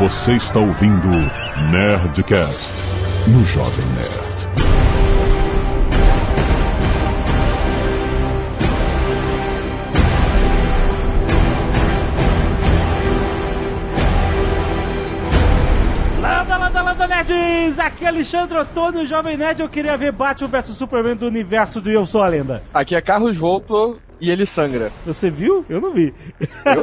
Você está ouvindo Nerdcast no Jovem Nerd. Landa, landa, landa, nerds! Aqui é Alexandre Antônio, Jovem Nerd. Eu queria ver Batman vs Superman do universo do Eu Sou a Lenda. Aqui é Carlos Volto e ele sangra. Você viu? Eu não vi.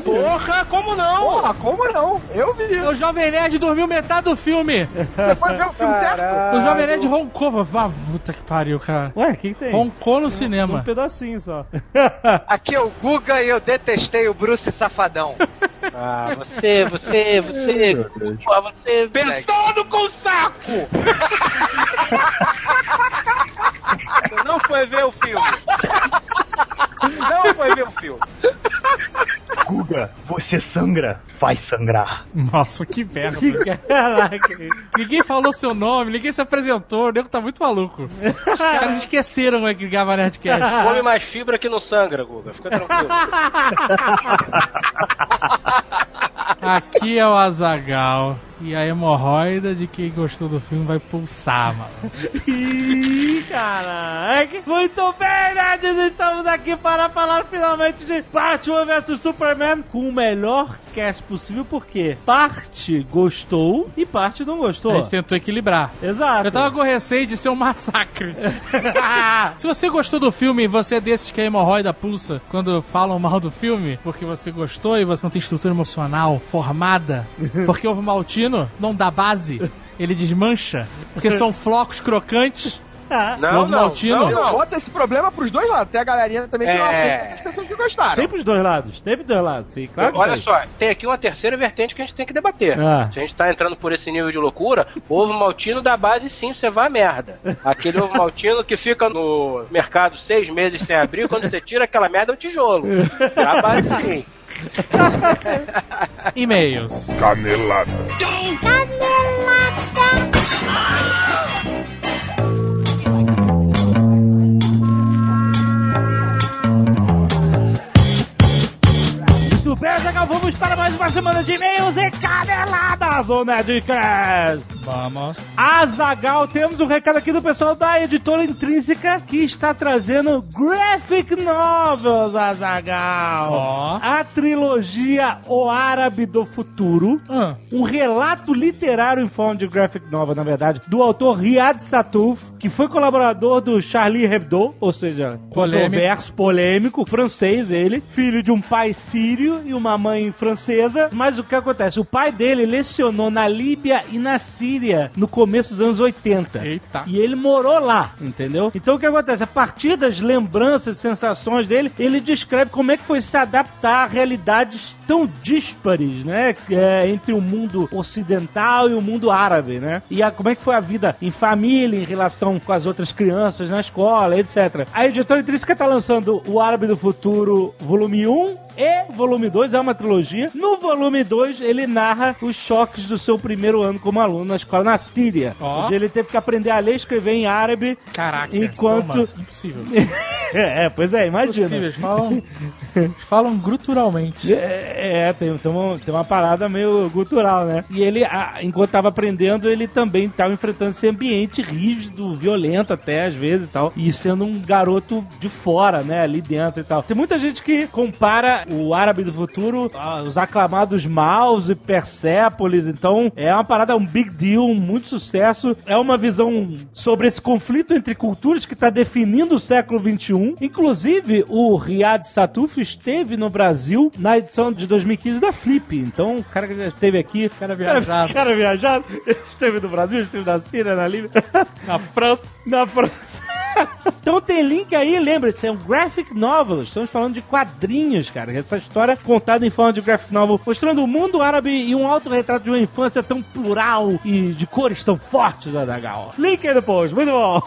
Porra, como não? Porra, como não? Eu vi. O Jovem Nerd dormiu metade do filme. Você foi ver o filme certo? O Jovem Nerd roncou. Vá, puta que pariu, cara. Ué, o que, que tem? Roncou no Um cinema. pedacinho só. Aqui é o Guga e eu detestei o Bruce Safadão. Ah, você, você, você. Pô, você. Pensando com o saco! Você não foi ver o filme. Não foi ver o filme. Guga, você sangra, vai sangrar. Nossa, que merda. Caraca. ninguém falou seu nome, ninguém se apresentou. O nego tá muito maluco. Os caras esqueceram que ligava a Nerdcast. Come mais fibra que não sangra, Guga. Fica tranquilo. Aqui é o Azagal. E a hemorroida de quem gostou do filme vai pulsar, mano. Ih, caraca. Muito bem, nerds. Estamos aqui para falar finalmente de Batman vs Superman com o melhor cast possível, porque parte gostou e parte não A gostou. gente tentou equilibrar. Exato. Eu tava com receio de ser um massacre. Se você gostou do filme e você é desses que a hemorroida pulsa quando falam mal do filme, porque você gostou e você não tem estrutura emocional formada, porque o Maltino não dá base, ele desmancha, porque são flocos crocantes. Não, Ovo não, maltino? não, não. boto esse problema pros dois lados. Tem a galerinha também que não É. aceita as pessoas que gostaram. Tem pros dois lados. Tem pros dois lados. Sim, claro que Olha tem. só, tem aqui uma terceira vertente que a gente tem que debater. Ah. Se a gente tá entrando por esse nível de loucura, ovo maltino da base sim, você vai a merda. Aquele ovo maltino que fica no mercado seis meses sem abrir, quando você tira aquela merda é o tijolo. A base sim. E-mails. Canelada. Muito Zagal, vamos para mais uma semana de e-mails e caneladas, ô Nerdcast. Vamos. Azagal, temos um recado aqui do pessoal da editora Intrínseca que está trazendo Graphic Novels, Azagal. Ó. A trilogia O Árabe do Futuro. Ah. Um relato literário em forma de graphic novel, na verdade, do autor Riyad Satouf, que foi colaborador do Charlie Hebdo, ou seja, Polêmico. controverso, polêmico, francês ele, filho de um pai sírio e uma mãe francesa. Mas o que acontece? O pai dele lecionou na Líbia e na Síria no começo dos anos 80. Eita. E ele morou lá, entendeu? Então o que acontece? A partir das lembranças, sensações dele, ele descreve como é que foi se adaptar a realidades tão díspares, né? É, entre o mundo ocidental e o mundo árabe, né? E a, como é que foi a vida em família, em relação com as outras crianças na escola, etc. A editora Intrínseca tá lançando o Árabe do Futuro, volume 1, e volume 2 é uma trilogia. No volume 2, ele narra os choques do seu primeiro ano como aluno na escola na Síria. Ó. Onde ele teve que aprender a ler e escrever em árabe. Caraca. Enquanto- Toma. Impossível. é, pois é, imagina. Impossível. Eles falam, eles falam gruturalmente. É, é, tem, tem, uma, tem uma parada meio gutural, né? E ele, a- enquanto tava aprendendo, ele também estava enfrentando esse ambiente rígido, violento até, às vezes e tal. E sendo um garoto de fora, né? Ali dentro e tal. Tem muita gente que compara o árabe do futuro aos aclamados Maus e Persépolis. Então, é uma parada, um big deal, muito sucesso. É uma visão sobre esse conflito entre culturas que está definindo o século XXI. Inclusive, o Riyad Satuf esteve no Brasil na edição de 2015 da Flip. Então, o cara que já esteve aqui. Cara viajado. Cara viajado. Esteve no Brasil, esteve na Síria, na Líbia. Na França. na França. então tem link aí, lembre-se, é um graphic novel. Estamos falando de quadrinhos, cara. Essa história contada em forma de graphic novel, mostrando o mundo árabe e um autorretrato de uma infância tão plural e de cores tão fortes, Adagal. Link aí depois, muito bom.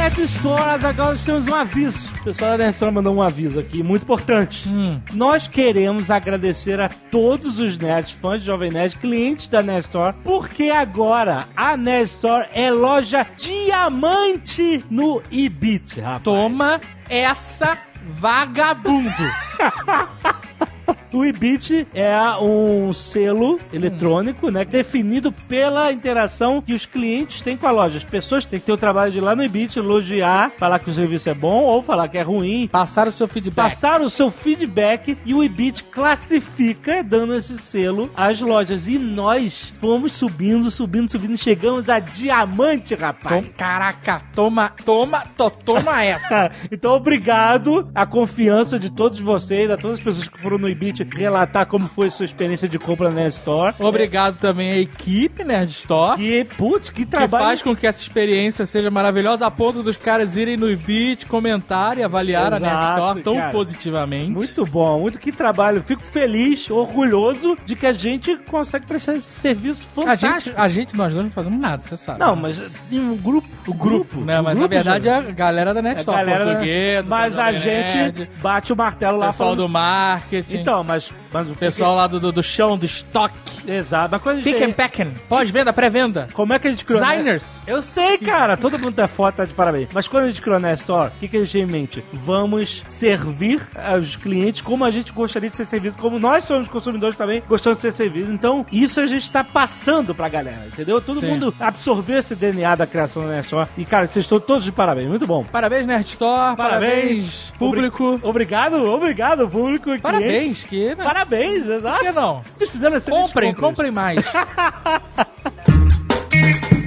E a Nerd Store, agora nós temos um aviso. O pessoal da Nerd Store mandou um aviso aqui, muito importante. Nós queremos agradecer a todos os nerds, fãs de Jovem Nerd, clientes da Nerd Store, porque agora a Nerd Store é loja diamante no Ibit, rapaz. Toma essa vagabundo. O IBIT é um selo eletrônico, né? Definido pela interação que os clientes têm com a loja. As pessoas têm que ter o trabalho de ir lá no IBIT, elogiar, falar que o serviço é bom ou falar que é ruim. Passar o seu feedback. Passar o seu feedback e o IBIT classifica, dando esse selo, às lojas. E nós fomos subindo, subindo, subindo, chegamos a diamante, rapaz. Tom- Caraca, toma, toma, to- toma essa. então, obrigado à confiança de todos vocês, a todas as pessoas que foram no Ibit relatar como foi sua experiência de compra na Store. Obrigado também à equipe Nerd Store. E, putz, que Que trabalho. faz com que essa experiência seja maravilhosa a ponto dos caras irem no Ibit, comentar e avaliar a Nerd Exato, Store tão cara. positivamente. Muito bom, muito que trabalho. Fico feliz, orgulhoso de que a gente consegue prestar esse serviço A fantástico. gente, a gente, nós dois não fazemos nada, você sabe. Não, mas em um grupo. O grupo. Né, mas na grupo verdade já- é a galera da Net é Store galera da- portuguesa. Mas a gente Nerd, bate o martelo lá pessoal falando- do marketing. Então, mas, mas o que pessoal lá do, do, do chão, do estoque. que- Exato. Mas quando a gente. Pick and packing. Pós-venda, pré-venda. Como é que a gente criou? Designers. Eu sei, cara. Todo mundo tá foto, tá de parabéns. Mas quando a gente criou na Store, o que, que a gente tinha em mente? Vamos servir aos clientes como a gente gostaria de ser servido, como nós somos consumidores também gostamos de ser servidos. Então, isso a gente tá passando pra galera, entendeu? Todo Sim. mundo absorveu esse DNA da criação da Store. E, cara, vocês estão todos de parabéns. Muito bom. Parabéns, Nerd Store. Parabéns, público. Obri- Obrigado, obrigado, público Parabéns, clientes. que, né? Parabéns, Por exato. que não? Vocês fizeram excelentes Comprem, compras. comprem mais.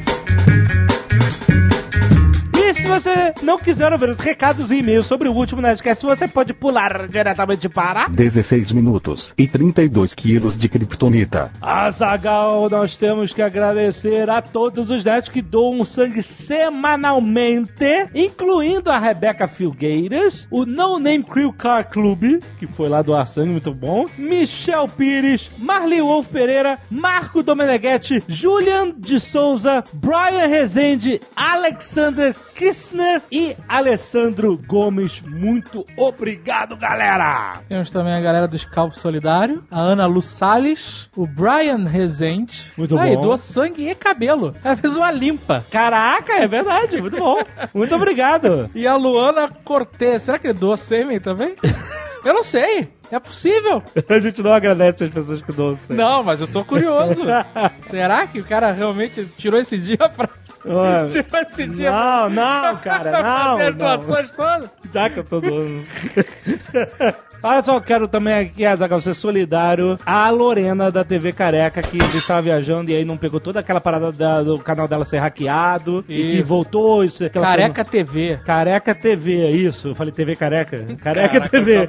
E se você não quiser ouvir os recados e e-mails sobre o último Nerdcast, você pode pular diretamente para... 16 minutos e 32 quilos de kryptonita. Azagal, nós temos que agradecer a todos os nerds que doam sangue semanalmente, incluindo a Rebeca Filgueiras, o No Name Crew Car Club, que foi lá doar sangue, muito bom, Michel Pires, Marli Wolf Pereira, Marco Domeneghetti, Julian de Souza, Brian Rezende, Alexander Kissner e Alessandro Gomes. Muito obrigado, galera! Temos também a galera do Scalpo Solidário, a Ana Lu Salles, o Brian Rezende. Muito Aí, bom. doou sangue e cabelo. Ela fez uma limpa. Caraca, é verdade, muito bom. Muito obrigado. E a Luana Cortez, será que ele doa sêmen também? Eu não sei. É possível. A gente não agradece as pessoas que doam sangue. Não, mas eu tô curioso. Será que o cara realmente tirou esse dia pra. Tirou esse dia Não, não, cara, não. fazer todas? Já que eu tô doando. Olha só, eu quero também aqui, Azaghal, ser solidário à Lorena da TV Careca, que estava viajando e aí não pegou toda aquela parada da- do canal dela ser hackeado e Isso. voltou. Isso, Careca TV. Careca TV, é isso. Eu falei TV Careca? Careca Caraca, TV.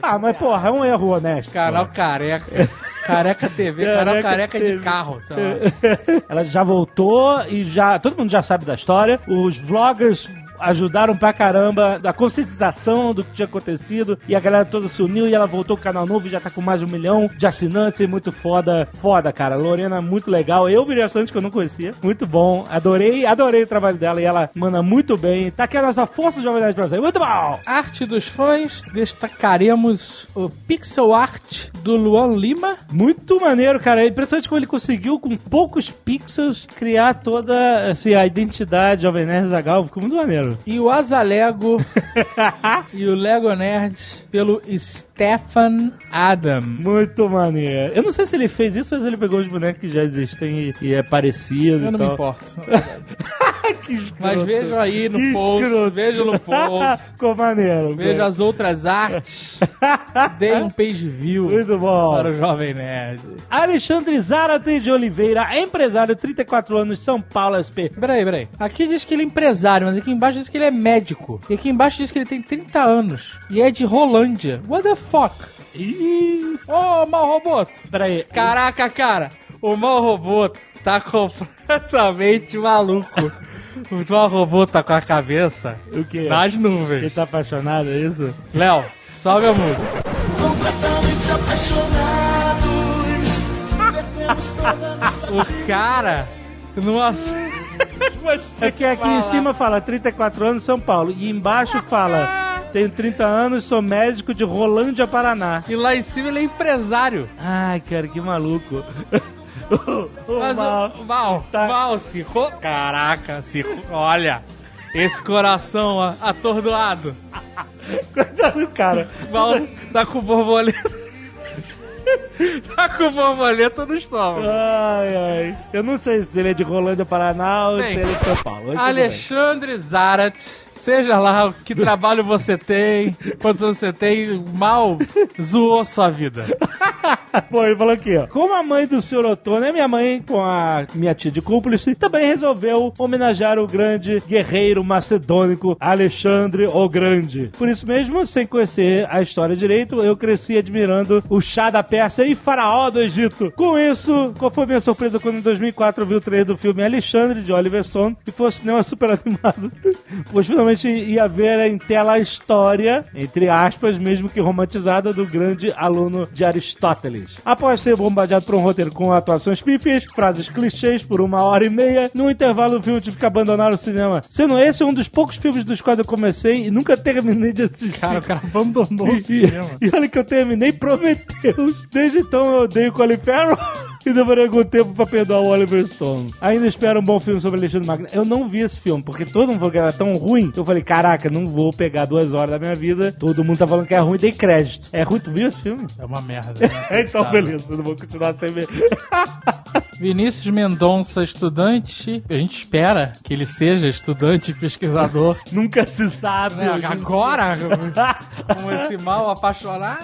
Ah, mas porra, é um erro honesto. Canal. Careca. Careca TV, canal Careca careca de TV. carro, sei lá. Ela já voltou e já. Todo mundo já sabe da história. Os vloggers ajudaram pra caramba da conscientização do que tinha acontecido e a galera toda se uniu e ela voltou com o canal novo e já tá com mais de um milhão de assinantes e muito foda. Foda, cara. Lorena, muito legal. Eu virei assinante que eu não conhecia. Muito bom. Adorei, adorei o trabalho dela e ela manda muito bem. Tá aqui a nossa força de jovem pra você. Muito bom! Arte dos fãs, destacaremos o pixel art do Luan Lima. Muito maneiro, cara. É impressionante como ele conseguiu, com poucos pixels, criar toda assim, a identidade Jovem Nerd Zagal. Ficou muito maneiro. E o Azalego e o Lego Nerd pelo Stefan Adam. Muito maneiro. Eu não sei se ele fez isso ou se ele pegou os bonecos que já existem e, e é parecido Eu não tal. me importo. Mas vejam aí no Que post, escroto. vejam no post. Ficou maneiro. Veja as outras artes. Deem um page view Muito bom. para o Jovem Nerd. Alexandre Zarate de Oliveira, empresário, 34 anos, São Paulo, SP. Peraí, peraí. Aqui diz que ele é empresário, mas aqui embaixo diz que ele é médico. E aqui embaixo diz que ele tem 30 anos. E é de Rolândia. What the fuck? Ih, Ô, mal roboto. peraí. Caraca, cara. O mal roboto tá completamente maluco. O mal roboto tá com a cabeça O quê? nas Ele nuvens. tá apaixonado, é isso? Léo, sobe a música. O cara. Nossa. É que aqui em cima fala 34 anos, São Paulo. E embaixo fala, tenho 30 anos, sou médico de Rolândia, Paraná. E lá em cima ele é empresário. Ai, cara, que maluco. o, Mas mal. o Mal, Está- Mal, se ro... Caraca, se. Olha, esse coração ó, atordoado. Coitado do cara. Mal tá com borboleta. Tá com borboleta no estômago. Ai, ai. Eu não sei se ele é de Rolândia, Paraná ou Bem, se ele é de São Paulo. Alexandre Zarat, seja lá que trabalho você tem, quantos anos você tem, mal zoou sua vida. Pô, ele falou aqui, ó. Como a mãe do senhor Otônio é minha mãe, com a minha tia de cúmplice, também resolveu homenagear o grande guerreiro macedônico Alexandre o Grande. Por isso mesmo, sem conhecer a história direito, eu cresci admirando o chá da Pérsia e faraó do Egito. Com isso, qual foi minha surpresa quando em 2004 eu vi o trailer do filme Alexandre, de Oliver Stone, e foi um cinema super animado, pois finalmente ia ver em tela a história, entre aspas, mesmo que romantizada, do grande aluno de Aristóteles. Após ser bombardeado por um roteiro com atuações pífias, frases clichês por uma hora e meia, no intervalo do filme tive que abandonar o cinema. Sendo esse um dos poucos filmes dos quais eu comecei e nunca terminei de assistir. Cara, o cara abandonou o cinema. e olha que eu terminei Prometheus. Desde então eu odeio Colin Farrell. E demorei algum tempo pra perdoar o Oliver Stone. Ainda espero um bom filme sobre Alexandre Magno. Eu não vi esse filme, porque todo mundo falou que era tão ruim. Eu falei, caraca, não vou pegar duas horas da minha vida. Todo mundo tá falando que é ruim, dei crédito. É ruim, tu viu esse filme? É uma merda. né? então, Tá. beleza, eu não vou continuar sem ver. Vinícius Mendonça, estudante. A gente espera que ele seja estudante e pesquisador. Nunca se sabe. Né? Agora, com esse mal apaixonado.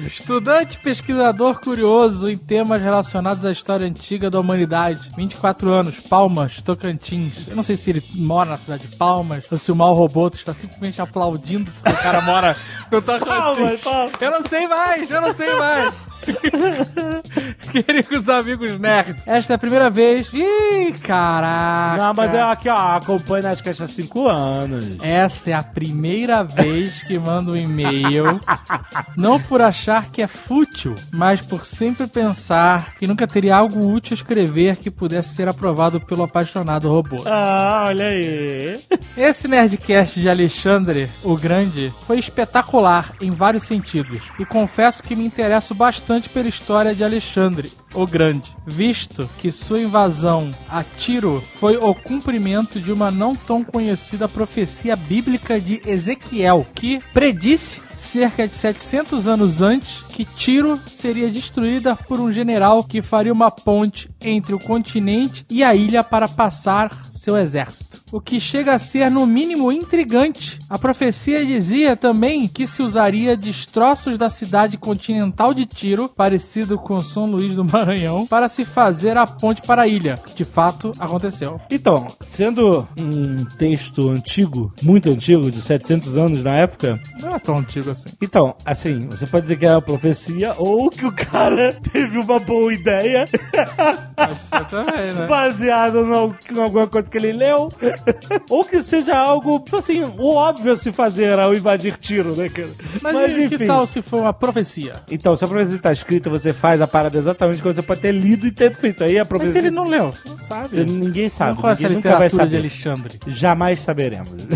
Estudante pesquisador curioso em temas relacionados à história antiga da humanidade. 24 anos, Palmas, Tocantins. Eu não sei se ele mora na cidade de Palmas ou se o mal roboto está simplesmente aplaudindo porque o cara mora no Tocantins. Palmas, palmas. Eu não sei mais, eu não sei mais. Queria com os amigos nerds. Esta é a primeira vez. Ih, caraca. Não, mas é aqui, ó, acompanha nas caixas há cinco anos. Essa é a primeira vez que mando um e-mail, não por achar que é fútil, mas por sempre pensar que nunca teria algo útil a escrever que pudesse ser aprovado pelo apaixonado robô. Ah, olha aí. Esse Nerdcast de Alexandre, o Grande, foi espetacular em vários sentidos, e confesso que me interesso bastante pela história de Alexandre, o Grande, visto que sua invasão a Tiro foi o cumprimento de uma não tão conhecida profecia bíblica de Ezequiel, que predisse cerca de 700 anos antes que Tiro seria destruída por um general que faria uma ponte entre o continente e a ilha para passar seu exército. O que chega a ser no mínimo intrigante. A profecia dizia também que se usaria destroços da cidade continental de Tiro, parecido com São Luís do Maranhão, para se fazer a ponte para a ilha. Que de fato aconteceu. Então, sendo um texto antigo, muito antigo, de 700 anos na época, Não é tão antigo assim. então, assim, você pode dizer que é uma profecia ou que o cara teve uma boa ideia Pode ser também, né? baseada no- em alguma coisa que ele leu, ou que seja algo, tipo assim, o óbvio a se fazer ao invadir tiro, né, cara? Mas, e que tal se for uma profecia? Então, se a profecia tá escrita, você faz a parada exatamente como você pode ter lido e ter feito. Aí a Mas profecia... se ele não leu, não sabe. Você- ninguém sabe. não conhece a ninguém nunca vai literatura de saber. Alexandre. Jamais saberemos.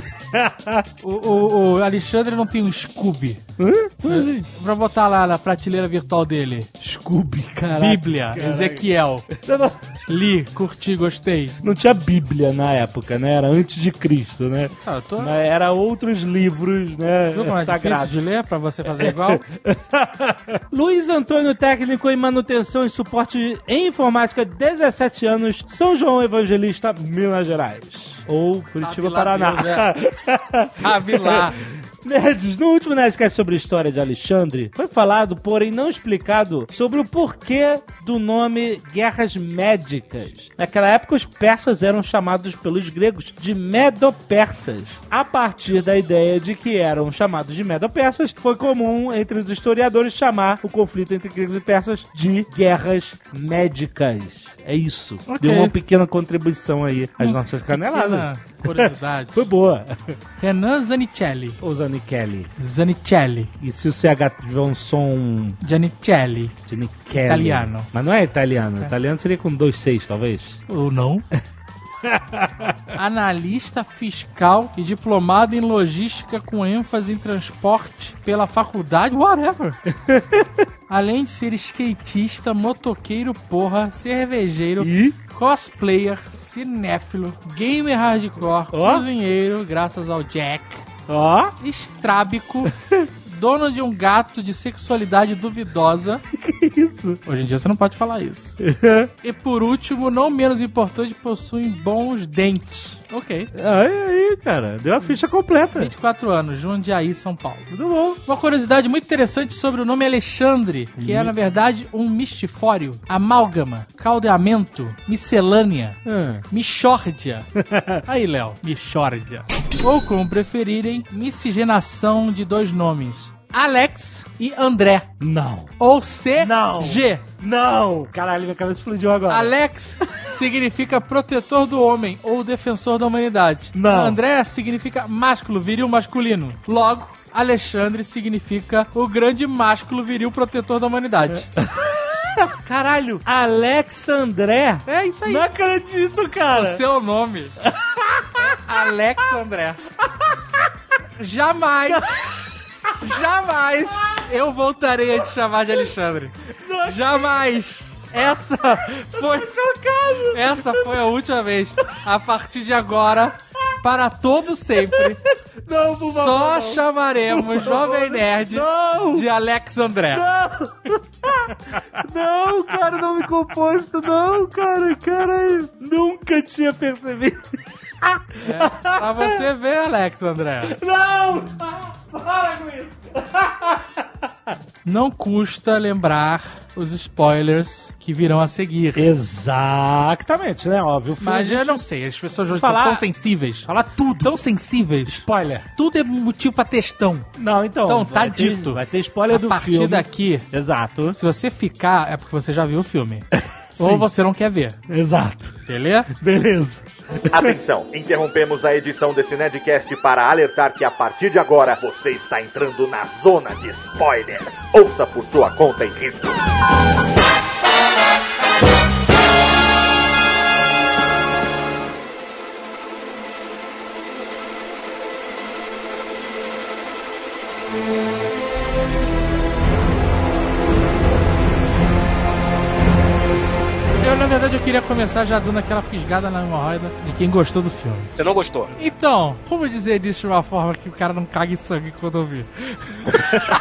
O, o- o Alexandre não tem um Scooby. Hã? Pra botar lá na prateleira virtual dele. Scooby, cara. Bíblia, Ezequiel. Você não, Li, curti, gostei. não tinha Bíblia na época, né? Era antes de Cristo, né? Ah, tô... Era outros livros, né? Viu como é difícil sagrados. de ler pra você fazer igual? Luiz Antônio, técnico em manutenção e suporte em informática, 17 anos, São João Evangelista, Minas Gerais. Ou Curitiba, lá Paraná. Deus, Sabe lá. Nerds, no último Nerdcast sobre a história de Alexandre, foi falado, porém não explicado, sobre o porquê do nome Guerras Médicas. Naquela época, os persas eram chamados pelos gregos de Medo-Persas. A partir da ideia de que eram chamados de Medo-Persas, foi comum entre os historiadores chamar o conflito entre gregos e persas de Guerras Médicas. É isso. Ok. Deu uma pequena contribuição aí às nossas caneladas. Curiosidade. Foi boa. Renan Zanicelli. Ô, Zani Kelly. Zanicelli. E se o CH tiver um som Gianicelli. de Nikelli? Italiano. Mas não é italiano. Italiano seria com dois seis, talvez. Ou não? Analista fiscal e diplomado em logística com ênfase em transporte pela faculdade, whatever. Além de ser skatista, motoqueiro porra, cervejeiro, E? cosplayer, cinéfilo, gamer hardcore, Ó. cozinheiro, graças ao Jack, Ó. estrábico, dono de um gato de sexualidade duvidosa. Que isso? Hoje em dia você não pode falar isso. e por último, não menos importante, possuem bons dentes. Ok. Aí, aí, cara. Deu a ficha completa. 24 anos, Jundiaí, São Paulo. Tudo bom. Uma curiosidade muito interessante sobre o nome Alexandre, que é na verdade um mistifório, amálgama, caldeamento, miscelânea, Ah. michórdia. Aí, Léo, michórdia. Ou como preferirem, miscigenação de dois nomes. Alex e André. Não. Ou C, Não. G. Não! Caralho, minha cabeça explodiu agora. Alex significa protetor do homem ou defensor da humanidade. Não. André significa másculo, viril masculino. Logo, Alexandre significa o grande másculo viril protetor da humanidade. Caralho, Alex André. É isso aí. Não acredito, cara. O seu nome. é Alex André. Jamais. Jamais eu voltarei a te chamar de Alexandre. Jamais. Essa foi. Essa foi a última vez. A partir de agora, para todo sempre, Não, por favor, só não. chamaremos Jovem Nerd Não! de Alex André. Não, cara, nome composto, não, cara, caralho. Nunca tinha percebido. É, pra você ver, Alex André. Não! Para com isso! Não custa lembrar os spoilers que virão a seguir. Exatamente, né? Óbvio. o filme Mas a eu não sei, as pessoas hoje Falar- estão tão sensíveis. Fala tudo. Tão sensíveis. Spoiler. Tudo é motivo pra textão. Não, então. Então, tá vai ter- dito. vai ter spoiler a do partir filme. daqui, Exato. se você ficar, é porque você já viu o filme. Ou você não quer ver. Exato. Beleza? Beleza. Atenção, interrompemos a edição desse Nedcast para alertar que a partir de agora você está entrando na zona de spoiler. Ouça por sua conta e risco. Eu, queria começar já dando aquela fisgada na hemorroida de quem gostou do filme. Você não gostou? Então, como dizer isso de uma forma que o cara não cague sangue quando ouvir?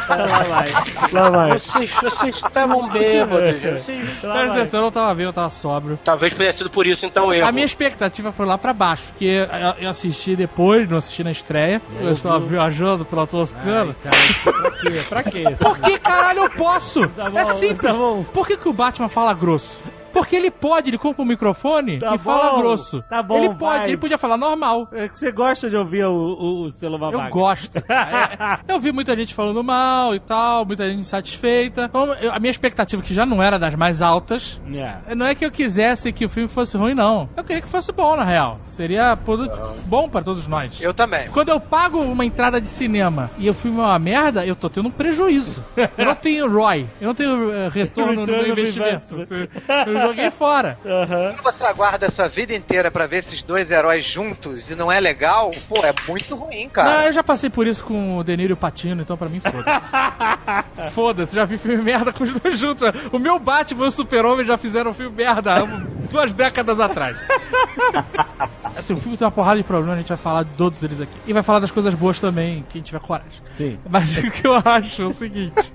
Lá vai. Lá vai. Vocês, vocês estavam bêbados, gente. Vocês... Presta atenção, eu não tava vendo, eu tava sóbrio. Talvez tenha sido por isso, então, eu. A minha expectativa foi lá pra baixo, porque eu- assisti depois, não assisti na estreia. Eu estava viajando pela Toscana. Pra quê? Pra quê? Por que caralho eu posso? Tá bom, é simples. tá bom. Por que, que o Batman fala grosso? Porque ele pode, ele compra um microfone Tá e fala bom, grosso. tá bom, Ele pode, vai. ele podia falar normal. É que você gosta de ouvir o, o, o selo babaca. Eu gosto. É, eu vi muita gente falando mal e tal, muita gente insatisfeita. Então, eu- a minha expectativa, que já não era das mais altas, É. não é que eu quisesse que o filme fosse ruim, não. Eu queria que fosse bom, na real. Seria produto bom pra todos nós. Eu também. Quando eu pago uma entrada de cinema e o filme é uma merda, eu tô tendo um prejuízo. Eu não tenho ROI, eu não tenho eh, retorno no meu investimento. Joguei fora. Quando você aguarda a sua vida inteira pra ver esses dois heróis juntos e não é legal, pô, é muito ruim, Não, cara. eu já passei por isso com o Deniro e o Patino, então pra mim foda-se. foda-se, já vi filme merda com os dois juntos. O meu Batman e o Super-Homem já fizeram um filme merda há duas décadas atrás. Assim, o filme tem uma porrada de problemas, a gente vai falar de todos eles aqui. E vai falar das coisas boas também, quem tiver coragem. Sim. Mas o que eu acho é o seguinte.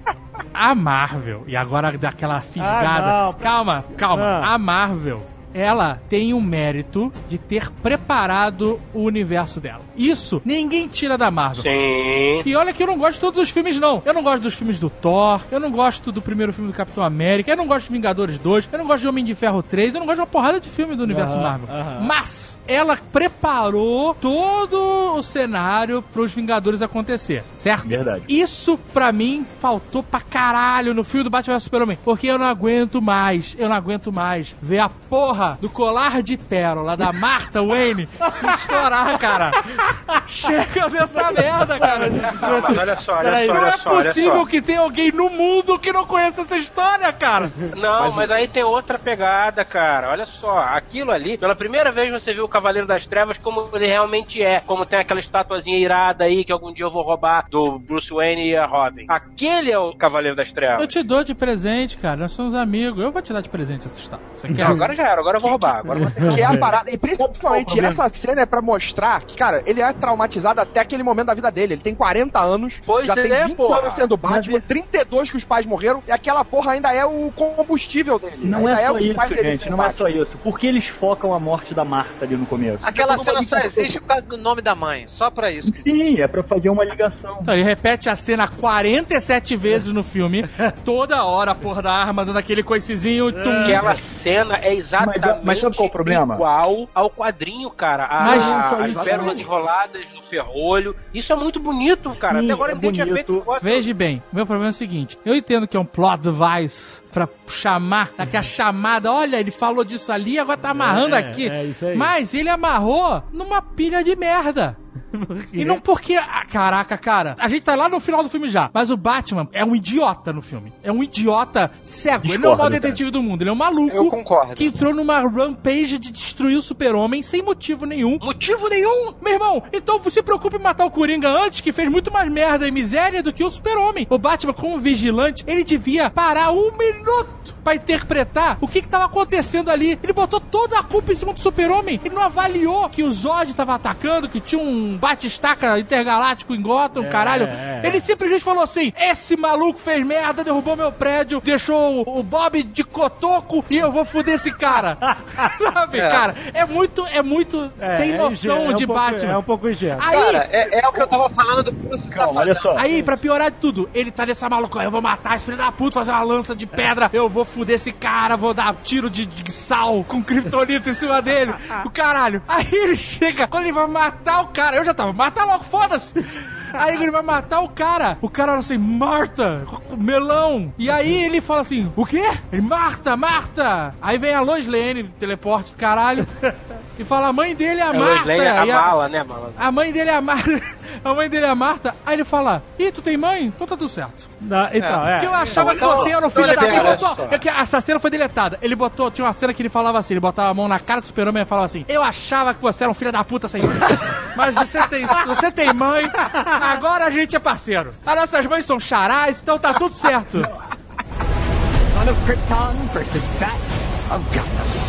A Marvel, e agora daquela fisgada. Ah, calma, calma. Ah. A Marvel, ela tem o mérito de ter preparado o universo dela. Isso ninguém tira da Marvel. Sim. E olha que eu não gosto de todos os filmes, não. Eu não gosto dos filmes do Thor, eu não gosto do primeiro filme do Capitão América, eu não gosto de Vingadores 2, eu não gosto de Homem de Ferro 3, eu não gosto de uma porrada de filme do universo Aham, Marvel. aham. Mas ela preparou todo o cenário pros Vingadores acontecer, certo? Verdade. Isso, pra mim, faltou pra caralho no filme do Batman vs Superman. Porque eu não aguento mais, eu não aguento mais ver a porra do colar de pérola da Martha Wayne estourar, cara. Chega dessa merda, cara. Mas olha só, olha Peraí, só, Não olha é só, olha possível só. que tenha alguém no mundo que não conheça essa história, cara. Não, mas, aí tem outra pegada, cara. Olha só, aquilo ali, pela primeira vez você viu o Cavaleiro das Trevas como ele realmente é. Como tem aquela estatuazinha irada aí que algum dia eu vou roubar do Bruce Wayne e a Robin. Aquele é o Cavaleiro das Eu Trevas. te dou de presente, cara. Nós somos amigos. Eu vou te dar de presente essa história. Você quer? Não, agora já era, agora agora eu vou roubar. Agora eu vou ter que é a parada. E principalmente essa cena é pra mostrar que, cara, ele é traumatizado até aquele momento da vida dele. Ele tem 40 anos, Pois já tem é, 20 porra. anos sendo Batman, 32 que os pais morreram, e aquela porra ainda é o combustível dele. Não ainda é só o que faz isso, ele gente. ser Não é só isso. Por que eles focam a morte da Marta ali no começo? Aquela cena só existe por causa do nome da mãe. Só pra isso. que Sim, é pra fazer uma ligação. Então, ele repete a cena 47 vezes no filme, toda hora a porra da arma dando aquele coicezinho. Tum. Aquela cena é exatamente Mas- mas sabe qual é o problema? igual ao quadrinho, cara. A- Mas- a- as pérolas enroladas no ferrolho. Isso é muito bonito, cara. Sim, Até agora é ninguém tinha bonito. feito um negócio. Veja bem, meu problema é o seguinte: eu entendo que é um plot device pra chamar, daquela chamada, olha, ele falou disso ali, agora tá amarrando É, aqui. é isso aí. Mas ele amarrou numa pilha de merda. E não porque. ah, caraca, cara. A gente tá lá no final do filme já. Mas o Batman é um idiota no filme. É um idiota cego. ele não é o Discordo, maior cara. detetive do mundo. Ele é um maluco. Eu concordo. Que entrou numa rampage de destruir o super-homem sem motivo nenhum. Motivo nenhum. Meu irmão, então você se preocupe em matar o Coringa antes, que fez muito mais merda e miséria do que o Super-Homem. O Batman, como vigilante, ele devia parar um minuto pra interpretar o que que tava acontecendo ali. Ele botou toda a culpa em cima do Super-Homem. Ele não avaliou que o Zod tava atacando, que tinha um bate-estaca intergaláctico em Gotham, caralho. é. Ele simplesmente falou assim: esse maluco fez merda, derrubou meu prédio, deixou o- Bob de cotoco e eu vou foder esse cara. Sabe, É. cara? É muito, é muito É, sem é noção é um de pouco- Batman. É um pouco ingênuo. Aí, Cara, é, é o que eu tava falando do Bruce Calma, olha só. aí, pra piorar de tudo, ele tá nessa maluca, eu vou matar esse filho da puta, fazer uma lança de pedra, eu vou fuder esse cara, vou dar tiro de, de sal com kryptonita em cima dele, o caralho. Aí ele chega, quando ele vai matar o cara, eu já tava, mata logo, foda-se. Aí ele vai matar o cara. O cara fala assim, Marta, melão. E aí ele fala assim, o quê? Ele, Marta, Marta. Aí vem a Lois Lane, teleporte caralho, e fala, a mãe dele é a É Marta. Lois Lane, a E a- mala, né, mala? a mãe dele é a Marta. A mãe dele é a Marta. Aí ele fala: Ih, tu tem mãe? Então tá tudo certo. Não, então, é. Porque eu achava que então, você era um então filho da libera, puta. olha só. É que essa cena foi deletada. Ele botou, tinha uma cena que ele falava assim: ele botava a mão na cara do super-homem e falava assim: Eu achava que você era um filho da puta sem mãe. Mas você tem, você tem mãe, agora a gente é parceiro. As nossas mães são charás, então tá tudo certo. Son of Krypton versus Bat of Gotham.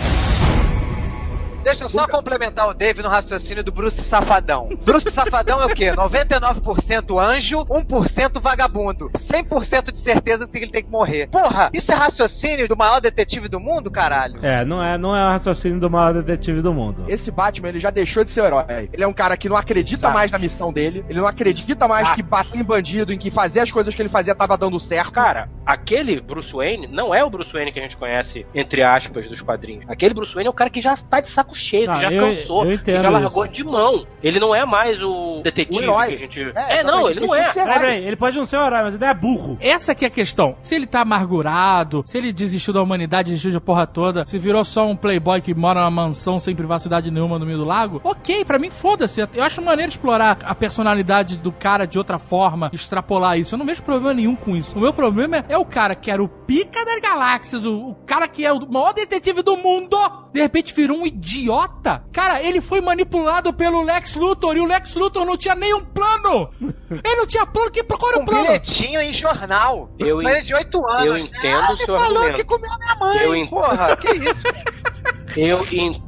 Deixa eu só complementar o Dave no raciocínio do Bruce Safadão. Bruce Safadão é o quê? 99% anjo, 1% vagabundo. 100% de certeza que ele tem que morrer. Porra, isso é raciocínio do maior detetive do mundo, caralho? É, não é, não é o raciocínio do maior detetive do mundo. Esse Batman, ele já deixou de ser herói. Ele é um cara que não acredita mais na missão dele. Ele não acredita mais Ah. que bater em bandido, em que fazer as coisas que ele fazia tava dando certo. Cara, aquele Bruce Wayne não é o Bruce Wayne que a gente conhece, entre aspas, dos quadrinhos. Aquele Bruce Wayne é o cara que já tá de saco cheio, Ah, que já eu- cansou, eu entendo já largou isso. de mão. Ele não é mais o o detetive herói. que a gente. É, É, não, ele não é. Peraí, ele pode não ser herói, mas ele é burro. Essa que é a questão. Se ele tá amargurado, se ele desistiu da humanidade, desistiu da porra toda, se virou só um playboy que mora numa mansão sem privacidade nenhuma no meio do lago, ok, pra mim foda-se. Eu acho maneiro explorar a personalidade do cara de outra forma, extrapolar isso. Eu não vejo problema nenhum com isso. O meu problema é o cara que era o pica das galáxias, o, o cara que é o maior detetive do mundo, de repente virou um idiota. Cara, ele foi manipulado pelo Lex Luthor e o Lex Luthor não tinha nenhum plano. Ele não tinha plano. Que procura Um o plano? bilhetinho em jornal. Eu Bruce Wayne de 8 anos. eu né? entendo ah, o seu ele falou argumento. que comeu minha mãe. Eu en- Porra, que isso? Eu entendo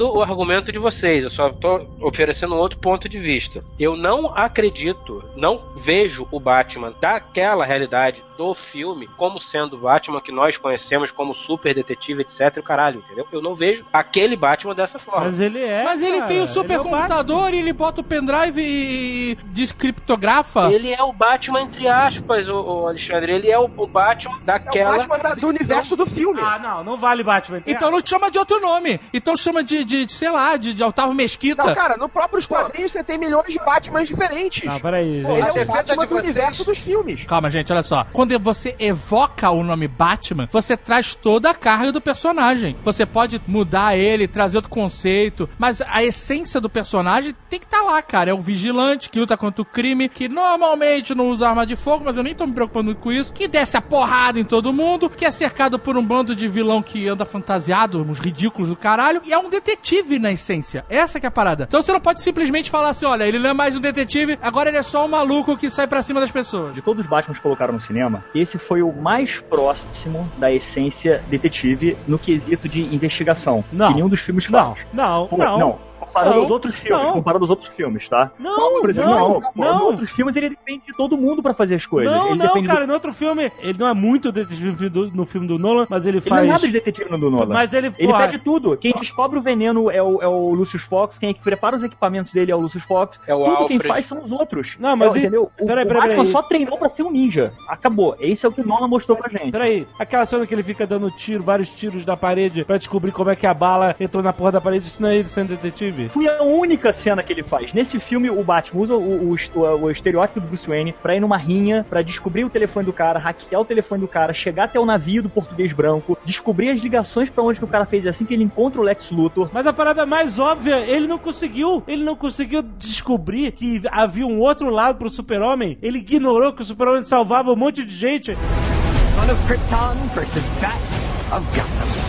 o argumento de vocês, eu só tô oferecendo um outro ponto de vista. Eu não acredito, não vejo o Batman daquela realidade do filme como sendo o Batman que nós conhecemos como super detetive, etc. e o caralho, entendeu? Eu não vejo aquele Batman dessa forma. Mas ele é. Mas ele cara, tem o ele é supercomputador e ele bota o pendrive e, e descriptografa. Ele é o Batman, entre aspas, o, Alexandre. Ele é o, Batman É o daquela. Batman da- do universo do filme. Ah, não, não vale Batman. Então não chama de outro nome. Então chama de, de, de, sei lá, de, de Otávio Mesquita. Não, cara, no próprios quadrinhos você tem milhões de Batmans diferentes. Não, peraí. Ele a é o Batman do universo dos filmes. Calma, gente, olha só. Quando você evoca o nome Batman, você traz toda a carga do personagem. Você pode mudar ele, trazer outro conceito, mas a essência do personagem tem que estar lá, cara. É o vigilante que luta contra o crime, que normalmente não usa arma de fogo, mas eu nem tô me preocupando muito com isso, que desce a porrada em todo mundo, que é cercado por um bando de vilão que anda fantasiado, uns ridículos do caralho, e é um detetive na essência. Essa que é a parada. Então você não pode simplesmente falar assim, olha, ele não é mais um detetive, agora ele é só um maluco que sai pra cima das pessoas. De todos os Batman que colocaram no cinema, esse foi o mais próximo da essência detetive no quesito de investigação. Não. Que nenhum dos filmes Não, faz. não, Pô, não. Comparando Não, os outros filmes, não. comparando os outros filmes, tá? Não, Por exemplo, não, não, pô, outros filmes ele depende de todo mundo pra fazer as coisas. Não, ele não, depende do- cara, no outro filme, ele não é muito detetive no filme do, no filme do Nolan, mas ele Ele faz. não é nada de detetive no do Nolan. Mas ele, Ele porra, pede tudo. Quem descobre o veneno é o, é o Lucius Fox, quem é que prepara os equipamentos dele é o Lucius Fox. É o tudo quem Alfred. faz são os outros. Não, mas É, e- entendeu? O, peraí, o peraí, Batman peraí. só treinou pra ser um ninja. Acabou. Esse é o que o Nolan mostrou pra gente. Peraí, aquela cena que ele fica dando tiro, vários tiros da parede pra descobrir como é que a bala entrou na porra da parede, isso não é ele sendo detetive? Foi a única cena que ele faz. Nesse filme, o Batman usa o, o, o- o estereótipo do Bruce Wayne pra ir numa rinha, pra descobrir o telefone do cara, hackear o telefone do cara, chegar até o navio do português branco, descobrir as ligações pra onde que o cara fez, assim que ele encontra o Lex Luthor. Mas a parada mais óbvia, ele não conseguiu, ele não conseguiu descobrir que havia um outro lado pro super-homem. Ele ignorou que o super-homem salvava um monte de gente. Son of Krypton versus Bat of Gotham.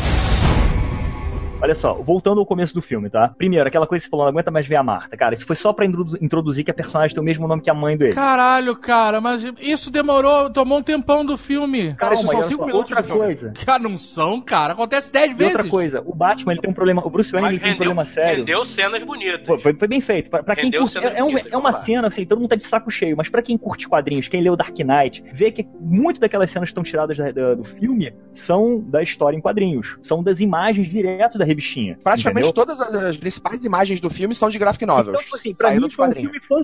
Olha só, voltando ao começo do filme, tá? Primeiro, aquela coisa que você falou, não aguenta mais ver a Marta. Cara, isso foi só pra introdu- introduzir que a personagem tem o mesmo nome que a mãe dele. Caralho, cara, mas isso demorou, tomou um tempão do filme. Cara, isso Calma, são olha cinco só, minutos Outra coisa. Cara, não são, cara. Acontece dez E vezes. outra coisa, o Batman ele tem um problema. O Bruce Wayne ele tem um rendeu, problema sério. rendeu cenas bonitas. Pô, Foi, foi bem feito. Pra, pra quem Rendeu curte, é, é um- é uma cena, assim, todo mundo tá de saco cheio, mas pra quem curte quadrinhos, quem leu Dark Knight, vê que muito daquelas cenas que estão tiradas da- da- do filme são da história em quadrinhos. São das imagens direto da revistinha. Praticamente entendeu? todas as, as principais imagens do filme são de graphic novels. Então, assim, pra mim foi um filme fã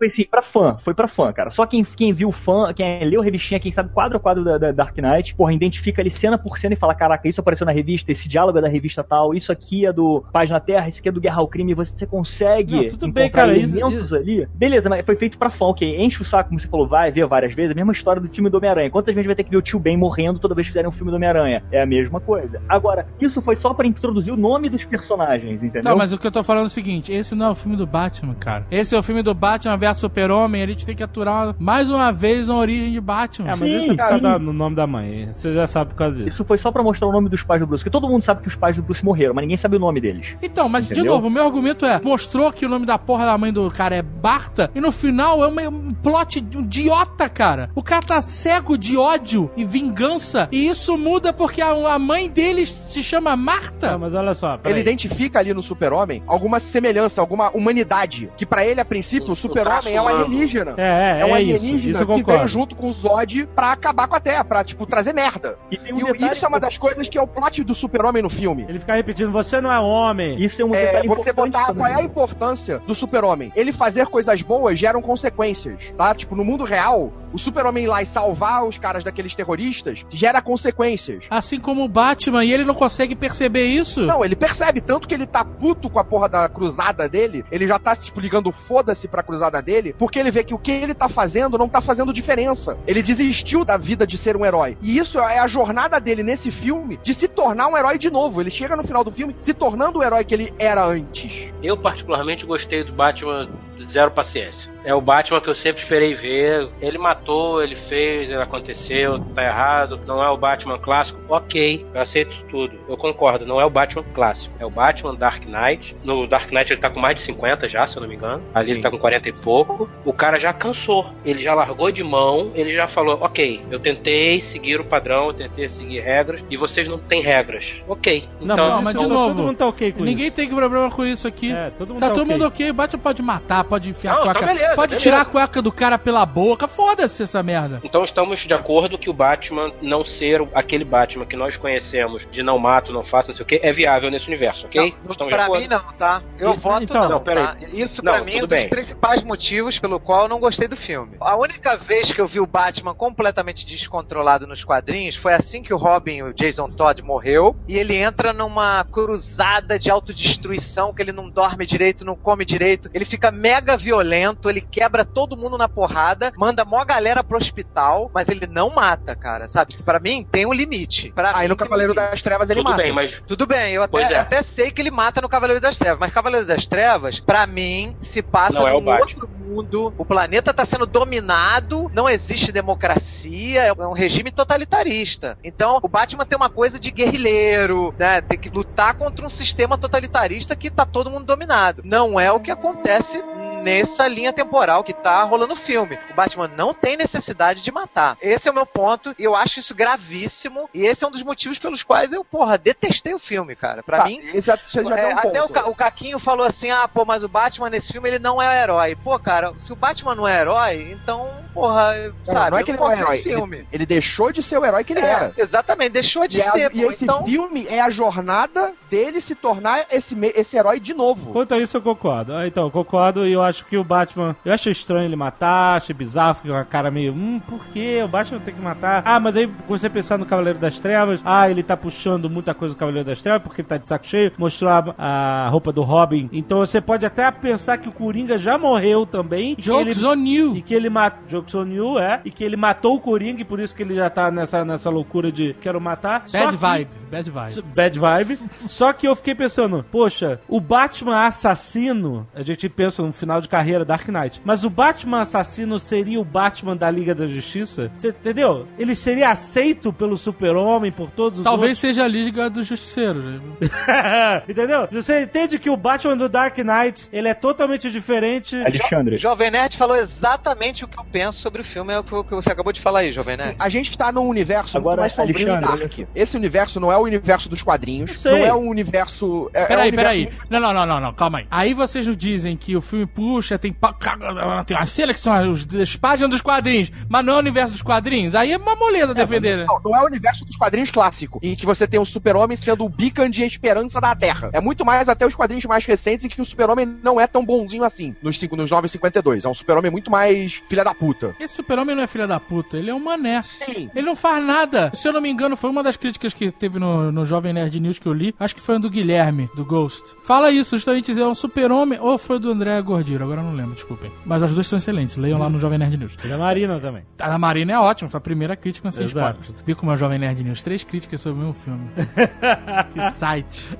foi assim, pra fã, foi pra fã, cara. Só quem, quem viu fã, quem leu revistinha, quem sabe quadro a quadro da, da Dark Knight, porra, identifica ali cena por cena e fala, caraca, isso apareceu na revista, esse diálogo é da revista tal, isso aqui é do Página Terra, isso aqui é do Guerra ao Crime, você consegue Não, tudo bem, cara, isso- elementos ali. Beleza, mas foi feito pra fã, ok, enche o saco, como você falou, vai ver várias vezes, a mesma história do filme do Homem-Aranha. Quantas vezes vai ter que ver o tio Ben morrendo toda vez que fizerem um filme do Homem-Aranha? É a mesma coisa. Agora, isso foi só pra introduzir o nome dos personagens, entendeu? Não, mas o que eu tô falando é o seguinte: esse não é o filme do Batman, cara. Esse é o filme do Batman vs Super-Homem. A gente tem que aturar mais uma vez a origem de Batman. É, mas Sim, isso é da- no nome da mãe. Você já sabe por causa disso. Isso foi só pra mostrar o nome dos pais do Bruce. Porque todo mundo sabe que os pais do Bruce morreram, mas ninguém sabe o nome deles. Então, mas de Entendeu? novo, o meu argumento é: mostrou que o nome da porra da mãe do cara é Barta, e no final é uma- um plot de idiota, cara. O cara tá cego de ódio e vingança, e isso muda porque a, a mãe dele se chama Marta. Mas olha só. Ele peraí. identifica ali no super-homem alguma semelhança, alguma humanidade. Que pra ele, a princípio, o super-homem é um alienígena. É, é, É um é isso. alienígena Isso eu que veio junto com o Zod pra acabar com a Terra, pra, tipo, trazer merda. E um E detalhe isso é uma das coisas que é o plot do super-homem no filme. Ele fica repetindo, você não é homem. Isso tem um É, você botar também. qual é a importância do super-homem. Ele fazer coisas boas geram consequências, tá? Tipo, no mundo real, o super-homem ir lá e salvar os caras daqueles terroristas gera consequências. Assim como o Batman, e ele não consegue perceber isso. Não, ele percebe, tanto que ele tá puto com a porra da cruzada dele, ele já tá, tipo, ligando foda-se pra cruzada dele, porque ele vê que o que ele tá fazendo não tá fazendo diferença. Ele desistiu da vida de ser um herói. E isso é a jornada dele nesse filme de se tornar um herói de novo. Ele chega no final do filme se tornando o herói que ele era antes. Eu, particularmente, gostei do Batman Zero Paciência. É o Batman que eu sempre esperei ver. Ele matou, ele fez, ele aconteceu, tá errado. Não é o Batman clássico. Ok, eu aceito tudo. Eu concordo, não é o Batman clássico. É o Batman Dark Knight. No Dark Knight ele tá com mais de 50 já, se eu não me engano. Ali Sim. ele tá com 40 e pouco. O cara já cansou. Ele já largou de mão. Ele já falou: Ok, eu tentei seguir o padrão, eu tentei seguir regras. E vocês não têm regras. Ok. Não, Então, mas, mas de todo novo, mundo tá ok com Ninguém isso. tem problema com isso aqui. É, todo mundo Tá tá todo ok. mundo ok. Batman pode matar, pode enfiar Não, a cueca. então beleza, pode beleza. tirar a cueca do cara pela boca. Foda-se essa merda. Então estamos de acordo que o Batman não ser aquele Batman que nós conhecemos de não mato, não faço, não sei o que, é viável nesse universo, ok? Não, estamos pra mim não, tá? Eu E- voto então, não, não, peraí. tá? Isso Não, pra mim é um dos bem. principais motivos pelo qual eu não gostei do filme. A única vez que eu vi o Batman completamente descontrolado nos quadrinhos foi assim que o Robin, o Jason Todd, morreu e ele entra numa cruzada de autodestruição que ele não dorme direito, não come direito, ele fica mega violento, ele quebra todo mundo na porrada, manda mó galera pro hospital, mas ele não mata, cara, sabe? Pra mim, tem um limite. Pra Aí mim, no um Cavaleiro limite. das Trevas ele Tudo mata. bem, mas Tudo bem, eu até, é. até sei que ele mata no Cavaleiro das Trevas, mas Cavaleiro das Trevas, pra mim, se passa Não é num Batman. outro mundo, o planeta tá sendo dominado, não existe democracia, é um regime totalitarista. Então, o Batman tem uma coisa de guerrilheiro, né? Tem que lutar contra um sistema totalitarista que tá todo mundo dominado. Não é o que acontece nessa linha temporal que tá rolando o filme. O Batman não tem necessidade de matar. Esse é o meu ponto, e eu acho isso gravíssimo, e esse é um dos motivos pelos quais eu, porra, detestei o filme, cara. Pra Tá, mim, esse já, você já é, deu um até o, ponto. Ca- o Caquinho falou assim: ah, pô, mas o Batman nesse filme ele não é herói. Pô, cara, se o Batman não é herói, então, porra, Não, sabe? não é que ele não é herói. Ele, ele deixou de ser o herói que ele É, era. Exatamente, deixou de E, a- ser. e pô, esse então, filme é a jornada dele se tornar esse, esse herói de novo. Quanto a isso eu concordo. Ah, Então, eu concordo e eu acho que o Batman. Eu acho estranho ele matar, achei bizarro, fiquei com a cara meio. Hum, por que? O Batman tem que matar. Ah, mas aí comecei a pensar no Cavaleiro das Trevas. Ah, ele tá puxando muita coisa do Cavaleiro das Trevas porque ele tá de saco cheio. Mostrou a, a roupa do Robin. Então você pode até pensar que o Coringa já morreu também. que Jokes on you. E que ele matou. Jokes on you, é. E que ele matou o Coringa e por isso que ele já tá nessa, nessa loucura de quero matar. Só Bad que- vibe, bad vibe. Bad vibe. Só que eu fiquei pensando, poxa, o Batman assassino, a gente pensa no final de carreira Dark Knight, mas o Batman assassino seria o Batman da Liga da Justiça? Você entendeu? Ele seria aceito pelo Super-Homem, por todos os Talvez seja a Liga dos Justiceiros. né? outros? entendeu? Você entende que o Batman do Dark Knight, ele é totalmente diferente. Alexandre. Jovem Nerd falou exatamente o que eu penso sobre o filme, é o que, você acabou de falar aí, Jovem Nerd. Sim, a gente tá num universo Agora, muito mais sombrio e Alexandre, dark. Esse universo não é o universo dos quadrinhos, não é o universo... É, é um Peraí, universo peraí. Não, não, não, não, não, calma aí. Aí vocês dizem que o filme puxa, tem, pa- ca- tem a seleção, os- as páginas dos quadrinhos, mas não é o universo dos quadrinhos. Aí é uma moleza defender, né? Não, não é o universo dos quadrinhos clássico, em que você tem o Super-Homem sendo o beacon de esperança da Terra. É muito mais até os quadrinhos mais recentes em que o Super-Homem não é tão bonzinho assim, nos, cinco, nos 952. É um Super-Homem muito mais filha da puta. Esse super-homem não é filha da puta, ele é um mané. Sim. Ele não faz nada. Se eu não me engano, foi uma das críticas que teve no, no Jovem Nerd News que eu li. Acho que foi do Guilherme, do Ghost. Fala isso, justamente dizer, é um super-homem. Ou foi do André Gordiro, agora eu não lembro, desculpem. Mas as duas são excelentes. Leiam lá no Jovem Nerd News. E da Marina também. A da Marina é ótima, foi a primeira crítica sem spoilers. Vi como a Jovem Nerd News, três críticas sobre o meu filme. que site.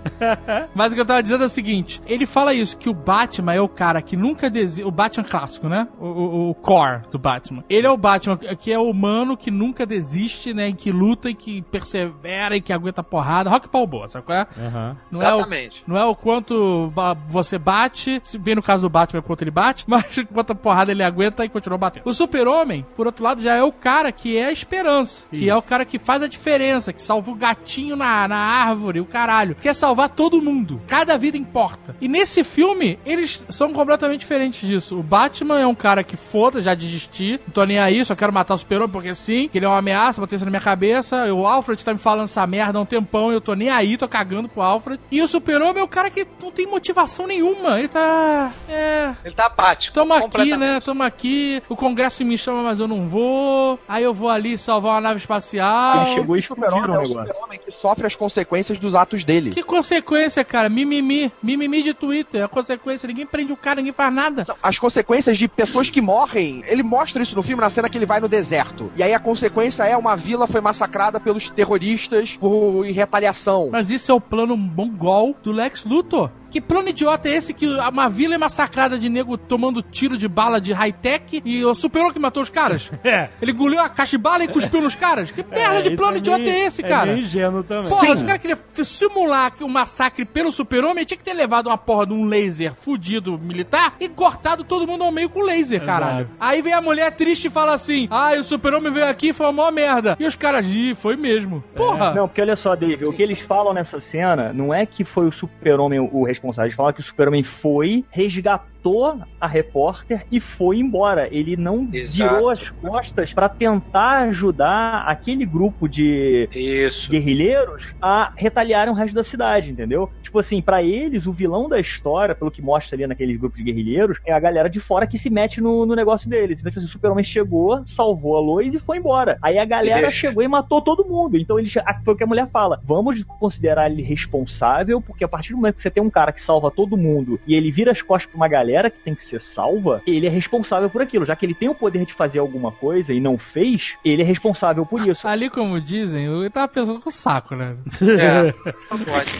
Mas o que eu tava dizendo é o seguinte: ele fala isso, que o Batman é o cara que nunca desiste. O Batman clássico, né? O, o- o core do Batman. Ele é o Batman que é o humano que nunca desiste, né? E que luta e que persevera e que aguenta porrada. Rock Balboa, sabe qual é? Aham. Não é, o, Exatamente. não é o quanto você bate, bem no caso do Batman, é quanto ele bate, mas quanta porrada ele aguenta e continua batendo. O Super-Homem, por outro lado, já é o cara que é a esperança, que é o cara que faz a diferença, que salva o gatinho na, na árvore, o caralho. Quer salvar todo mundo. Cada vida importa. E nesse filme, eles são completamente diferentes disso. O Batman é um cara que foda, já desisti, não tô nem aí, só quero matar o Super-Homem porque sim, que ele é uma ameaça, botei isso na minha cabeça. O Alfred tá me falando essa merda há um tempão, eu tô nem aí, tô cagando pro Alfred. E o Super-Homem é o cara que não tem motivação nenhuma. Ele tá. É. Ele tá apático. Tamo aqui, né? Tamo aqui. O Congresso me chama, mas eu não vou. Aí eu vou ali salvar uma nave espacial. Ele chegou e Super-Homem é o. Super-Homem que sofre as consequências dos atos dele. Que consequência, cara? Mimimi. Mimimi de Twitter. É a consequência. Ninguém prende o cara, ninguém faz nada. Não, As consequências de pessoas que morrem, ele mostra isso no filme na cena que ele vai no deserto. E aí a consequência é uma vila foi massacrada pelos terroristas por em retaliação. Mas isso é o plano mongol do Lex Luthor. Que plano idiota é esse que uma vila é massacrada de nego tomando tiro de bala de high-tech e o super que matou os caras? É. Ele engoliu a caixa de bala e cuspiu nos caras? Que merda de isso plano é idiota meio- é esse, cara? É meio ingênuo também. Porra, os caras queriam simular que o massacre pelo super-homem tinha que ter levado uma porra de um laser fudido militar e cortado todo mundo ao meio com laser, caralho. Exato. Aí vem a mulher triste e fala assim: Ah, o super-homem veio aqui e foi uma merda. E os caras, ih, foi mesmo. Porra! Não, porque olha só, Dave, o que eles falam nessa cena não é que foi o Super-Homem o o responsável. Eles falam que o Super-Homem foi, resgatou a repórter e foi embora. Ele não Exato. virou as costas pra tentar ajudar aquele grupo de Isso. guerrilheiros a retaliarem o resto da cidade, entendeu? Tipo assim, pra eles, o vilão da história, pelo que mostra ali naqueles grupos de guerrilheiros, é a galera de fora que se mete no, no negócio deles. Então, tipo assim, o Super-Homem chegou, salvou a Lois e foi embora. Aí a galera deixa. chegou e matou todo mundo. Então, eles, a- foi o que a mulher fala. Vamos considerar ele responsável, porque a partir do momento que você tem um cara que salva todo mundo e ele vira as costas pra uma galera, galera que tem que ser salva, ele é responsável por aquilo. Já que ele tem o poder de fazer alguma coisa e não fez, ele é responsável por isso. Ali, como dizem, eu tava pensando com o saco, né? É, só pode.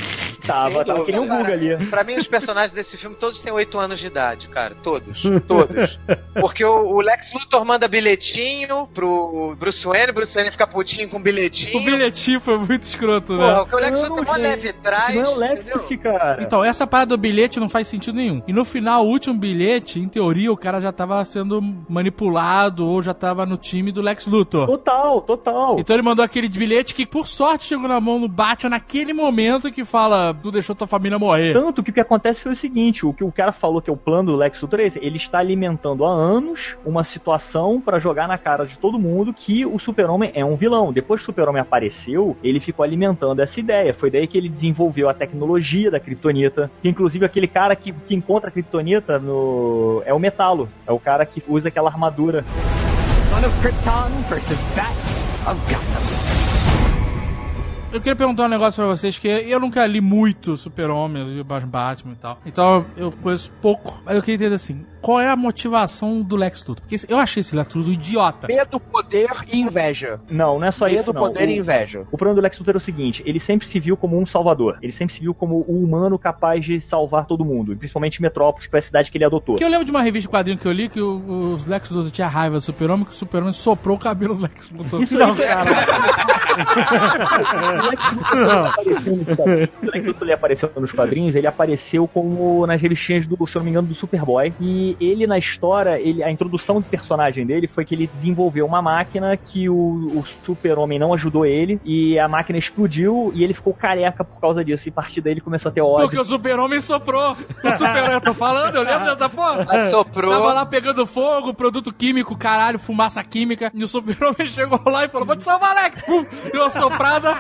Tava, tava que nem o Guga ali. Pra mim, os personagens desse filme todos têm 8 anos de idade, cara. Todos. Todos. Porque o, o Lex Luthor manda bilhetinho pro Bruce Wayne, Bruce Wayne fica putinho com bilhetinho. O bilhetinho foi muito escroto, Porra, né? o que o Lex Luthor mó leve traz. Não é o Lex cara. Então, essa parada do bilhete não faz sentido nenhum. E no final, o último bilhete, em teoria, o cara já tava sendo manipulado ou já tava no time do Lex Luthor. Total, total. Então ele mandou aquele bilhete que, por sorte, chegou na mão do Batman naquele momento que fala: Tu deixou tua família morrer. Tanto que o que acontece foi o seguinte: o que o cara falou que é o plano do Lex Luthor é ele está alimentando há anos uma situação pra jogar na cara de todo mundo que o Super-Homem é um vilão. Depois que o Super-Homem apareceu, ele ficou alimentando essa ideia. Foi daí que ele desenvolveu a tecnologia da Kryptonita. Que inclusive aquele cara que, que encontra a Kryptonita no é o Metalo, é o cara que usa aquela armadura. Son of Krypton versus Bat of Gotham. Eu queria perguntar um negócio pra vocês, que eu nunca li muito Super-Homem, eu li mais Batman e tal. Então eu conheço pouco. Mas eu queria entender assim, qual é a motivação do Lex Luthor? Porque eu achei esse Lex Luthor um idiota. Medo, poder e inveja. Não, não é só isso. Medo, poder o, e inveja. O problema do Lex Luthor é o seguinte: ele sempre se viu como um salvador. Ele sempre se viu como o humano capaz de salvar todo mundo, principalmente Metrópolis, que foi a cidade que ele adotou. Porque eu lembro de uma revista de quadrinho que eu li que o- os Lex Luthor tinha raiva do Super-Homem, que o Super-Homem soprou o cabelo do Lex Luthor. Isso não, aí, cara. O Lex Luthor ele apareceu nos quadrinhos, ele apareceu como nas revistinhas do, se eu não me engano, do Superboy. E ele, na história, ele, a introdução do personagem dele foi que ele desenvolveu uma máquina que o, o Super-Homem não ajudou ele, e a máquina explodiu e ele ficou careca por causa disso. E a partir daí ele começou a ter ódio. Porque o Super-Homem soprou. O Super-Homem, eu tô falando, eu lembro dessa porra. Assoprou. Tava lá pegando fogo, produto químico, caralho, fumaça química. E o Super-Homem chegou lá e falou: Vou te salvar, Alex! Deu uma soprada.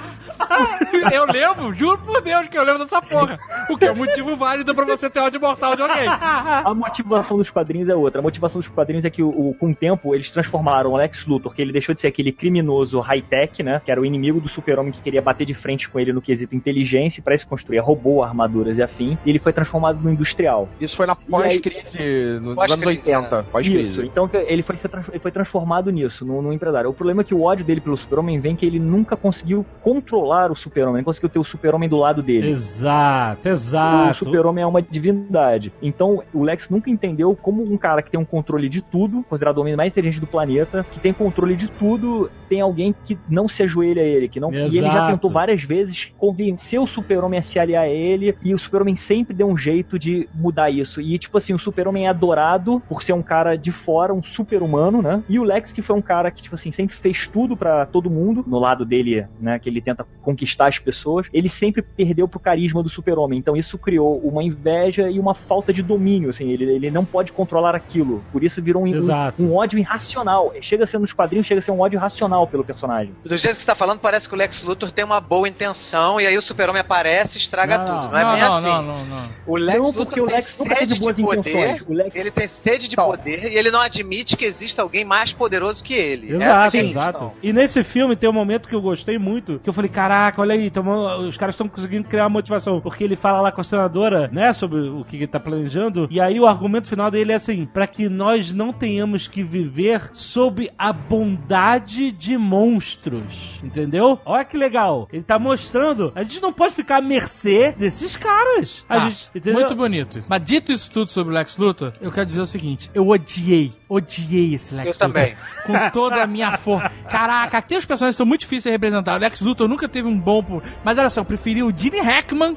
eu lembro, juro por Deus que eu lembro dessa porra. O que é um motivo válido pra você ter ódio mortal de alguém. A motivação dos quadrinhos é outra. A motivação dos quadrinhos é que, o, o- com o tempo, eles transformaram o Lex Luthor, que ele deixou de ser aquele criminoso high-tech, né? Que era o inimigo do super-homem que queria bater de frente com ele no quesito inteligência, para isso construir robô, armaduras e afim. E ele foi transformado no industrial. Isso foi na pós-crise, nos anos 80. né? Isso, Pós-crise. então que ele foi, ele foi transformado nisso, no, no empresário. O problema é que o ódio dele pelo super-homem vem que ele nunca conseguiu controlar o super-homem, conseguiu ter o super-homem do lado dele. Exato, O exato. super-homem é uma divindade. Então, o Lex nunca entendeu como um cara que tem um controle de tudo, considerado o homem mais inteligente do planeta, que tem controle de tudo, tem alguém que não se ajoelha a ele, que não. E ele já Exato. tentou várias vezes convencer o super-homem a se aliar a ele, e o super-homem sempre deu um jeito de mudar isso. E, tipo assim, o super-homem é adorado por ser um cara de fora, um super-humano, né? E o Lex, que foi um cara que, tipo assim, sempre fez tudo pra todo mundo, no lado dele, né, que ele tenta conquistar as pessoas, ele sempre perdeu pro carisma do super-homem. Então isso criou uma inveja e uma falta de domínio, assim, ele, ele não pode controlar aquilo. Por isso virou um, um, um ódio irracional. Chega a ser nos quadrinhos, chega a ser um ódio irracional pelo personagem. Do jeito que você tá falando, parece que o Lex Luthor tem uma boa intenção e aí o Super-Homem aparece e estraga Não, tudo. Não é não, bem não, assim. não, não, não. O Lex Não, Luthor porque o tem Lex teve sede boas de intenções. poder, O Lex- ele tem sede de poder e ele não admite que exista alguém mais poderoso que ele. Essa Exato, é a exato. E nesse filme tem um momento que eu gostei muito, que eu falei, caraca, olha aí, tamo- os caras estão conseguindo criar uma motivação. Porque ele fala lá com a senadora, né, sobre o que ele tá planejando, e aí o argumento final dele é assim, pra que nós não tenhamos que viver sob a bondade de monstros, entendeu? Olha que legal. Ele tá mostrando, a gente não pode ficar à mercê desses caras. A Tá, gente, entendeu? muito bonito isso. Mas dito isso tudo sobre o Lex Luthor, eu quero dizer o seguinte: eu odiei, odiei esse Lex Eu Luthor. também. Com toda a minha força. Caraca, tem os personagens que são muito difíceis de representar. O Lex Luthor nunca teve um bom. Mas olha só, eu preferi o Gene Hackman.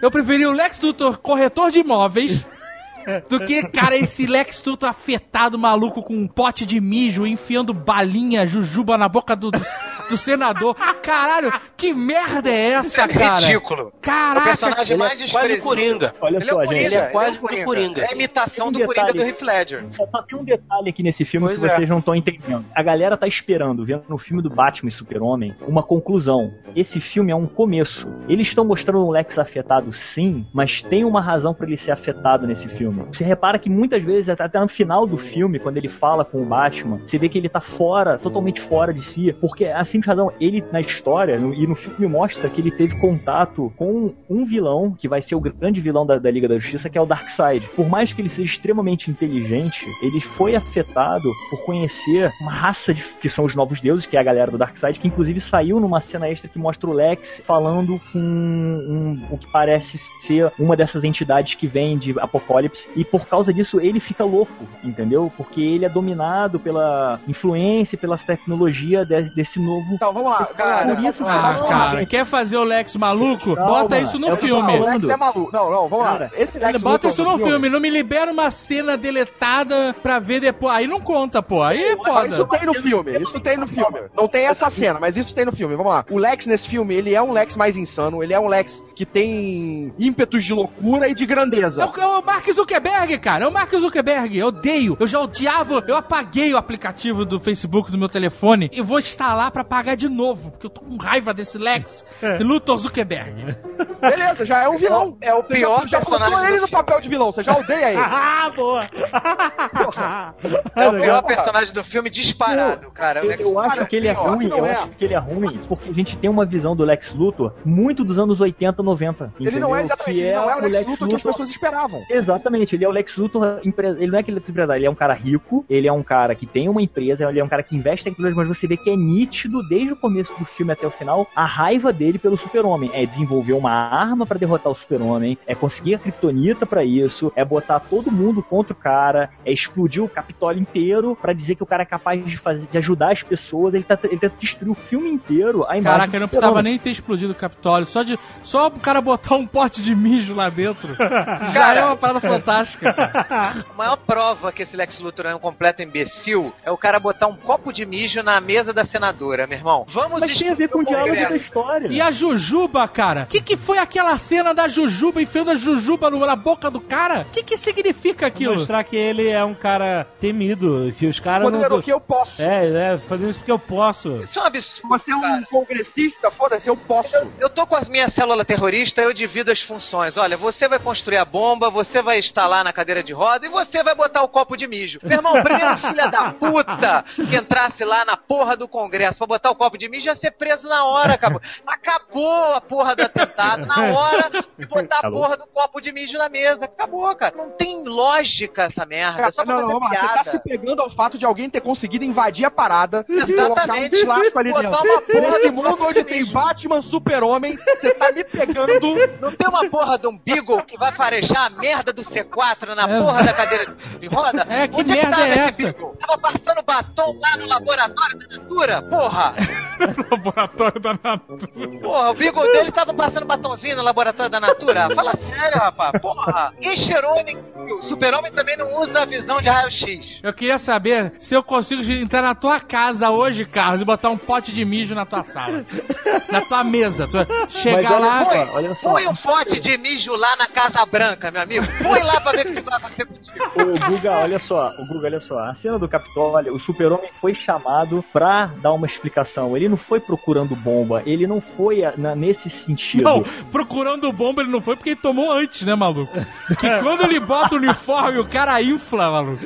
Eu preferi o Lex Luthor corretor de imóveis. Do que, cara, esse Lex Luthor afetado, maluco, com um pote de mijo, enfiando balinha, jujuba na boca do, do, do senador. Caralho, que merda é Isso essa, é cara? ridículo. O Caraca, personagem Ele é mais quase desprezível. Coringa. Olha Ele é só, o gente. Coringa, Ele é quase o do Coringa. É a imitação Tem do um Coringa detalhe. do Heath Ledger. Só tem um detalhe aqui nesse filme Pois que é. vocês não estão entendendo. A galera tá esperando, vendo no filme do Batman e Super-Homem, uma conclusão. Esse filme é um começo. Eles estão mostrando um Lex afetado, sim, mas tem uma razão pra ele ser afetado nesse filme. Filme. Você repara que muitas vezes, até no final do filme, quando ele fala com o Batman, você vê que ele tá fora, totalmente fora de si, porque a simples ele na história no- e no filme mostra que ele teve contato com um vilão, que vai ser o grande vilão da, da Liga da Justiça, que é o Darkseid. Por mais que ele seja extremamente inteligente, ele foi afetado por conhecer uma raça de, que são os novos deuses, que é a galera do Darkseid, que inclusive saiu numa cena extra que mostra o Lex falando com um- o que parece ser uma dessas entidades que vem de Apocalipse, e por causa disso ele fica louco, entendeu? Porque ele é dominado pela influência, e pela tecnologia desse, desse novo. Então, vamos lá. Cara, Por isso, Ah, cara, quer fazer o Lex maluco? Calma, Bota isso no é filme. Não, o Lex é maluco. Não, não, vamos Cara, lá. Esse Lex Bota Luthor isso no filme, não me libera uma cena deletada pra ver depois. Aí não conta, pô. Aí é foda. Isso tem no filme, isso tem no filme. Não tem essa cena, mas isso tem no filme. Vamos lá. O Lex nesse filme, ele é um Lex mais insano, ele é um Lex que tem ímpetos de loucura e de É grandeza. o, é o Mark Zuckerberg, cara. É o Mark Zuckerberg. Eu odeio. Eu já odiava. Eu apaguei o aplicativo do Facebook do meu telefone e vou instalar pra pagar de novo. Porque eu tô com raiva desse Lex Luthor Zuckerberg. Beleza, já é um vilão. É o Você já, pior já personagem botou ele no filme. papel de vilão, você já odeia ele. Ah, boa! É o pior porra. personagem do filme disparado, cara. É o Eu, Lex eu Luthor. acho que ele é pior ruim, eu é. acho que ele é ruim porque a gente tem uma visão do Lex Luthor muito dos anos 80, 90. Ele não é exatamente, ele não é o Lex Luthor que as Luthor- pessoas esperavam. Exatamente, ele é o Lex Luthor, ele não é aquele empresário, ele é um cara rico, ele é um cara que tem uma empresa, ele é um cara que investe em tecnologia, mas você vê que é nítido desde o começo do filme até o final a raiva dele pelo Super-Homem. É desenvolver uma arma pra derrotar o Super-Homem, é conseguir a Kryptonita pra isso, é botar todo mundo contra o cara, é explodir o Capitólio inteiro pra dizer que o cara é capaz de fazer, de ajudar as pessoas, ele tá ele tenta destruir o filme inteiro a imagem Caraca, não precisava nem ter explodido o Capitólio. Só, de, só o cara botar um pote de mijo lá dentro. já Cara. é uma parada fantástica. Cara. A maior prova que esse Lex Luthor é um completo imbecil é o cara botar um copo de mijo na mesa da senadora, meu irmão. Vamos Mas tem a ver com o diálogo da história. E a Jujuba, cara? O que, que foi aquela cena da Jujuba enfiando a Jujuba no- na boca do cara? O que, que significa aquilo? Mostrar que ele é um cara temido, que os caras Quando não... que eu posso. É, é, fazendo isso porque eu posso. Isso é um absurdo. Você é um cara. congressista, foda-se, eu posso. Eu tô com as minhas células terroristas, eu divido as funções. Olha, você vai construir a bomba, você vai instalar na cadeira de roda e você vai botar o copo de mijo. Meu irmão, o primeiro filho da puta que entrasse lá na porra do Congresso pra botar o copo de mijo ia ser preso na hora, acabou. Acabou a porra do atentado, na hora de botar a porra do copo de mijo na mesa. Acabou, cara. Não tem lógica essa merda. É só pra não, não, lá. Você tá se pegando ao fato de alguém ter conseguido invadir a parada e colocar um Exatamente. plástico ali Botar dentro. uma porra Nesse do mundo onde de tem mijo. Batman, Super-Homem, você tá me pegando. Não tem uma porra de um Beagle que vai farejar a merda do C4 na É. porra da cadeira de roda? É, que Onde merda que tava é esse essa? Beagle? Tava passando batom lá no laboratório da Natura? Porra! Laboratório da Natura. Porra, o Beagle dele tava passando batonzinho no laboratório da Natura? Fala sério, rapaz. Porra! Quem cheirou ninguém viu. O super-homem também não usa a visão de raio-x. Eu queria saber se eu consigo entrar na tua casa hoje, Carlos, e botar um pote de mijo na tua sala. na tua mesa. Tu chegar Mas olha lá. só, olha só. Põe um pote de mijo lá na Casa Branca, meu amigo. Põe lá pra ver o que vai acontecer contigo. O Guga, olha só, o Guga, olha só, a cena do Capitólio, o super-homem foi chamado pra dar uma explicação. Ele não foi procurando bomba, ele não foi a- na- nesse sentido. Não, procurando bomba ele não foi porque ele tomou antes, né, maluco? Que quando ele bota o uniforme, o cara infla, maluco.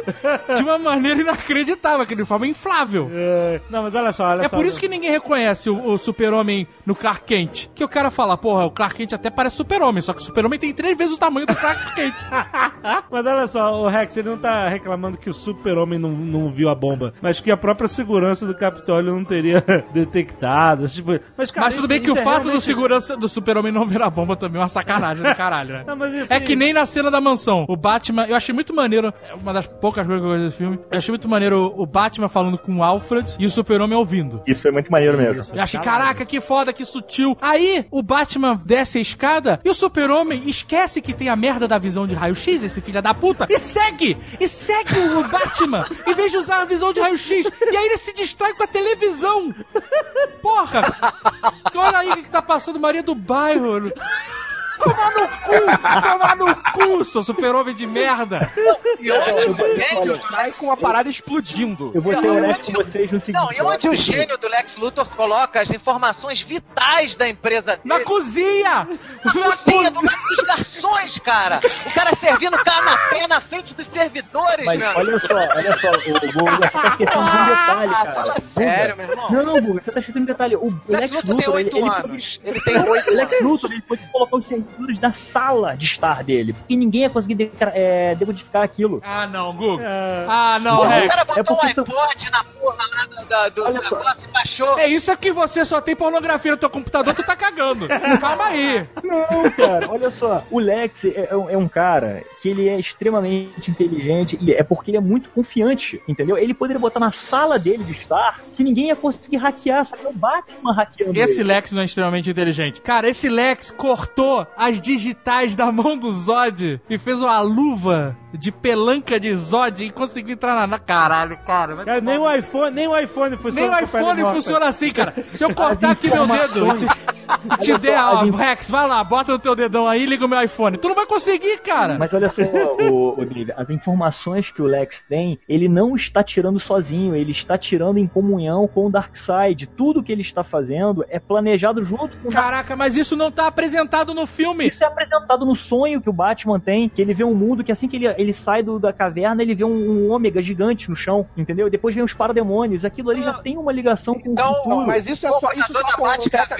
De uma maneira inacreditável, aquele uniforme é inflável. É, Não, mas olha só, olha É só. por isso que ninguém reconhece o, o super-homem no Clark Kent. Que o cara fala, porra, o Clark Kent até parece super-homem, só que o super-homem tem três vezes o tamanho do Clark Kent. Mas olha só, o Rex, ele não tá reclamando que o super-homem não, não viu a bomba, mas que a própria segurança do Capitólio não teria detectado. Tipo, mas, cara, Mas tudo isso- bem que o é fato do realmente- segurança do super-homem não ver a bomba também é uma sacanagem do caralho, né? Não, mas isso É que nem na cena da mansão. O Batman, eu achei muito maneiro, é uma das poucas coisas que eu gosto desse filme. Eu achei muito maneiro o Batman falando com o Alfred e o super-homem ouvindo. Isso foi muito maneiro mesmo. Isso. Eu achei, caraca, que foda, que sutil. Aí, o Batman desce a escada e o super-homem esquece que tem a merda da visão de raio-x, esse filho da puta, e segue! E segue o Batman, em vez de usar a visão de raio-x. E aí ele se distrai com a televisão. Porra! Olha aí o que tá passando Maria do Bairro. Tomar no cu! Tomar no cu, seu super-homem de merda! E onde o gênio do Sai com uma parada explodindo. Eu vou ser honesto com vocês no seguinte. Não, e onde o gênio do Lex Luthor coloca as informações vitais da empresa Na dele? cozinha! Na cozinha, do lado dos garçons, cara! O cara servindo canapé na frente dos servidores, Mas meu olha só, olha só, o Guga, você tá esquecendo de um detalhe, Ah, cara. fala sério, meu irmão. Não, não, Guga, você tá esquecendo de um detalhe. O Lex Lex Luthor tem Luthor, ele, 8 ele anos. Ele tem 8 O Lex anos. Luthor ele pode colocar os servidores na sala de estar dele. Porque ninguém ia conseguir decra- é, decodificar aquilo. Ah, não, Guga. Ah, não, O Rex. cara É botou um porque- iPod na porra lá da- da- do Olha só. negócio e baixou. É isso que você só tem pornografia no teu computador, tu tá cagando. Calma aí. Não, cara, olha só. O Lex é, é um- é um cara que ele é extremamente inteligente e é porque ele é muito confiante, entendeu? Ele poderia botar na sala dele de estar que ninguém ia conseguir hackear, só que é o Batman hackeando Esse ele. Lex não é extremamente inteligente. Cara, esse Lex cortou as digitais da mão do Zod e fez uma luva de pelanca de Zod e conseguiu entrar na... na- Caralho, cara. Cara, nem o iPhone, nem o iPhone funciona. Nem o iPhone funciona assim, cara. Se eu cortar aqui meu dedo e te Olha der, só, ó, in- Rex, vai lá, bota no teu dedão aí e liga o meu iPhone. Tu não vai conseguir, cara. Mas olha só, o, o David, as informações que o Lex tem, ele não está tirando sozinho, ele está tirando em comunhão com o Darkseid. Tudo que ele está fazendo é planejado junto com o Caraca, mas isso não tá apresentado no filme. Isso é apresentado no sonho que o Batman tem, que ele vê um mundo que assim que ele, ele sai do, da caverna, ele vê um, um ômega gigante no chão, entendeu? Depois vem os parademônios. Aquilo ali já tem uma ligação com Então, o futuro. Mas isso é só, isso só acontece.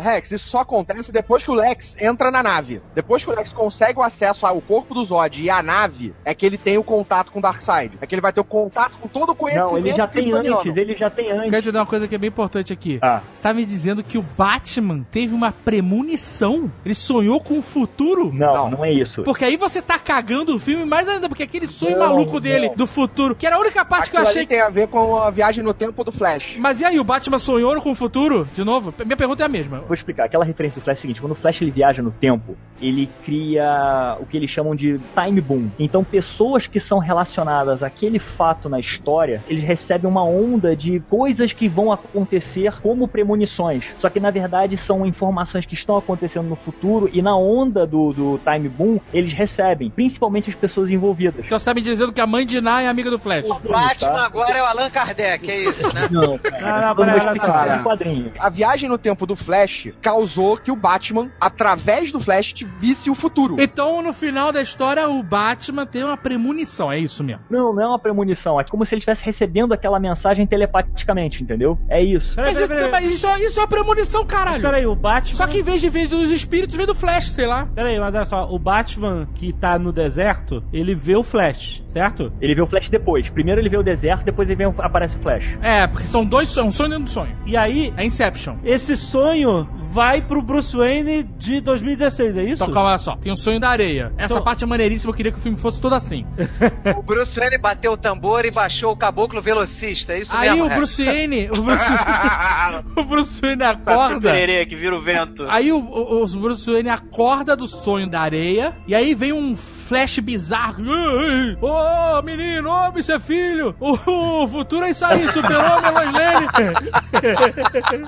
Rex, isso só acontece depois que o Lex entra na nave. Depois que o Lex consegue o acesso ao corpo do Zod e à nave, é que ele tem o contato com o Darkseid. É que ele vai ter o contato com todo o conhecimento Não, ele já tem antes, ele já tem antes. Quero te dar uma coisa que é bem importante aqui. Ah. Você tá me dizendo que o Batman teve uma premonição? Ele sonhou com o futuro? Não, Não. não, é isso. Porque aí você tá cagando o filme mais ainda, porque aquele sonho Não, maluco dele não. do futuro, que era a única parte que eu Aquilo achei ali tem a ver com a viagem no tempo do Flash. Mas e aí, o Batman sonhou com o futuro? De novo? Minha pergunta é a mesma. Vou explicar. Aquela referência do Flash é o seguinte: quando o Flash ele viaja no tempo, ele cria o que eles chamam de time boom. Então, pessoas que são relacionadas àquele fato na história, eles recebem uma onda de coisas que vão acontecer como premonições. Só que na verdade são informações que estão acontecendo no futuro e na onda do, do time boom eles recebem, principalmente as pessoas envolvidas. Então você tá me dizendo que a mãe de Ná é amiga do Flash. O Batman agora é o Allan Kardec, é isso, né? Não, cara. Não, não, em quadrinho. A viagem no tempo do Flash causou que o Batman, através do Flash, visse o futuro. Então, no final da história, o Batman tem uma premonição, é isso mesmo. Não, não é uma premonição. É como se ele estivesse recebendo aquela mensagem telepaticamente, entendeu? É isso. Peraí, Mas, peraí, isso- peraí. mas isso, isso é uma premonição, caralho. Peraí, o Batman. Só que em vez de vir dos espíritos, vem do Flash, sei lá. Peraí, mas olha só, o Batman que tá no deserto, ele vê o Flash, certo? Ele vê o Flash depois. Primeiro ele vê o deserto, depois ele vê, aparece o Flash. É, porque são dois sonhos, um sonho dentro do sonho. E aí, É Inception. esse sonho vai pro Bruce Wayne de 2016, é isso? Então, calma só. Tem o sonho da areia. Essa Então- parte é maneiríssima, eu queria que o filme fosse todo assim. O Bruce Wayne bateu o tambor e baixou o caboclo velocista, é isso Aí mesmo, o Rex? Bruce Wayne, o Bruce, o Bruce Wayne o acorda. que vira o vento. Aí o, o, o Bruce Wayne acorda do sonho da areia. E aí vem um flash bizarro. Ô, menino, homem, seu filho. O, futuro é isso aí, super-homem, Lois Lane.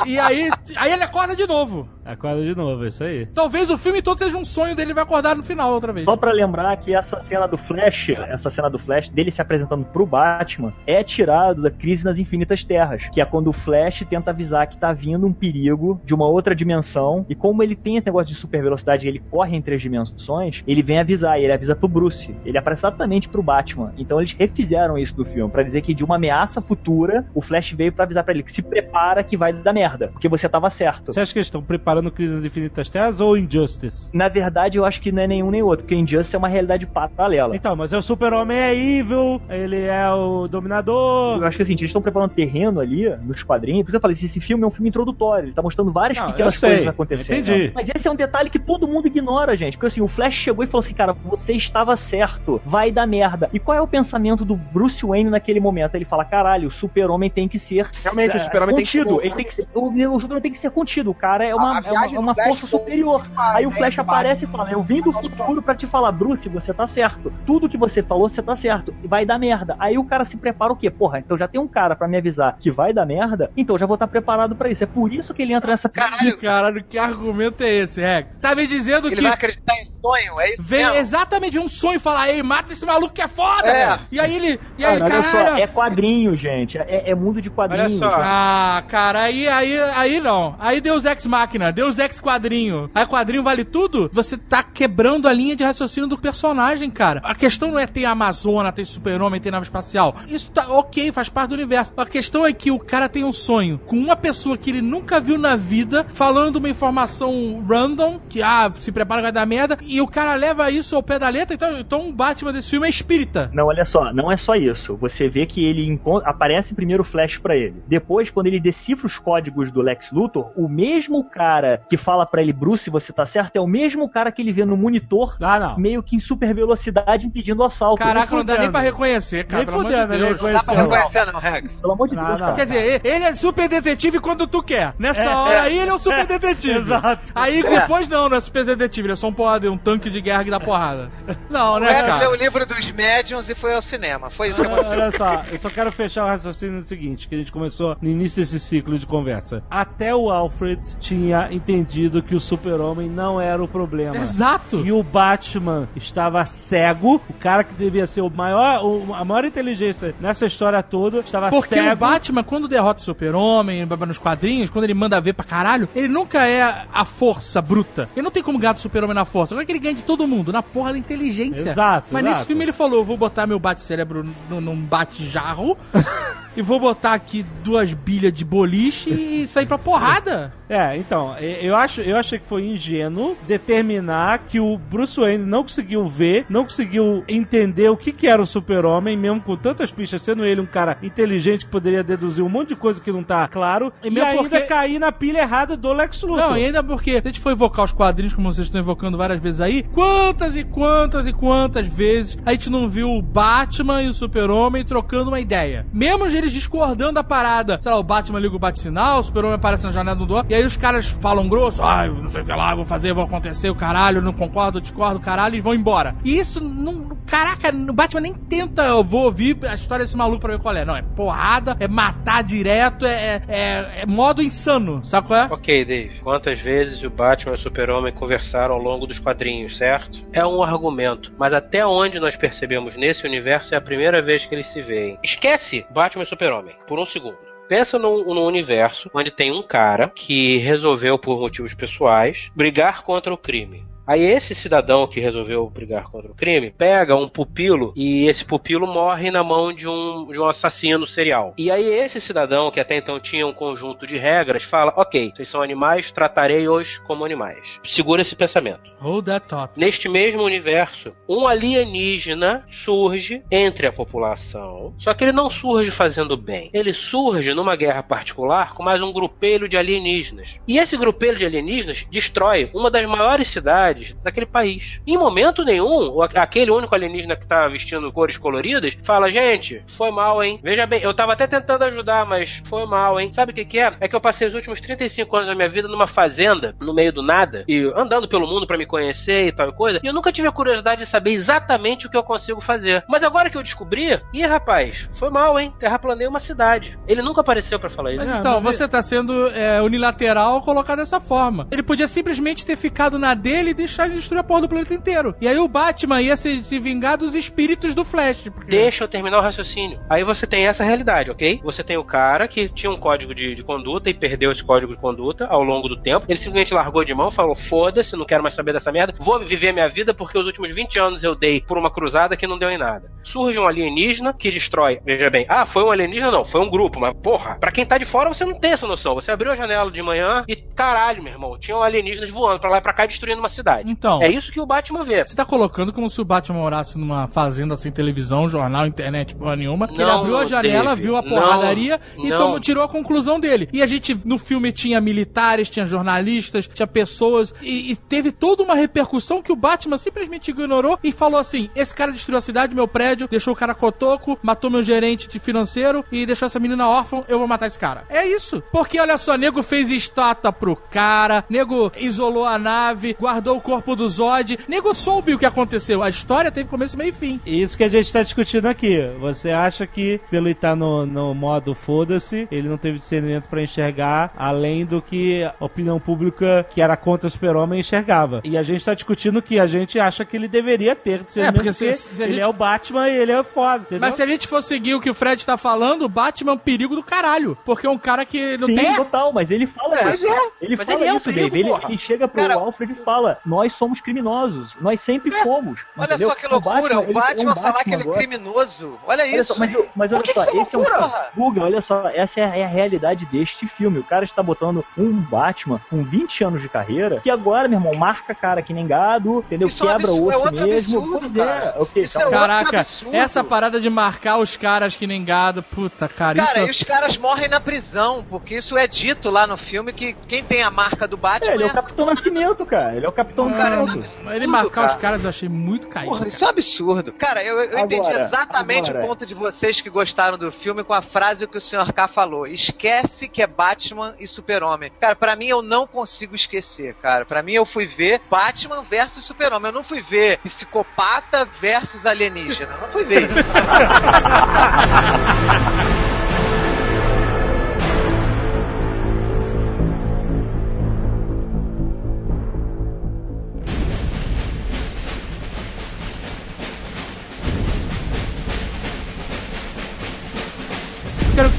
e aí, aí ele acorda de novo. Acorda de novo, é isso aí. Talvez o filme todo seja um sonho dele vai acordar no final outra vez. Só pra lembrar que essa cena do Flash, essa cena do Flash, dele se apresentando pro Batman, é tirado da Crise nas Infinitas Terras, que é quando o Flash tenta avisar que tá vindo um perigo de uma outra dimensão, e como ele tem esse negócio de super velocidade e ele corre entre as dimensões, ele vem avisar, e ele avisa pro Bruce. Ele aparece exatamente pro Batman. Então eles refizeram isso no filme, pra dizer que de uma ameaça futura, o Flash veio pra avisar pra ele que se prepara que vai dar merda, porque você tava certo. Você acha que eles estão preparando Crise nas Infinitas Terras ou Injustice? Na verdade, eu acho que não é nenhum nem outro, porque Injustice é uma realidade paralela. Então, mas é o Super-Homem é evil, ele é o dominador. Eu acho que assim, eles estão preparando terreno ali nos quadrinhos, porque eu falei, esse filme é um filme introdutório, ele tá mostrando várias Não, pequenas coisas acontecendo. entendi. Mas esse é um detalhe que todo mundo ignora, gente. Porque assim, o Flash chegou e falou assim, cara, você estava certo, vai dar merda. E qual é o pensamento do Bruce Wayne naquele momento? Ele fala, caralho, o super-homem tem que ser Realmente, o eh, Super-Homem tem que ser ele tem que ser, o, o super-homem tem que ser contido. O cara é uma, A- a é uma, é uma Flash força superior. uma Aí o Flash aparece e fala: Eu vim do futuro pra te falar, Bruce, você tá certo. Tudo que você falou, você tá certo. E vai dar merda. Aí o cara se prepara o quê? Porra, então já tem um cara pra me avisar que vai dar merda, então já vou estar preparado pra isso. É por isso que ele entra nessa. Caralho, Caralho, que argumento é esse, Rex? Tá me dizendo ele que vai acreditar em sonho, é isso vem mesmo? exatamente um sonho e fala, ei, mata esse maluco que é foda, É. E aí ele. E aí, Cara, olha só, é quadrinho, gente. É, é mundo de quadrinhos. Olha só. Ah, cara, aí, aí, aí não. Aí Deus Ex Máquina, Deus Ex Quadrinho. Aí quadrinho vale tudo? Você tá quebrando a linha de raciocínio do personagem, cara. A questão não é ter Amazona, ter super-homem, ter nave espacial. Isso tá ok, faz parte do universo. A questão é que o cara tem um sonho com uma pessoa que ele nunca viu na vida, falando uma informação random, que, ah, se prepara, vai dar merda, e o cara leva isso ao pé da letra, então, então o Batman desse filme é espírita. Não, olha só, não é só isso. Você vê que ele encontra, aparece primeiro o Flash pra ele. Depois, quando ele decifra os códigos do Lex Luthor, o mesmo cara que fala pra ele, Bruce, você tá certo, é o mesmo cara que ele vê no monitor, Ah, não. meio que em super velocidade, impedindo o assalto. Caraca, não dá nem fudendo. pra reconhecer, cara. Nem pelo amor de fudendo, ele Deus. Não dá pra reconhecer, não, Rex. Pelo amor de Não, Deus, não. cara. Quer dizer, ele é super detetive quando tu quer. Nessa É, hora é. aí ele é um super detetive. Exato. Aí depois não, não é super detetive, ele é só um porrada, um tanque de guerra que dá porrada. Não, O né, Rex leu o livro dos médiums e foi ao cinema. Foi isso que aconteceu. Olha só, eu só quero fechar o raciocínio no seguinte, que a gente começou no início desse ciclo de conversa. Até o Alfred tinha entendido que o super-homem não era o problema. Exato. E o Batman estava cego, o cara que devia ser o maior, o- a maior inteligência nessa história toda, estava Porque cego. o Batman, quando derrota o super-homem nos quadrinhos, quando ele manda ver pra caralho, ele nunca é a força bruta. Ele não tem como ganhar do super-homem na força. Como é que ele ganha de todo mundo? Na porra da inteligência. Exato, Mas exato. nesse filme ele falou, vou botar meu bate-cérebro num bate-jarro e vou botar aqui duas bilhas de boliche e sair pra porrada. É, então, eu, acho, eu achei que foi ingênuo determinar que o Bruce Wayne não conseguiu ver, não conseguiu entender o que, que era o super-homem, mesmo com tantas pistas, sendo ele um cara inteligente que poderia deduzir um monte de coisa que não tá claro, E e, ainda porque- cair na pilha errada do Lex Luthor. Não, e ainda porque, se a gente for evocar os quadrinhos, como vocês estão evocando várias vezes aí, quantas e quantas e quantas vezes a gente não viu o Batman e o Super-Homem trocando uma ideia? Mesmo eles discordando da parada. Sei lá, o Batman liga o bate-sinal, o Super-Homem aparece na janela do door, e aí os caras falam grosso, ai, não sei o que lá, vou fazer, vou acontecer, o caralho, não concordo, discordo, caralho, e vão embora. E isso, não, caraca, o Batman nem tenta, eu vou ouvir a história desse maluco pra ver qual é. Não, é porrada, é matar direto, é, é, é modo insano, sabe qual é? Ok, Dave. Quantas vezes o Batman e o Super-Homem conversaram ao longo dos quadrinhos, certo? É um argumento. Mas até onde nós percebemos nesse universo é a primeira vez que eles se veem. Esquece Batman Super-Homem por um segundo. Pensa num, num universo onde tem um cara que resolveu, por motivos pessoais, brigar contra o crime. Aí esse cidadão que resolveu brigar contra o crime pega um pupilo e esse pupilo morre na mão de um, de um assassino serial. E aí esse cidadão, que até então tinha um conjunto de regras, fala: Ok, vocês são animais, tratarei-os como animais. Segura esse pensamento. Hold that thought. Neste mesmo universo, um alienígena surge entre a população, só que ele não surge fazendo bem. Ele surge numa guerra particular com mais um grupelho de alienígenas. E esse grupelho de alienígenas destrói uma das maiores cidades daquele país. Em momento nenhum, aquele único alienígena que tá vestindo cores coloridas fala: Gente, foi mal, hein? Veja bem, eu tava até tentando ajudar, mas foi mal, hein? Sabe o que, que é? É que eu passei os últimos 35 anos da minha vida numa fazenda, no meio do nada, e andando pelo mundo pra me conhecer e tal e coisa, e eu nunca tive a curiosidade de saber exatamente o que eu consigo fazer. Mas agora que eu descobri, ih, rapaz, foi mal, hein? Terraplanei uma cidade. Ele nunca apareceu pra falar isso. Mas Não, então, mas você tá sendo é, unilateral ao colocar dessa forma. Ele podia simplesmente ter ficado na dele e ele destruir a porra do planeta inteiro. E aí o Batman ia se, se vingar dos espíritos do Flash. Porque... Deixa eu terminar o raciocínio. Aí você tem essa realidade, ok? Você tem o cara que tinha um código de, de conduta e perdeu esse código de conduta ao longo do tempo. Ele simplesmente largou de mão, falou: foda-se, não quero mais saber dessa merda. Vou viver minha vida porque os últimos 20 anos eu dei por uma cruzada que não deu em nada. Surge um alienígena que destrói. Veja bem, ah, foi um alienígena? Não, foi um grupo, mas porra, pra quem tá de fora você não tem essa noção. Você abriu a janela de manhã e caralho, meu irmão, tinham alienígenas voando pra lá e pra cá destruindo uma cidade. Sociedade. Então. É isso que o Batman vê. Você tá colocando como se o Batman morasse numa fazenda sem televisão, jornal, internet, porra nenhuma. Que ele Não, abriu a janela, Dave, viu a não, porradaria e não. tomou- tirou a conclusão dele. E a gente, no filme, tinha militares, tinha jornalistas, tinha pessoas. E, e teve toda uma repercussão que o Batman simplesmente ignorou e falou assim: esse cara destruiu a cidade, meu prédio, deixou o cara cotoco, matou meu gerente de financeiro e deixou essa menina órfã, eu vou matar esse cara. É isso. Porque olha só, nego fez estátua pro cara, nego isolou a nave, guardou o corpo do Zod, nego soube o que aconteceu. A história teve começo, meio e fim. Isso que a gente tá discutindo aqui. Você acha que, pelo ele estar no, no modo foda-se, ele não teve discernimento pra enxergar além do que a opinião pública que era contra o super-homem enxergava. E a gente tá discutindo que a gente acha que ele deveria ter discernimento porque se- porque se a ele gente- é o Batman e ele é foda, entendeu? Mas se a gente for seguir o que o Fred tá falando, o Batman é um perigo do caralho. Porque é um cara que não Sim, tem. total, mas ele fala É, isso. Ele Mas fala ele é um isso, perigo, Dave. Ele, ele chega pro Cara- Alfred e fala: Nós somos criminosos. Nós sempre fomos. Olha entendeu? só que loucura, o ele- Batman, é um falar que ele é criminoso. Olha Olha isso. só, mas, mas olha que só, que é esse é um. loucura? Guga, olha só, essa é a, é a realidade deste filme. O cara está botando um Batman com 20 anos de carreira, que agora, meu irmão, marca cara que nem gado, entendeu? Isso é um Quebra absurdo, é osso mesmo. absurdo, pois cara. é, é outro Caraca, essa parada de marcar os caras que nem gado, puta, cara, Cara, isso. e os caras morrem na prisão, porque isso é dito lá no filme que quem tem a marca do É, Batman ele é o Capitão Nascimento, cara. Ele é o Capitão Cara, Nascimento. absurdo, Ele marcar os cara. caras eu achei muito caído. Porra, isso é um absurdo. Cara, eu, eu entendi Agora, exatamente agora. o ponto de vocês que gostaram do filme com a frase que o Sr. K falou. Esquece que é Batman e Super-Homem. Cara, pra mim eu não consigo esquecer, cara. Pra mim eu fui ver Batman versus Super-Homem. Eu não fui ver psicopata versus alienígena. Eu não fui ver. isso.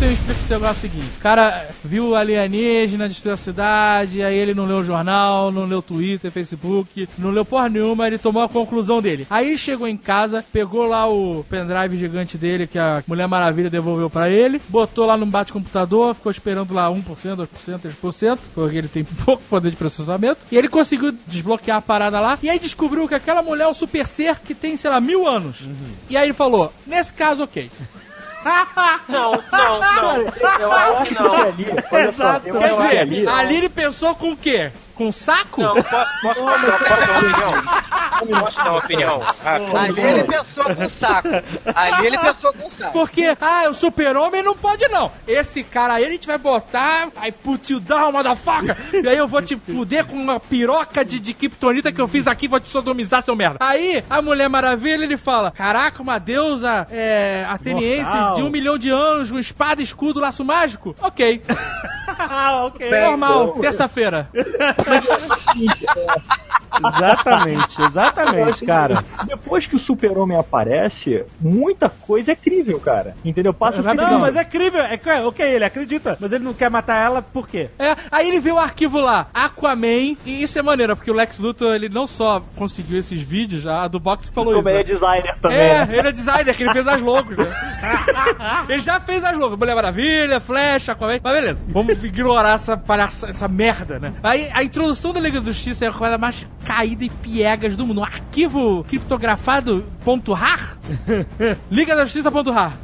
Você me explique esse negócio seguinte. O cara viu alienígena, destruiu a cidade, aí ele não leu o jornal, não leu Twitter, Facebook, não leu porra nenhuma, ele tomou a conclusão dele. Aí chegou em casa, pegou lá o pendrive gigante dele que a Mulher Maravilha devolveu pra ele, botou lá no bate-computador, ficou esperando lá 1%, 2%, 3%, porque ele tem pouco poder de processamento, e ele conseguiu desbloquear a parada lá, e aí descobriu que aquela mulher é um super ser que tem, sei lá, mil anos. E aí ele falou, nesse caso, ok. Não, não, não. Eu acho que não. Ali, olha só, eu Quer dizer, ali, ali ele pensou com o quê? Com um saco? Não, po- posso, posso, posso dar uma opinião? Posso dar uma opinião? Ah, Ali ele pensou com saco. Ali ele pensou com saco. Porque, ah, o super-homem não pode não. Esse cara aí a gente vai botar, aí put you down, motherfucker. E aí eu vou te fuder com uma piroca de, de kryptonita que eu fiz aqui, vou te sodomizar, seu merda. Aí, a Mulher Maravilha, ele fala, caraca, uma deusa é, ateniense Mortal. de um milhão de anos, com espada, escudo, laço mágico. Ok, ok. normal, terça-feira. Exatamente, exatamente, cara. Depois que o super-homem aparece, muita coisa é crível, cara. Entendeu? Passa Não, crível. mas é crível. É, que- ok, ele acredita, mas ele não quer matar ela por quê? É, aí ele vê o arquivo lá, Aquaman, e isso é maneiro, porque o Lex Luthor, ele não só conseguiu esses vídeos, a do Box que falou Como isso. ele né? é designer também. É, né? ele é designer, que ele fez as logos, né? ele já fez as logos. Mulher Maravilha, Flash, Aquaman. Mas beleza, vamos ignorar essa, palhaça, essa merda, né? Aí a introdução da Liga da Justiça é a coisa mais caída e piegas do mundo. Um arquivo criptografado ponto .rar? Liga da Justiça ponto .rar.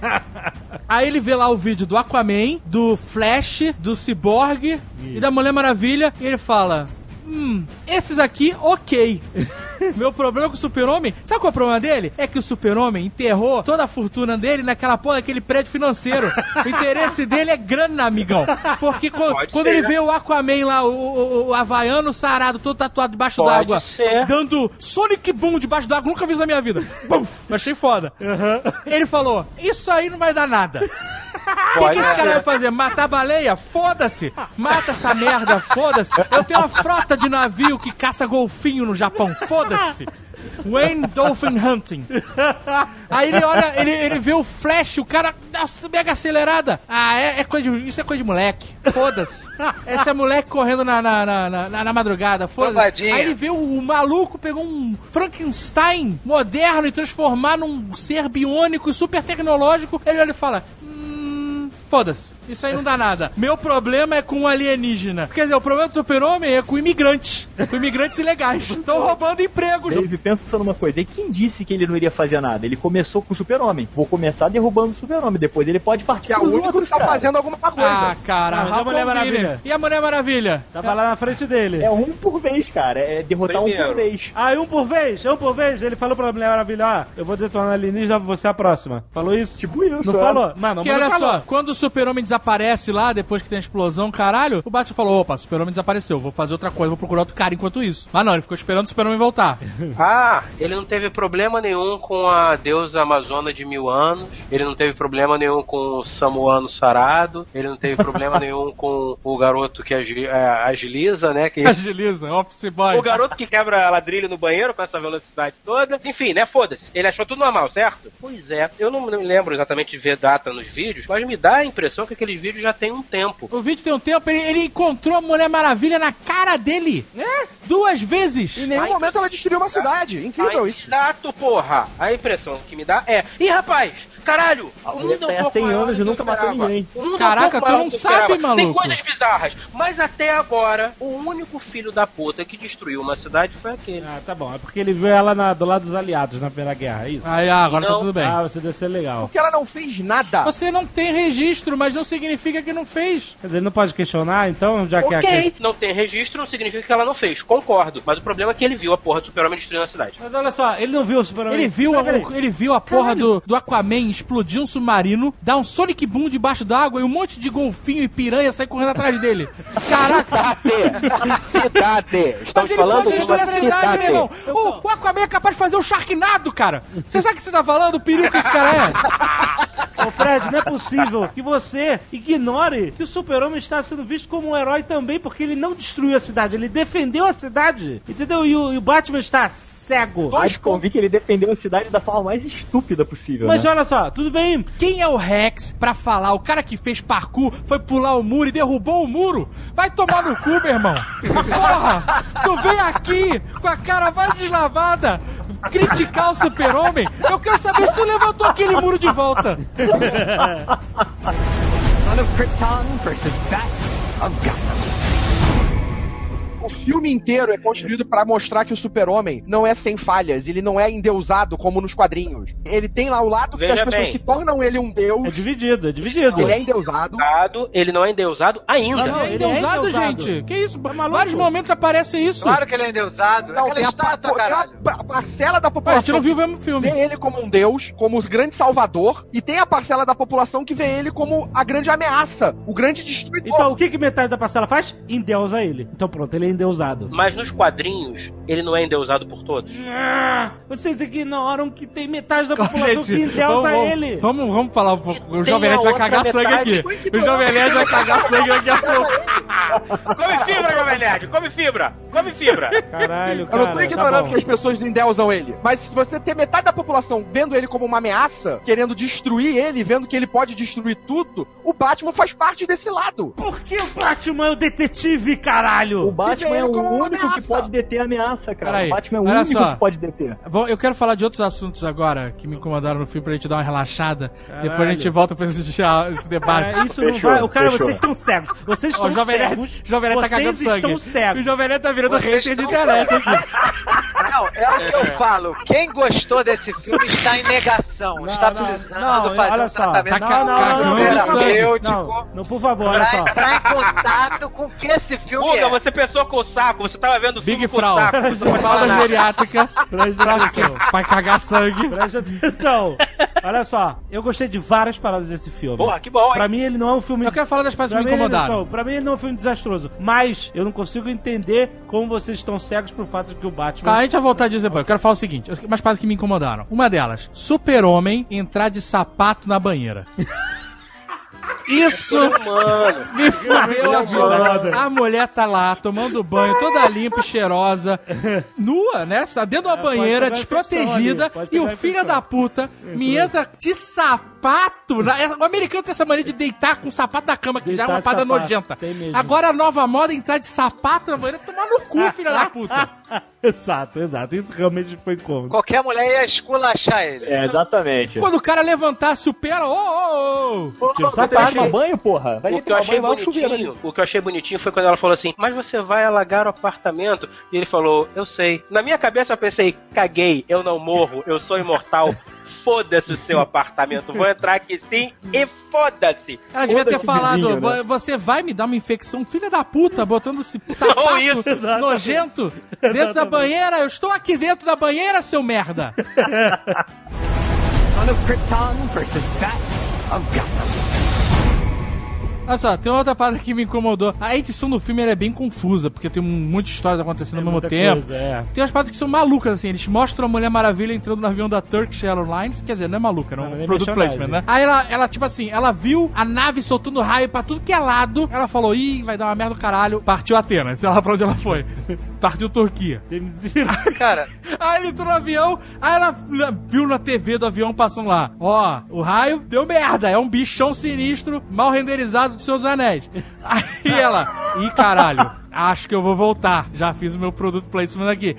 Aí ele vê lá o vídeo do Aquaman, do Flash, do Cyborg e da Mulher Maravilha e ele fala: Hum, esses aqui, ok. Meu problema com o Super-Homem, sabe qual é o problema dele? É que o Super-Homem enterrou toda a fortuna dele naquela porra daquele prédio financeiro. O interesse dele é grana, amigão. Porque co- quando ser, ele né? vê o Aquaman lá, o, o, o havaiano sarado, todo tatuado debaixo Pode d'água, ser. dando Sonic Boom debaixo d'água, nunca vi isso na minha vida. Bum, achei foda. Ele falou: Isso aí não vai dar nada. O que, que esse cara vai fazer? Matar baleia? Foda-se! Mata essa merda, foda-se! Eu tenho uma frota de navio que caça golfinho no Japão, foda-se! Wayne Dolphin Hunting. Aí ele olha, ele, ele vê o Flash, o cara dá mega acelerada. Ah, é, é coisa de, isso é coisa de moleque. Foda-se. Esse é moleque correndo na, na, na, na- na madrugada. Foda-se. Aí ele vê o, o maluco pegou um Frankenstein moderno e transformar num ser biônico e super tecnológico. Ele olha e fala. Foda-se. Isso aí não dá nada. Meu problema é com o alienígena. Quer dizer, o problema do super-homem é com imigrantes. Com imigrantes ilegais. Estão roubando empregos. Dave, pensa numa coisa. E quem disse que ele não iria fazer nada? Ele começou com o super-homem. Vou começar derrubando o super-homem. Depois ele pode partir Que é o único outros, que tá cara. fazendo alguma Ah, coisa. cara, Não, mas a Mulher. Maravilha? E a Mulher Maravilha? Tava lá na frente dele. É um por vez, cara. É derrotar um Primeiro. por vez. Ah, um por vez, um por vez. Ele falou pra Mulher Maravilha, ó, eu vou detonar alienígena, você é a próxima. Falou isso? Tipo isso, Não é. falou? Mano, Que olha falou. só, quando o super-homem desaparece lá, depois que tem a explosão, caralho, o Batman falou, opa, o super-homem desapareceu, vou fazer outra coisa, vou procurar outro cara enquanto isso. Mas não, ele ficou esperando o super-homem voltar. Ah, ele não teve problema nenhum com a deusa amazona de mil anos. Ele não teve problema nenhum com o samuano sarado. Ele não teve problema nenhum com o garoto que agi- é, agiliza, né? Que... Agiliza, office boy. O garoto que quebra ladrilho no banheiro com essa velocidade toda. Enfim, né? Foda-se. Ele achou tudo normal, certo? Pois é. Eu não me lembro exatamente de ver data nos vídeos, mas me dá a impressão que aqueles vídeos já tem um tempo. O vídeo tem um tempo, ele, ele encontrou a Mulher Maravilha na cara dele. É? Duas vezes. Em nenhum momento ela destruiu uma cidade. Incrível isso. Exato, porra. A impressão que me dá é. Ih, rapaz, caralho, o mulher mundo é um pouco 100 maior anos do e nunca matou ninguém. O Caraca, é tu não sabe, esperava. Tem maluco. coisas bizarras. Mas até agora, o único filho da puta que destruiu uma cidade foi aquele. Ah, tá bom. É porque ele viu ela na- do lado dos aliados na Primeira Guerra, é isso? Ah, agora tá tudo bem. Ah, você deve ser legal. Porque ela não fez nada. Você não tem registro, mas não significa que não fez. Dizer, não pode questionar, então, já que é Ok, não tem registro, não significa que ela não fez. Concordo. Mas o problema é que ele viu a porra do super-homem destruindo a cidade. Mas olha só, ele não viu o super Ele viu, a, ele viu a porra do, do Aquaman explodir um submarino, dar um Sonic Boom debaixo d'água e um monte de golfinho e piranha sair correndo atrás dele. Caraca! Cidade! Mas Estamos ele falando pode de uma a cidade, meu irmão! O, o Aquaman é capaz de fazer um Sharknado, cara! Você sabe o que você tá falando? O perigo que esse cara é? Ô Fred, não é possível que você ignore que o super-homem está sendo visto como um herói também, porque ele não destruiu a cidade, ele defendeu a cidade, entendeu? E o, e o Batman está cego. Mas convi que ele defendeu a cidade da forma mais estúpida possível. Mas né? olha só, tudo bem, Quem é o Rex pra falar? O cara que fez parkour, foi pular o muro e derrubou o muro? Vai tomar no cu, meu irmão! Porra! Tu vem aqui com a cara mais deslavada criticar o super-homem? Eu quero saber se tu levantou aquele muro de volta! Son of Krypton versus Bat of Gotham. O filme inteiro é construído pra mostrar que o super-homem não é sem falhas, ele não é endeusado como nos quadrinhos. Ele tem lá o lado Veja das pessoas bem. que tornam ele um é deus, dividido, é dividido. ele é endeusado. Endeusado, Ele não é endeusado ainda. Não, é ele é endeusado, gente! Que isso? maluco? Vários momentos aparece isso! Claro que ele é endeusado. Não, Aquela tem a, estátua, tem a pa- parcela da Ué, a gente população não viu o que mesmo filme. vê ele como um deus, como o grande salvador, e tem a parcela da população que vê ele como a grande ameaça, o grande destruidor. Então, o que, que metade da parcela faz? Endeusa ele. Então pronto, ele é endeusado. Mas nos quadrinhos, ele não é endeusado por todos. Ah, Vocês ignoram que tem metade da população Gente, que endeusa vamos, vamos- ele. Vamos, vamos falar um pouco. O Jovem Nerd vai cagar sangue metade. aqui. O Jovem Nerd vai cagar sangue daqui a pouco. Come fibra, Jovem Nerd! Come fibra! Come fibra! Caralho, Eu cara. não tô tá ignorando bom. que as pessoas endeusam ele. Mas se você ter metade da população vendo ele como uma ameaça, querendo destruir ele, vendo que ele pode destruir tudo, o Batman faz parte desse lado. Por que o Batman é o detetive, caralho? O Batman vê é o único que pode deter a ameaça, cara. O Batman é o olha único só. que pode deter. Bom, eu quero falar de outros assuntos agora que me incomodaram no filme pra gente dar uma relaxada. Caralho. Depois a gente volta pra esse, esse debate. Cara, isso não Fechou, vai. O cara, fechou. vocês estão cegos. Vocês estão o Jovem cegos. Jovem Nerd tá cagando Vocês sangue. estão cegos. O Jovem Nerd tá virando Vocês hater de internet aqui. Não, é o que eu falo. Quem gostou desse filme está em negação. Não, está não, precisando não, fazer olha um só. tratamento Tá cagando terapêutico. Não, não, por favor, olha só. entrar em contato com o que esse filme Guga, é. você pensou com o saco, você tava vendo o filme Big com o Frau. saco. Você não pode falar Fralda geriátrica. Presta atenção. Vai cagar sangue. Presta atenção. Olha só, eu gostei de várias paradas desse filme. Porra, que bom, hein? Pra mim ele não é um filme. Eu quero falar das partes que me mim, ele, incomodaram. então, pra mim ele não é um filme desastroso. Mas eu não consigo entender como vocês estão cegos pro fato de que o Batman. Tá, a gente vai voltar a dizer depois. Eu quero falar o seguinte: umas partes que me incomodaram. Uma delas, super-homem entrar de sapato na banheira. Isso Mano, me fudeu a Mano. vida. A mulher tá lá, tomando banho, toda limpa e cheirosa, nua, né? Tá dentro da É, banheira, desprotegida, e o filho da puta me entra de sapato. na- é, O americano tem essa mania de deitar com o sapato da cama, que já é Deitar uma parada sapato, nojenta. Agora a nova moda é entrar de sapato na banheira, tomar no cu, filha da puta. exato, exato. Isso realmente foi cômodo. Qualquer mulher ia esculachar ele. É, exatamente. Quando o cara levantasse o pé, ô, ô, ô. Tira o Você vai sapato. tomar banho, porra? Vai O que eu tomar achei banho, bonitinho, o que eu achei bonitinho foi quando ela falou assim: "Mas você vai alagar o apartamento?" E ele falou: "Eu sei". Na minha cabeça eu pensei: "Caguei, eu não morro, eu sou imortal". Foda-se o seu apartamento, vou entrar aqui sim e foda-se. Ela devia ter falado, vizinho, né? "Vo- você vai me dar uma infecção, filha da puta, botando esse sapato isso. nojento dentro da banheira. Eu estou aqui dentro da banheira, seu merda. Son of Krypton versus that of Gotham. Olha só, tem outra parada que me incomodou. A edição do filme é bem confusa, porque tem um monte de histórias acontecendo ao mesmo tempo. coisa, é. Tem umas partes que são malucas, assim. Eles mostram a Mulher Maravilha entrando no avião da Turkish Airlines. Quer dizer, não é maluca, não. Não, É não é product placement, né? Aí ela, ela, tipo assim, ela viu a nave soltando raio pra tudo que é lado. Ela falou, ih, vai dar uma merda do caralho. Partiu Atenas, sei lá pra onde ela foi. Partiu Turquia. Cara, Aí ele entrou no avião, aí ela viu na TV do avião passando lá. Ó, o raio deu merda, é um bichão sinistro, mal renderizado dos seus anéis. Aí ela, ih caralho, acho que eu vou voltar. Já fiz o meu produto placement aqui.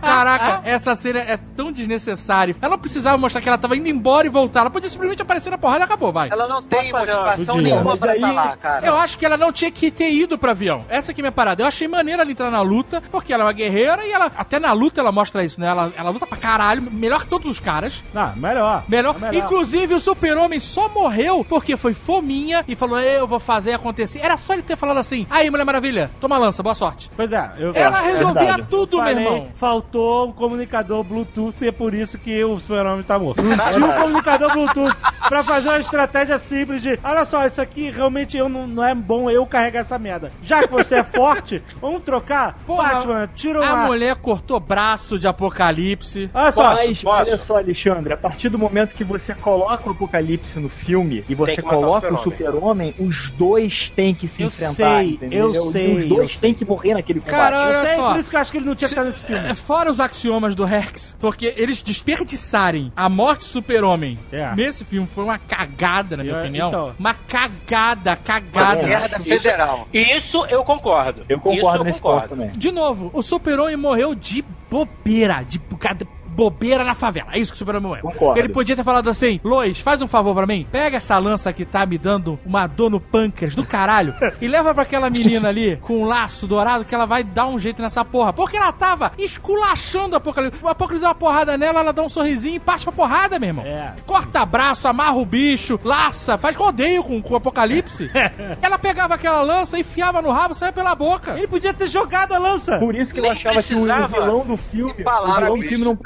Caraca, essa cena é tão desnecessária. Ela não precisava mostrar que ela tava indo embora e voltar. Ela podia simplesmente aparecer na porrada e acabou, vai. ela não tem uma- motivação nenhuma Mas pra aí- estar lá, cara. Eu acho que ela não tinha que ter ido pro avião. Essa que é a minha parada. Eu achei maneiro ela entrar na luta, porque ela é uma guerreira e ela, até na luta ela mostra isso, né? Ela, ela luta pra caralho, melhor que todos os caras. Não, melhor. Melhor. É Inclusive, o super-homem só morreu porque foi fominha e falou: Eu vou fazer acontecer. Era só ele ter falado assim: Aí, Mulher Maravilha, toma lança, boa sorte. Pois é, eu Ela é resolvia verdade. tudo, meu falei, irmão. faltou um comunicador Bluetooth e é por isso que o super-homem tá morto. Tinha um comunicador Bluetooth pra fazer uma estratégia simples de, olha só, isso aqui realmente eu não, não é bom eu carregar essa merda. Já que você é forte, vamos trocar? Porra, Batman, tira A uma... mulher cortou braço de apocalipse. Olha só, Mas, olha só, Alexandre, a partir do momento que você coloca o Apocalipse no filme e você coloca o Super-Homem. Super-Homem, os dois têm que se Eu enfrentar, sei, entendeu? eu sei, Os eu dois têm que morrer naquele combate. Cara, eu sei, só. por isso que eu acho que ele não tinha que estar nesse filme. É, Fora os axiomas do Rex, porque eles desperdiçarem a morte do super-homem É. nesse filme foi uma cagada, na minha Eu- opinião. então. Uma cagada, cagada. Merda federal. Isso eu concordo. Eu concordo Isso nesse concordo. ponto também. De novo, o super-homem morreu de bobeira, de bocado- bobeira na favela. É isso que o super-homem morreu. Concordo. Ele podia ter falado assim, Lois, faz um favor pra mim, pega essa lança que tá me dando uma dor no pâncreas do caralho e leva pra aquela menina ali com um laço dourado que ela vai dar um jeito nessa porra. Porque ela tava esculachando o Apocalipse. O Apocalipse dá uma porrada nela, ela dá um sorrisinho e parte pra porrada, meu irmão. É. Corta braço, amarra o bicho, laça, faz rodeio com, com o Apocalipse. ela pegava aquela lança, enfiava no rabo, saia pela boca. Ele podia ter jogado a lança. Por isso que eu Nem achava que o vilão do filme, Que o vilão do filme não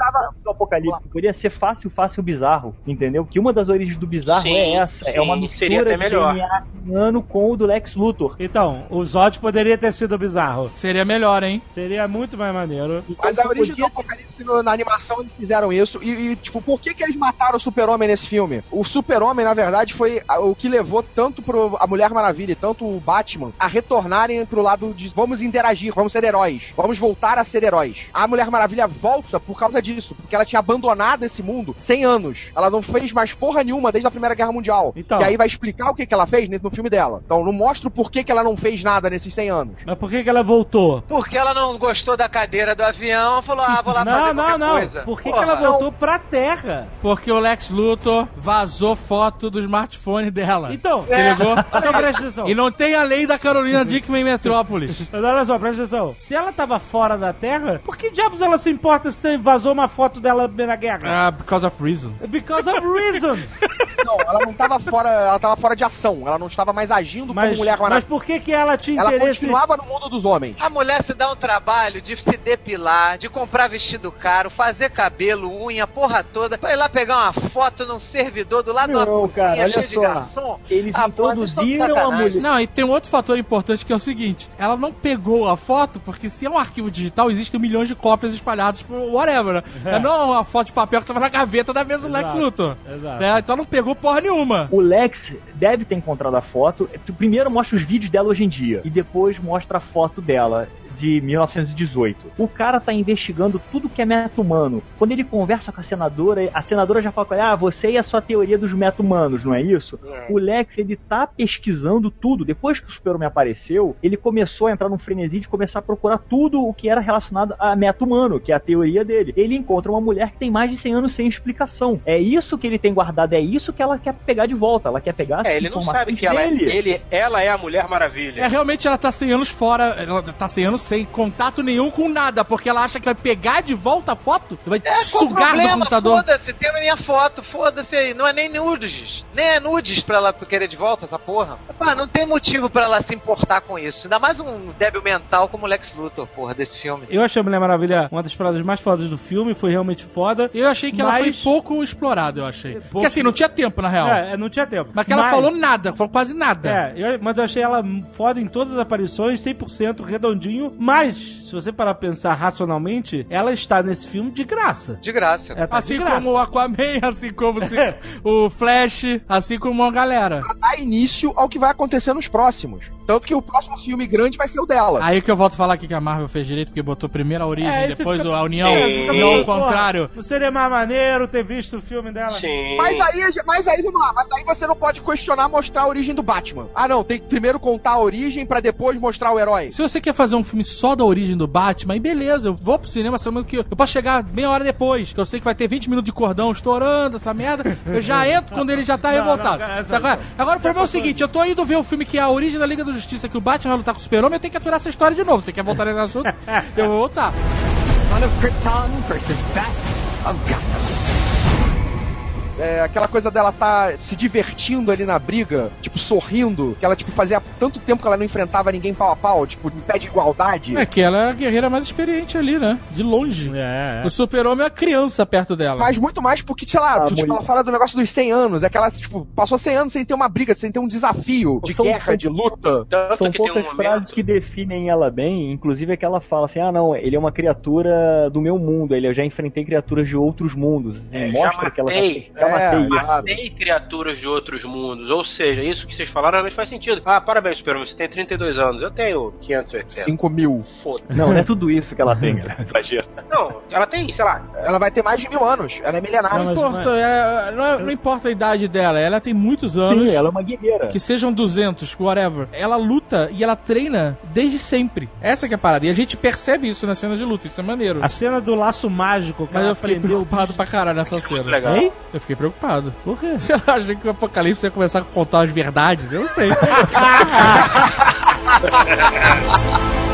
Do Apocalipse. Poderia ser fácil, fácil, bizarro, entendeu? Que uma das origens do bizarro Sim, é essa. é uma sim, mistura seria até de melhor. DNA humano com o do Lex Luthor. Então, o Zod poderia ter sido bizarro. Seria melhor, hein? Seria muito mais maneiro. Mas a origem do podia- Apocalipse no- na animação eles fizeram isso. E, e, tipo, por que, que eles mataram o Super-Homem nesse filme? O Super-Homem, na verdade, foi o que levou tanto pro a Mulher Maravilha e tanto o Batman a retornarem pro lado de vamos interagir, vamos ser heróis, vamos voltar a ser heróis. A Mulher Maravilha volta por causa disso, porque ela tinha abandonado esse mundo 100 anos. Ela não fez mais porra nenhuma desde a Primeira Guerra Mundial. Então. E aí vai explicar o que, que ela fez nesse- no filme dela. Então não mostra o porquê que ela não fez nada nesses 100 anos. Mas por que, que ela voltou? Porque ela não gostou da cadeira do avião, falou, ah, vou lá Não, fazer não, qualquer não. coisa. Por que, que ela voltou pra Terra? Porque o Lex Luthor vazou foto do smartphone dela. Então, Você ligou? então presta atenção. E não tem a lei da Carolina Dickman em Metrópolis. Mas olha só, presta atenção. Se ela tava fora da Terra, por que diabos ela se importa se vazou uma foto dela na guerra? Ah, because of reasons. Because of reasons. Não, ela não tava fora, ela tava fora de ação. Ela não estava mais agindo Mas, como Mulher mas Maravilha. por que que ela tinha Ela interesse... continuava no mundo dos homens. A mulher se dá um trabalho de se depilar, de comprar vestido caro, fazer cabelo, unha, porra toda, pra ir lá pegar uma foto num servidor do lado de uma Não, cozinha cara, olha cheia de só. garçom. Eles Ah, de introduziram a mulher. Não, e tem um outro fator importante que é o seguinte: ela não pegou a foto, porque se é um arquivo digital, existem milhões de cópias espalhadas por whatever, né? É. Não é uma foto de papel que tava na gaveta da mesa do Lex Luthor. exato. Né? Então não pegou porra nenhuma. O Lex deve ter encontrado a foto. Tu Primeiro mostra os vídeos dela hoje em dia e depois mostra a foto dela de 1918. O cara tá investigando tudo que é meta-humano. Quando ele conversa com a senadora, a senadora já fala com ele, ah, você e a sua teoria dos meta-humanos, não é isso? O Lex, ele tá pesquisando tudo. Depois que o Super-Homem apareceu, ele começou a entrar num frenesi de começar a procurar tudo o que era relacionado a meta-humano, que é a teoria dele. Ele encontra uma mulher que tem mais de 100 anos sem explicação. É isso que ele tem guardado, é isso que ela quer pegar de volta. Ela quer pegar as É, ele não sabe que ela é, dele. ele, ela é a Mulher Maravilha. É, realmente ela tá 100 anos fora, ela tá 100 anos sem contato nenhum com nada, porque ela acha que vai pegar de volta a foto e vai É, qual o sugar do problema? computador. Foda-se, tem a minha foto, foda-se aí. Não é nem nudes. Nem é nudes pra ela querer de volta essa porra. Pá, não tem motivo pra ela se importar com isso. Ainda mais um débil mental como o Lex Luthor, porra, desse filme. Eu achei a Mulher Maravilha uma das paradas mais fodas do filme, foi realmente foda. Eu achei que ela foi Mas- pouco explorada, eu achei. Pouco- Porque assim, não tinha tempo, na real. É, não tinha tempo. Mas que ela falou nada, falou quase nada. É, eu- mas eu achei ela foda em todas as aparições, 100% redondinho. Mas, se você parar pra pensar racionalmente, ela está nesse filme de graça. De graça. Ela tá Assim de graça. como o Aquaman, assim como se- o Flash, assim como a galera. Pra dar início ao que vai acontecer nos próximos. Tanto que o próximo filme grande vai ser o dela. Aí que eu volto a falar aqui que a Marvel fez direito, porque botou primeiro a origem, É, depois fica- a união, É, fica não meio, o contrário. Não seria mais maneiro ter visto o filme dela? Sim. Mas aí, mas aí, vamos lá, mas aí você não pode questionar mostrar a origem do Batman. Ah, não, tem que primeiro contar a origem pra depois mostrar o herói. Se você quer fazer um filme só da origem do Batman, aí beleza, eu vou pro cinema sabendo que eu posso chegar meia hora depois, que eu sei que vai ter 20 minutos de cordão estourando, essa merda, eu já entro quando ele já tá Não, revoltado. não, essa- Sabe agora, agora o problema é o seguinte, eu tô indo ver o filme que é a origem da Liga da Justiça, que o Batman vai lutar com o Super-Homem, eu tenho que aturar essa história de novo. Você quer voltar nesse assunto? eu vou voltar. Son of Krypton versus Bat of Gotham. É, aquela coisa dela tá se divertindo ali na briga, tipo, sorrindo, que ela, tipo, fazia tanto tempo que ela não enfrentava ninguém pau a pau, tipo, em pé de igualdade. É que ela é a guerreira mais experiente ali, né? De longe. É, é. O Super-Homem é a criança perto dela. Mas muito mais porque, sei lá, A tipo, mulher- ela fala do negócio dos 100 anos, é que ela, tipo, passou 100 anos sem ter uma briga, sem ter um desafio de São- guerra, de luta. Tanto São que tem um poucas frases que definem ela bem, inclusive é que ela fala assim: ah, não, ele é uma criatura do meu mundo, ele eu já enfrentei criaturas de outros mundos. Assim, É, mostra já que ela matei. Matei. É, exato. Tem criaturas de outros mundos. Ou seja, isso que vocês falaram realmente faz sentido. Ah, parabéns, Superman, você tem 32 anos. Eu tenho 580. 5 mil. Foda. Não, não é tudo isso que ela tem, cara. Exagero. Não, ela tem, sei lá. Ela vai ter mais de mil anos. Ela é milenária. Não importa, é- não, é- não importa a idade dela, ela tem muitos anos. Sim, ela é uma guerreira. Que sejam 200, whatever. Ela luta e ela treina desde sempre. Essa que é a parada. E a gente percebe isso nas cenas de luta. Isso é maneiro. A cena do laço mágico, que Mas ela eu fiquei preocupado pra caralho nessa cena. legal. Hein? Eu fiquei preocupado. Por quê? Você acha que o Apocalipse ia começar a contar as verdades? Eu não sei.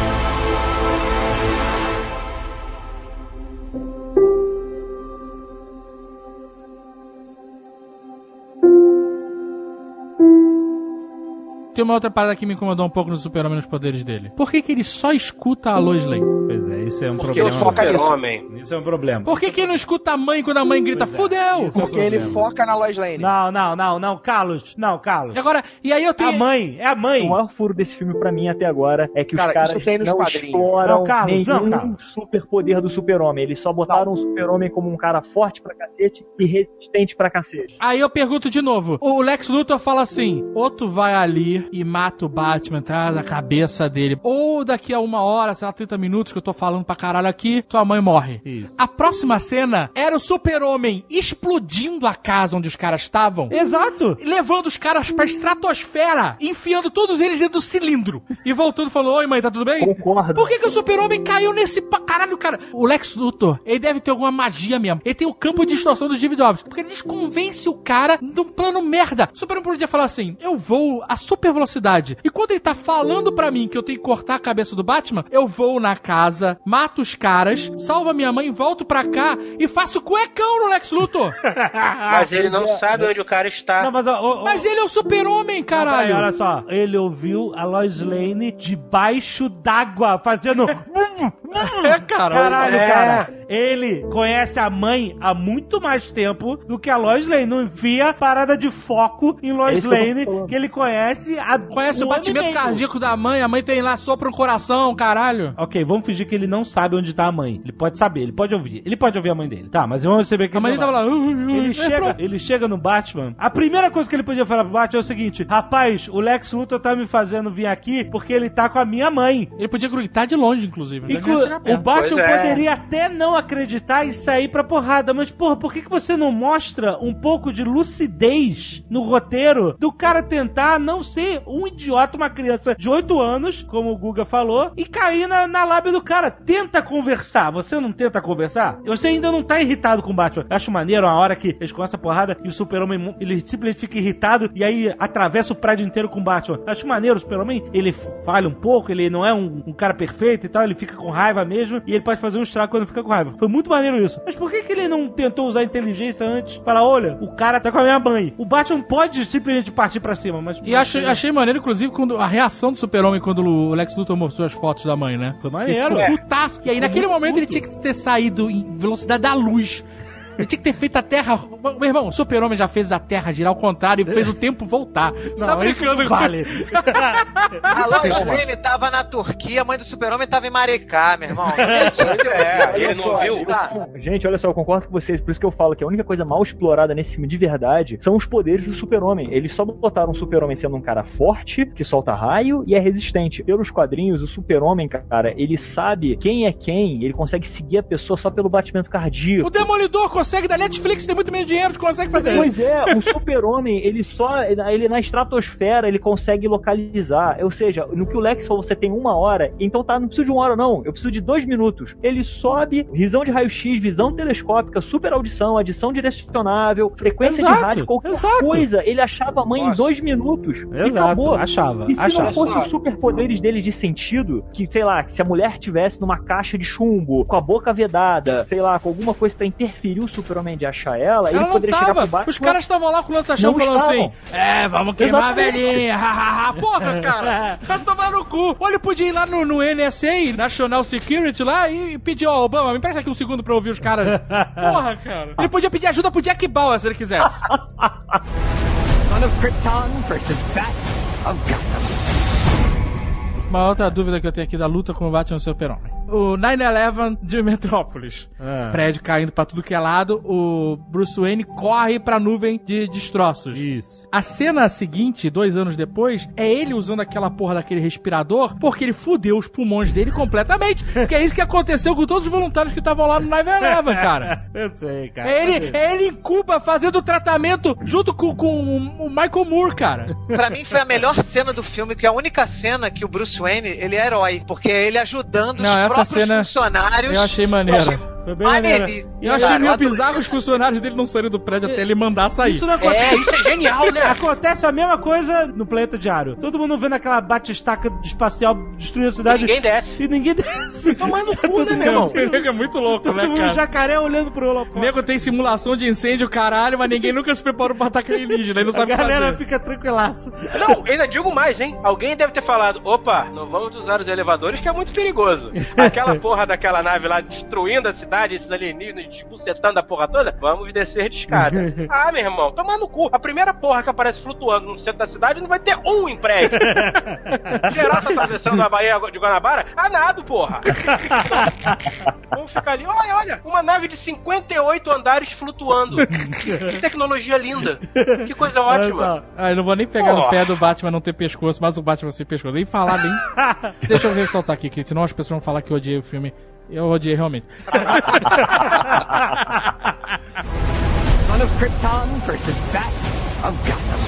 Tem uma outra parada que me incomodou um pouco no Super-Homem nos poderes dele. Por que, que ele só escuta a Lois Lane? Pois é, isso é um Porque problema. ele foca nisso. Super-Homem. Isso é um problema. Por que, que ele não escuta a mãe quando a mãe grita, é. fudeu? É um Porque ele foca na Lois Lane. Não, não, não, não, Carlos. Não, Carlos. E Agora, e aí eu A tenho... mãe, é a O mãe. maior furo desse filme pra mim até agora é que os Cara, caras isso tem nos não quadrinhos. exploram Não, Carlos, nenhum não, Carlos. superpoder do super-homem. Eles só botaram o super-homem como um cara forte pra cacete e resistente pra cacete. Aí eu pergunto de novo. O Lex Luthor fala assim: ou tu vai ali e mata o Batman, traz a cabeça dele. Ou daqui a uma hora, sei lá, 30 minutos que eu tô falando pra caralho aqui, tua mãe morre. Isso. A próxima cena era o super-homem explodindo a casa onde os caras estavam. Exato. Levando os caras pra estratosfera, enfiando todos eles dentro do cilindro. E voltando falando: Oi, mãe, tá tudo bem? Concordo. Por que, que o super-homem caiu nesse pa... caralho, cara? O Lex Luthor, ele deve ter alguma magia mesmo. Ele tem o campo de distorção dos David Dobbs. Porque ele desconvence o cara de um plano merda. O super-homem podia falar assim, eu vou a super velocidade. E quando ele tá falando pra mim que eu tenho que cortar a cabeça do Batman, eu vou na casa, mato os caras, salvo a minha mãe, volto pra cá e faço cuecão no Lex Luthor. Mas ele não sabe onde o cara está. Não, mas, ó, ó, ó, Mas ele é o super-homem, Não, peraí, caralho. olha só, ele ouviu a Lois Lane debaixo d'água, fazendo. É, cara. Caralho, É. cara. Ele conhece a mãe há muito mais tempo do que a Lois Lane. Não enfia parada de foco em Lois É que Lane, falando. que ele conhece há Conhece o e batimento cardíaco da mãe, a mãe tem lá, sopra um coração, caralho. Ok, vamos fingir que ele não sabe onde tá a mãe. Ele pode saber, ele pode ouvir. Ele pode ouvir a mãe dele. Tá, mas vamos receber que A mãe ele dele tava lá. "Ui, ui, Ele é chega, pronto." ele chega no Batman. A primeira coisa que ele podia falar pro Batman é o seguinte: Rapaz, o Lex Luthor tá me fazendo vir aqui porque ele tá com a minha mãe. Ele podia gritar de longe, inclusive. Inclu- o. Batman é. poderia até não acreditar e sair pra porrada, mas porra, por que, que você não mostra um pouco de lucidez no roteiro do cara tentar não ser um idiota, uma criança de 8 anos, como o Guga falou, e cair na, na lábia do cara? Tenta conversar. Você não tenta conversar? Você ainda não tá irritado com o Batman. Eu acho maneiro a hora que eles começam a porrada e o Super-Homem ele simplesmente fica irritado e aí atravessa o prédio inteiro com o Batman. Acho maneiro o Super-Homem, ele falha um pouco, ele não é um, um cara perfeito e tal, ele fica com raiva mesmo e ele pode fazer um estrago quando fica com raiva. Foi muito maneiro isso. Mas por que, que ele não tentou usar a inteligência antes? Falar, olha, o cara tá com a minha mãe. O Batman pode simplesmente partir pra cima, mas. E achei, achei maneiro, inclusive, quando a reação do super-homem quando o Lex Luthor mostrou as fotos da mãe, né? Foi maneiro. Ele ficou putaço. E aí, naquele momento, ele tinha que ter saído em velocidade da luz. Ele tinha que ter feito a Terra... Meu irmão, o super-homem já fez a Terra girar ao contrário e fez o tempo voltar. Você tá brincando com Vale. A Lois Lane tava na Turquia, a mãe do super-homem tava em Maricá, meu irmão. Não. É, ele não viu? Tá. Gente, olha só, eu concordo com vocês, por isso que eu falo que a única coisa mal explorada nesse filme de verdade são os poderes do super-homem. Eles só botaram o super-homem sendo um cara forte, que solta raio e é resistente. Pelos quadrinhos, o super-homem, cara, ele sabe quem é quem, ele consegue seguir a pessoa só pelo batimento cardíaco. O Demolidor consegue, da Netflix tem muito menos dinheiro, consegue fazer isso. Pois é, o super-homem, ele só. Ele na estratosfera, ele consegue localizar. Ou seja, no que o Lex falou, você tem uma hora, então tá, não preciso de uma hora, não. Eu preciso de dois minutos. Ele sobe, visão de raio-x, visão telescópica, super audição, adição direcionável, frequência Exato, de rádio, qualquer exato. coisa. Ele achava a mãe em Nossa. dois minutos. e Exato, acabou. achava. E se achava. não fosse os superpoderes dele de sentido, que, sei lá, se a mulher tivesse numa caixa de chumbo, com a boca vedada, sei lá, com alguma coisa pra interferir o super-homem de achar ela, ele Ela não poderia chegar pro tava. Batman. Os caras estavam lá com o lança-chão falando estavam. assim: É, vamos queimar Exatamente. a velhinha. hahaha." Porra, cara. Vai tomar no cu. Ou ele podia ir lá no, no NSA, National Security, lá e pedir: Ó, Obama, me empresta aqui um segundo pra ouvir os caras. Porra, cara. Ele podia pedir ajuda pro Jack Bauer se ele quisesse. Son of Krypton versus Bat of Gotham. Uma outra dúvida que eu tenho aqui da luta com o Batman e o Super-Homem. O 9-11 de Metrópolis. Ah. Prédio caindo pra tudo que é lado. O Bruce Wayne corre pra nuvem de destroços. Isso. A cena seguinte, dois anos depois, é ele usando aquela porra daquele respirador porque ele fudeu os pulmões dele completamente. Que é isso que aconteceu com todos os voluntários que estavam lá no 9-11, cara. Eu sei, cara. É ele, é ele em Cuba fazendo o tratamento junto com, com o Michael Moore, cara. Pra mim foi a melhor cena do filme, que é a única cena que o Bruce Wayne, ele é herói. Porque é ele ajudando Não, os essa cena funcionários. Eu achei maneiro. Foi bem maneiro. maneiríssimo. Eu achei Cara, meio bizarro os funcionários dele não saírem do prédio até ele mandar sair. Isso não acontece. É, isso é genial, né? Acontece a mesma coisa no planeta diário. Todo mundo vendo aquela batistaca espacial destruindo a E cidade. ninguém desce. E ninguém desce. Toma no cu, Todo né, meu irmão? O nego é muito louco, Todo né, mundo cara? jacaré olhando pro O holofote. nego tem simulação de incêndio, caralho, mas ninguém nunca se preparou pra ataque alienígena e não A sabe que galera fazer. fica tranquilaço. Não, ainda digo mais, hein? Alguém deve ter falado: opa, não vamos usar os elevadores que é muito perigoso. Aquela porra daquela nave lá destruindo a cidade, esses alienígenas desbucetando a porra toda, vamos descer de escada. ah, meu irmão, toma no cu. A primeira porra que aparece flutuando no centro da cidade não vai ter um em prédio. Geral tá atravessando a Baía de Guanabara, a nado, porra. Vamos ficar ali, olha, olha, uma nave de 58 andares flutuando. Que tecnologia linda. Que coisa ótima. Ah, eu não vou nem pegar no Porra. pé do Batman não ter pescoço, mas o Batman sem pescoço. Nem falar, nem. Deixa eu ressaltar aqui, que senão as pessoas vão falar que eu odiei o filme. Eu odiei realmente. Son of Krypton versus Bat of Gotham.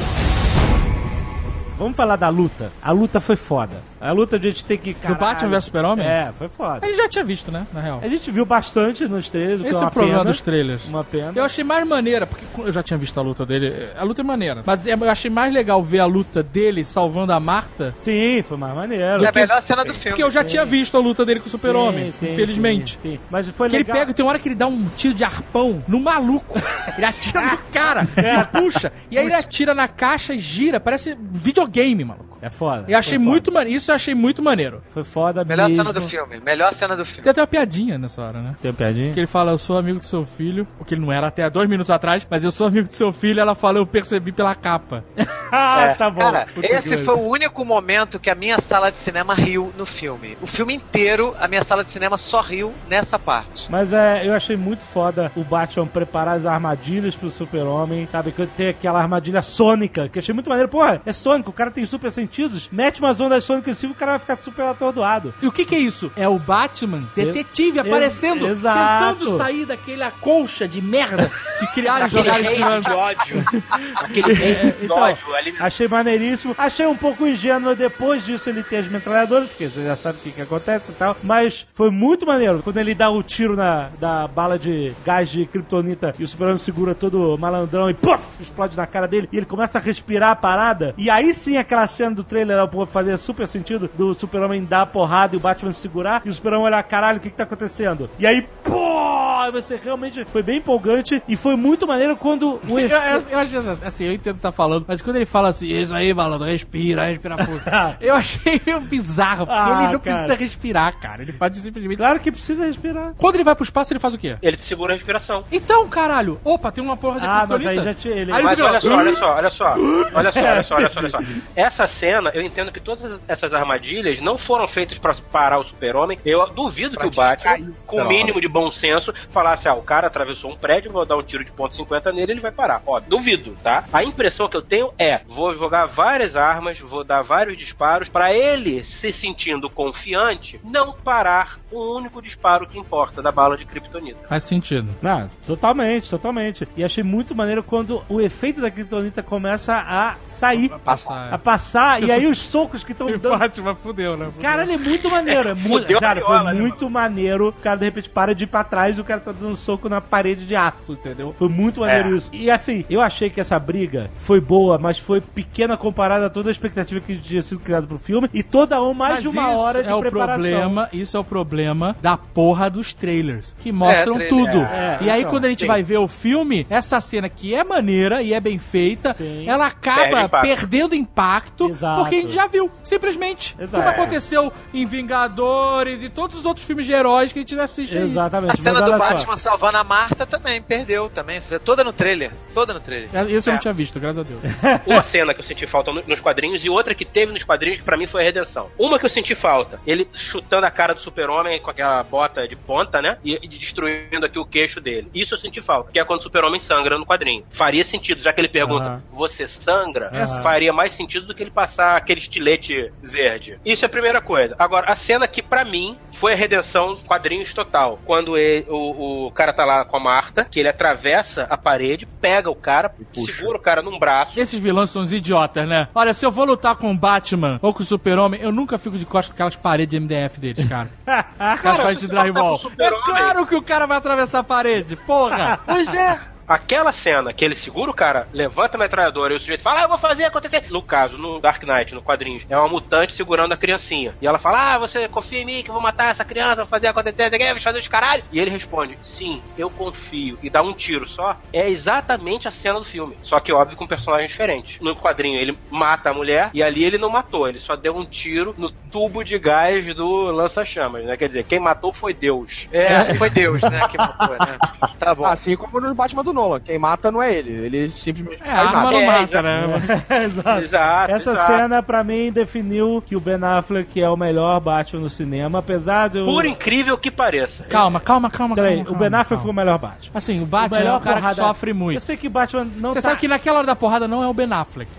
Vamos falar da luta. A luta foi foda. A luta a gente tem que. Do Batman vs Super-Homem? É, foi foda. Ele já tinha visto, né? Na real. A gente viu bastante nos trailers, que Esse é é uma o problema pena. dos trailers. Uma pena. Eu achei mais maneira, porque eu já tinha visto a luta dele. A luta é maneira. Mas eu achei mais legal ver a luta dele salvando a Marta. Sim, foi mais maneiro. É a melhor cena do filme. Porque eu já tinha visto a luta dele com o Super-Homem, Sim, sim, infelizmente. Sim, sim. Mas foi Que ele legal. pega, tem uma hora que ele dá um tiro de arpão no maluco. Ele atira no cara, É. puxa. E aí ele atira na caixa e gira, parece videogame, maluco. É foda. Eu achei muito maneiro. Isso eu achei muito maneiro. Foi foda Melhor mesmo. cena do filme. Melhor cena do filme. Tem até uma piadinha nessa hora, né? Tem uma piadinha? Que ele fala, eu sou amigo do seu filho, o que ele não era até dois minutos atrás, mas eu sou amigo do seu filho, ela fala, eu percebi pela capa. ah, É. tá bom. Cara, Puta esse foi o único momento que a minha sala de cinema riu no filme. O filme inteiro, a minha sala de cinema só riu nessa parte. Mas é, eu achei muito foda o Batman preparar as armadilhas pro super-homem, sabe? Que tem aquela armadilha sônica, que eu achei muito maneiro. Porra, é sônico, o cara tem super sentidos, mete umas ondas sônicas o cara vai ficar super atordoado. E o que que é isso? É o Batman, detetive, Ex- aparecendo, exato. tentando sair daquela colcha de merda que criaram e jogaram em cima. de ódio. Aquele de Então, ódio ali. achei maneiríssimo. Achei um pouco ingênuo depois disso ele ter as metralhadoras, porque você já sabe o que, que acontece e tal. Mas foi muito maneiro. Quando ele dá o tiro na da bala de gás de kryptonita e o super segura todo malandrão e puff, explode na cara dele e ele começa a respirar a parada. E aí sim aquela cena do trailer pô, fazer super sentido do super-homem dar a porrada e o Batman segurar e o super-homem olhar, caralho, o que que tá acontecendo? E aí, pô, você realmente foi bem empolgante e foi muito maneiro quando o Eu, eu, eu acho assim, assim, eu entendo o que você tá falando, mas quando ele fala assim, isso aí, malandro, respira, respira fundo. eu achei meio bizarro, porque Ah, ele não cara. precisa respirar, cara. Ele pode simplesmente. Claro que precisa respirar. Quando ele vai pro espaço, ele faz o quê? Ele te segura a respiração. Então, caralho, opa, tem uma porra de Ah, mas aí já tinha ele. Aí Mas olha só, olha só, olha só. Olha só, olha só, olha só, olha só. Essa cena, eu entendo que todas essas armadilhas não foram feitas pra parar o super-homem. Eu duvido que o Batman, com o mínimo de bom senso, falasse, ah, o cara atravessou um prédio, vou dar um tiro de ponto .50 nele, ele vai parar. Ó, duvido, tá? A impressão que eu tenho é, vou jogar várias armas, vou dar vários disparos, pra ele, se sentindo confiante, não parar o único disparo que importa da bala de kryptonita. Faz sentido. Não, totalmente, totalmente. E achei muito maneiro quando o efeito da kryptonita começa a sair, Passar. a passar, e aí os socos que estão dando. Batman fudeu, né? Cara, ele é muito maneiro. É muito, Fudeu a cara, foi né, muito maneiro. O cara, de repente, para de ir pra trás e o cara tá dando soco na parede de aço, entendeu? Foi muito maneiro É. isso. E assim, eu achei que essa briga foi boa, mas foi pequena comparada a toda a expectativa que tinha sido criada pro filme e toda uma, mais Mas de uma isso hora de é o preparação. problema, isso é o problema da porra dos trailers, que mostram trailer, tudo. é. e aí então, quando a gente sim. vai ver o filme, essa cena que é maneira e é bem feita, Sim. ela acaba perdendo impacto, Exato. porque a gente já viu, simplesmente. Exato. Como aconteceu em Vingadores e todos os outros filmes de heróis que a gente assiste aí. Exatamente. A cena mas do olha só. Batman salvando a Marta também perdeu, também. Toda no trailer. Toda no trailer. Isso eu não É. tinha visto, graças a Deus. Uma cena que eu senti falta no- nos quadrinhos e outra que teve nos quadrinhos que pra mim foi a redenção. Uma que eu senti falta, ele chutando a cara do super-homem com aquela bota de ponta, né? E, e destruindo aqui o queixo dele. Isso eu senti falta, que é quando o super-homem sangra no quadrinho. Faria sentido, já que ele pergunta, Aham. você sangra? Aham. Faria mais sentido do que ele passar aquele estilete verde. Isso é a primeira coisa. Agora, a cena que pra mim foi a redenção quadrinhos total. Quando ele- o, o cara tá lá com a Marta, que ele atravessa a parede, pega o cara, segura o cara num braço. Esses vilões são uns idiotas, né? Olha, se eu vou lutar com o Batman ou com o Super-Homem, eu nunca fico de costas com aquelas paredes de MDF deles, cara. Aquelas Cara, paredes se de drywall. É claro que o cara vai atravessar a parede, porra! Pois é. Aquela cena que ele segura o cara, levanta a metralhadora e o sujeito fala, ah, eu vou fazer acontecer. No caso, no Dark Knight, no quadrinhos, é uma mutante segurando a criancinha. E ela fala, ah, você confia em mim que eu vou matar essa criança, vou fazer acontecer, você quer vou fazer os caralho? E ele responde, sim, eu confio. E dá um tiro só. É exatamente a cena do filme. Só que, óbvio, com personagens diferentes. No quadrinho, ele mata a mulher e ali ele não matou. Ele só deu um tiro no tubo de gás do lança-chamas, né? Quer dizer, quem matou foi Deus. É, foi Deus, né, que matou, né? Tá bom. Assim como no Batman do Nolan. Quem mata não é ele. Ele simplesmente É, faz arma nada. não É, mata, né? Exato. Exato. Essa exato. cena, pra mim, definiu que o Ben Affleck é o melhor Batman no cinema, apesar de eu... Por incrível que pareça. Calma, calma, calma, Peraí, calma. o Ben calma, Affleck foi o calma. melhor Batman. Assim, o Batman é um cara que sofre muito. Eu sei que Batman não Você tá... sabe que naquela hora da porrada não é o Ben Affleck.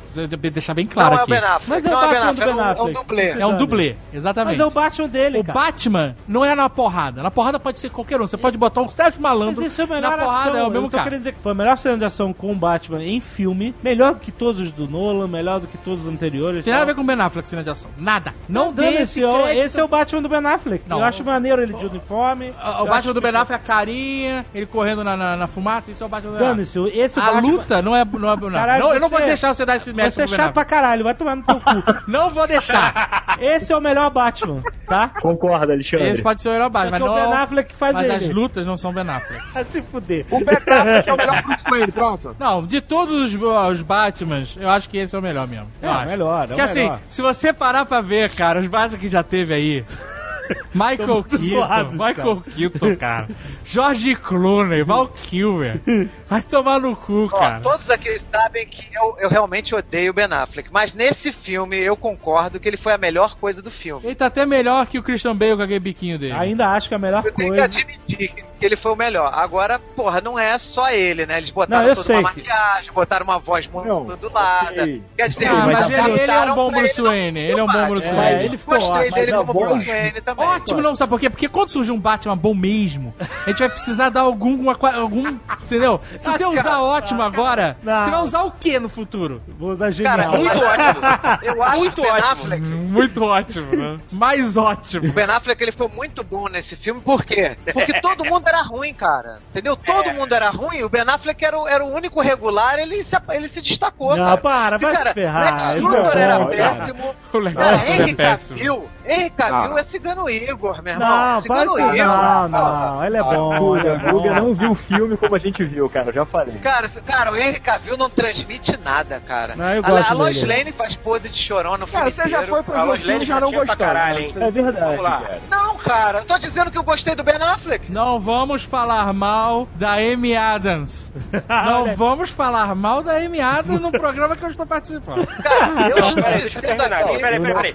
Deixar bem claro não aqui. é o Ben Affleck. Mas é o não Batman é o do Ben Affleck. É um, é dublê. É um dublê, exatamente. Mas é o Batman dele, O cara. Batman não é na porrada. Na porrada pode ser qualquer um. Você pode botar um Sérgio Malandro. Mas isso é a melhor na porrada ação. é o mesmo cara. Dizer que foi a melhor cena de ação com o Batman em filme, melhor do que todos os do Nolan, melhor do que todos os anteriores. Tem nada a ver com o Ben Affleck, cena de ação. Nada. Não dê Dane-se, esse ó, esse é o Batman do Ben Affleck. Não. eu acho maneiro ele de uniforme. O- O Batman do Ben Affleck, a carinha, ele correndo na, na, na fumaça, isso é o Batman do Ben Affleck. Dane-se, esse A Batman... luta não é. Não é não. Caralho, não, eu não vou você- deixar você dar esse mérito Você é chato pra caralho, vai tomar no teu cu. Não vou deixar. Esse é o melhor Batman, tá? Concorda, Alexandre? Esse pode ser o melhor Batman, que mas é o não... Ben Affleck que faz Mas ele. as lutas não são Ben Affleck. Vai se fuder. O Ben Affleck é o melhor Bruce Wayne, pronto. Não, de todos os, os Batmans, eu acho que esse é o melhor mesmo. Eu É, o acho. melhor, é o Porque assim, melhor. se você parar pra ver, cara, os Batman que já teve aí. Michael Keaton, zoados, Michael Keaton, cara. George Clooney, Val Kilmer. Vai tomar no cu, Ó, cara. todos aqui sabem que eu, eu realmente odeio o Ben Affleck, mas nesse filme eu concordo que ele foi a melhor coisa do filme. Ele tá até melhor que o Christian Bale com aquele biquinho dele. Ainda acho que a melhor Eu tenho que coisa. admitir que ele foi o melhor. Agora, porra, não é só ele, né? Eles botaram Não, toda uma que- maquiagem, botaram uma voz muito Não, modulada. ok. Quer dizer, Ah, mas mas ele, ele é um bom Bruce ele Wayne. Ele é um bom. Bruce É, Wayne. ele ficou Gostei ótimo. dele como voz- Bruce Wayne também. Ótimo, não, sabe por quê? Porque quando surgir um Batman bom mesmo, a gente vai precisar dar algum. algum entendeu? Se você usar ótimo agora, Não. você vai usar o que no futuro? Vou usar genial. Cara, muito ótimo. Eu acho Muito que o Ben ótimo. Affleck Muito ótimo, né? Mais ótimo. O Ben Affleck ele foi muito bom nesse filme, por quê? Porque todo mundo era ruim, cara. Entendeu? Todo mundo era ruim, o Ben Affleck era o, era o único regular, ele se, ele se destacou, Não, cara. para, vai cara, se ferrar. Lex Isso Luthor é era bom, péssimo. O legal Cara, é Henry péssimo. Cavill, Henry Cavill Não. é cigano Igor, meu irmão. Não, cigano. Igor. Não, não. Ele é bom. Ele é Guga, não viu o filme como a gente viu, cara. Eu já falei. Cara, cara, o Henry Cavill não transmite nada, cara. Não, eu a gosto a Lois dele. Lane faz pose de chorão no filme Cara, você já foi pra ver o Lois filme Lane e já não gostou. caralho, hein? É verdade, Vamos lá. cara. Não, cara, tô dizendo que eu gostei do Ben Affleck. Não vamos falar mal da Amy Adams. Não vamos falar mal da Amy Adams no programa que eu estou participando. Cara, eu estou dizendo aqui. Peraí, peraí, peraí.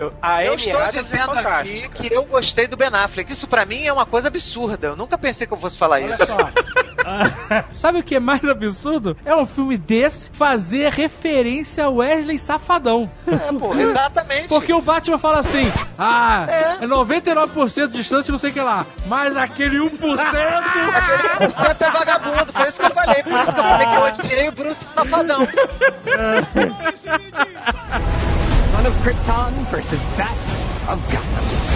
eu- A estou é dizendo aqui que eu gostei do Ben Affleck. Isso pra mim é uma coisa absurda. Eu nunca pensei que eu fosse falar Olha isso. só. Sabe o que é mais absurdo? É um filme desse fazer referência a Wesley Safadão. É, pô, exatamente. Porque o Batman fala assim: ah, é 99% de distância, não sei o que lá. Mas aquele 1%. Você é vagabundo, foi isso que eu falei. Por isso que eu falei que eu odiei o Bruce Safadão. Son of Krypton versus that of Gotham.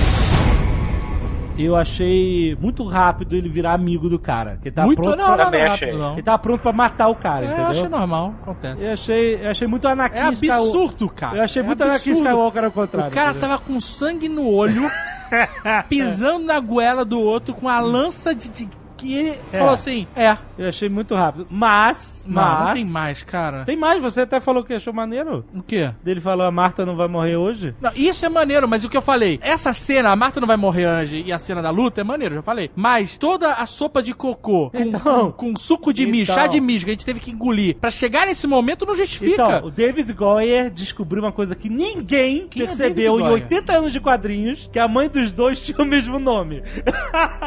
Eu achei muito rápido ele virar amigo do cara. Que ele tava Muito pronto não, pra... não, não, rápido, não. Ele tava pronto pra matar o cara, É, eu entendeu? achei normal, acontece. Eu achei, eu achei muito É Skywalker. absurdo, cara. Eu achei É muito absurdo. Skywalker ao contrário. O cara entendeu? tava com sangue no olho, pisando na goela do outro com a lança de. de- que ele É. falou assim: é. Eu achei muito rápido. Mas, Não, mas... não tem mais, cara. Tem mais, você até falou que achou maneiro. O quê? Dele falou, a Marta não vai morrer hoje. Não, isso é maneiro, mas o que eu falei, essa cena, a Marta não vai morrer hoje e a cena da luta é maneiro, já falei. Mas toda a sopa de cocô com, Então. com, com suco de mijo, Então. chá de mijo que a gente teve que engolir pra chegar nesse momento não justifica. Então, o David Goyer descobriu uma coisa que ninguém Quem é percebeu David em Goyer? 80 anos de quadrinhos, que a mãe dos dois tinha o mesmo nome.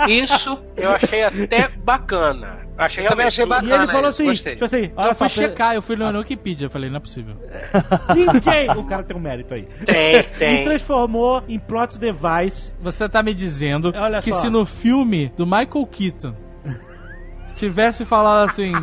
Isso eu achei até bacana. Achei Eu também achei absurdo. E bacana. ele falou isso, assim, gostei. tipo assim, olha eu só, fui checar, eu fui no Wikipedia, eu falei, não é possível. ninguém, o cara tem um mérito aí. Tem, tem. transformou em plot device. Você tá me dizendo Olha que só. se no filme do Michael Keaton tivesse falado assim,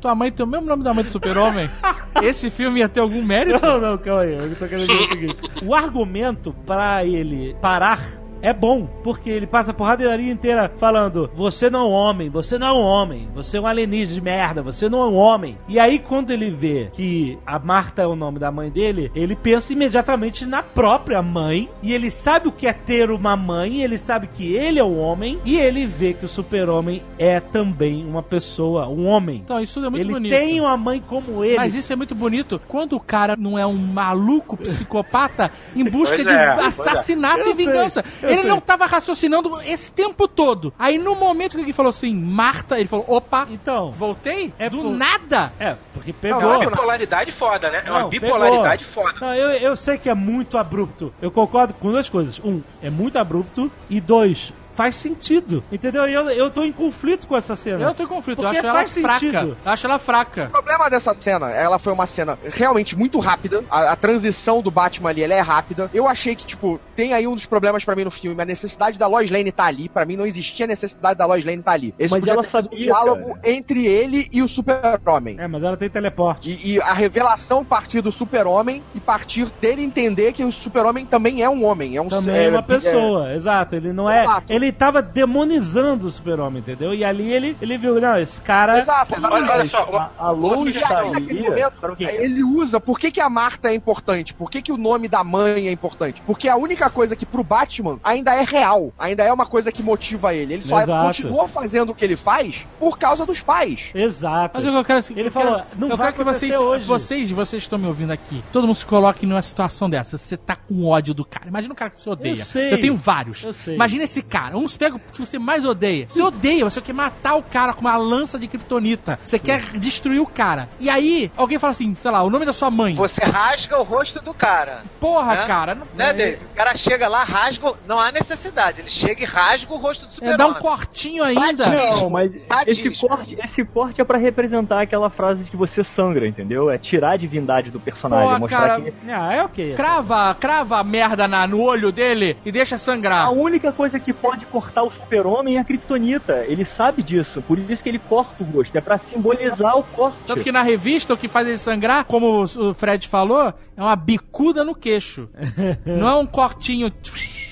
tua mãe tem o mesmo nome da mãe do super-homem, esse filme ia ter algum mérito? Não, não, calma aí. Eu tô querendo dizer o seguinte. O argumento pra ele parar é bom, porque ele passa a porradaria inteira falando: Você não é um homem, você não é um homem, você é um alienígena de merda, você não é um homem. E aí, quando ele vê que a Marta é o nome da mãe dele, ele pensa imediatamente na própria mãe, e ele sabe o que é ter uma mãe, ele sabe que ele é um homem, e ele vê que o super-homem é também uma pessoa, um homem. Então, isso é muito ele bonito. tem uma mãe como ele. Mas isso é muito bonito quando o cara não é um maluco psicopata em busca de é, assassinato Eu e vingança. sei, ele não tava raciocinando esse tempo todo. Aí no momento que ele falou assim, Marta, ele falou, opa, Então, voltei? É Do por- nada. É, porque É pegou. uma bipolaridade foda, né? É uma Não, bipolaridade pegou. foda. Não, eu, eu sei que é muito abrupto. Eu concordo com duas coisas. Um, é muito abrupto. E dois, faz sentido. Entendeu? E eu, eu tô em conflito com essa cena. Eu tô em conflito, eu Porque acho ela faz fraca. sentido. Eu acho ela fraca. O problema dessa cena, ela foi uma cena realmente muito rápida. A, a transição do Batman ali, ela é rápida. Eu achei que, tipo, tem aí um dos problemas pra mim no filme. A necessidade da Lois Lane tá ali. Pra mim não existia necessidade da Lois Lane tá ali. Esse Mas podia ela ter sido um sabia, diálogo cara. entre ele e o Super-Homem. É, mas ela tem teleporte. E, e a revelação partir do Super-Homem e partir dele entender que o Super-Homem também é um homem. É um Também é, é uma pessoa, exato. Ele não é. Exato. Ele ele tava demonizando o super-homem, entendeu? E ali ele, ele viu, não, esse cara... Exato, exatamente. Olha, olha só, uma, A, a E momento, ele usa. Por que, que a Marta é importante? Por que, que o nome da mãe é importante? Porque a única coisa que pro Batman ainda é real. Ainda é uma coisa que motiva ele. Ele só Exato. continua fazendo o que ele faz por causa dos pais. Exato. Mas eu quero assim, Ele eu falou, quero- não eu vai quero que vocês, hoje. vocês, vocês estão me ouvindo aqui. Todo mundo se coloque numa situação dessa. Você tá com ódio do cara. Imagina um cara que você odeia. Eu sei. tenho vários. Eu sei. Imagina esse cara. Vamos pegar o que você mais odeia. Você odeia, você quer matar o cara com uma lança de kryptonita. Você quer destruir o cara. E aí, alguém fala assim, sei lá, o nome da sua mãe. Você rasga o rosto do cara. Porra, né? cara. não- Né, Dave? O cara chega lá, rasga. Não há necessidade. Ele chega e rasga o rosto do É, super dá um cortinho ainda. Sadismo. Não, mas esse corte, esse corte é pra representar aquela frase de que você sangra, entendeu? É tirar a divindade do personagem, Pô, mostrar cara, que Ah, é ok. Crava, crava a merda na- no olho dele e deixa sangrar. a única coisa que pode cortar o super-homem é a kryptonita. Ele sabe disso, por isso que ele corta o rosto, é pra simbolizar o corte. Tanto que na revista o que faz ele sangrar, como o Fred falou, é uma bicuda no queixo. Não é um cortinho.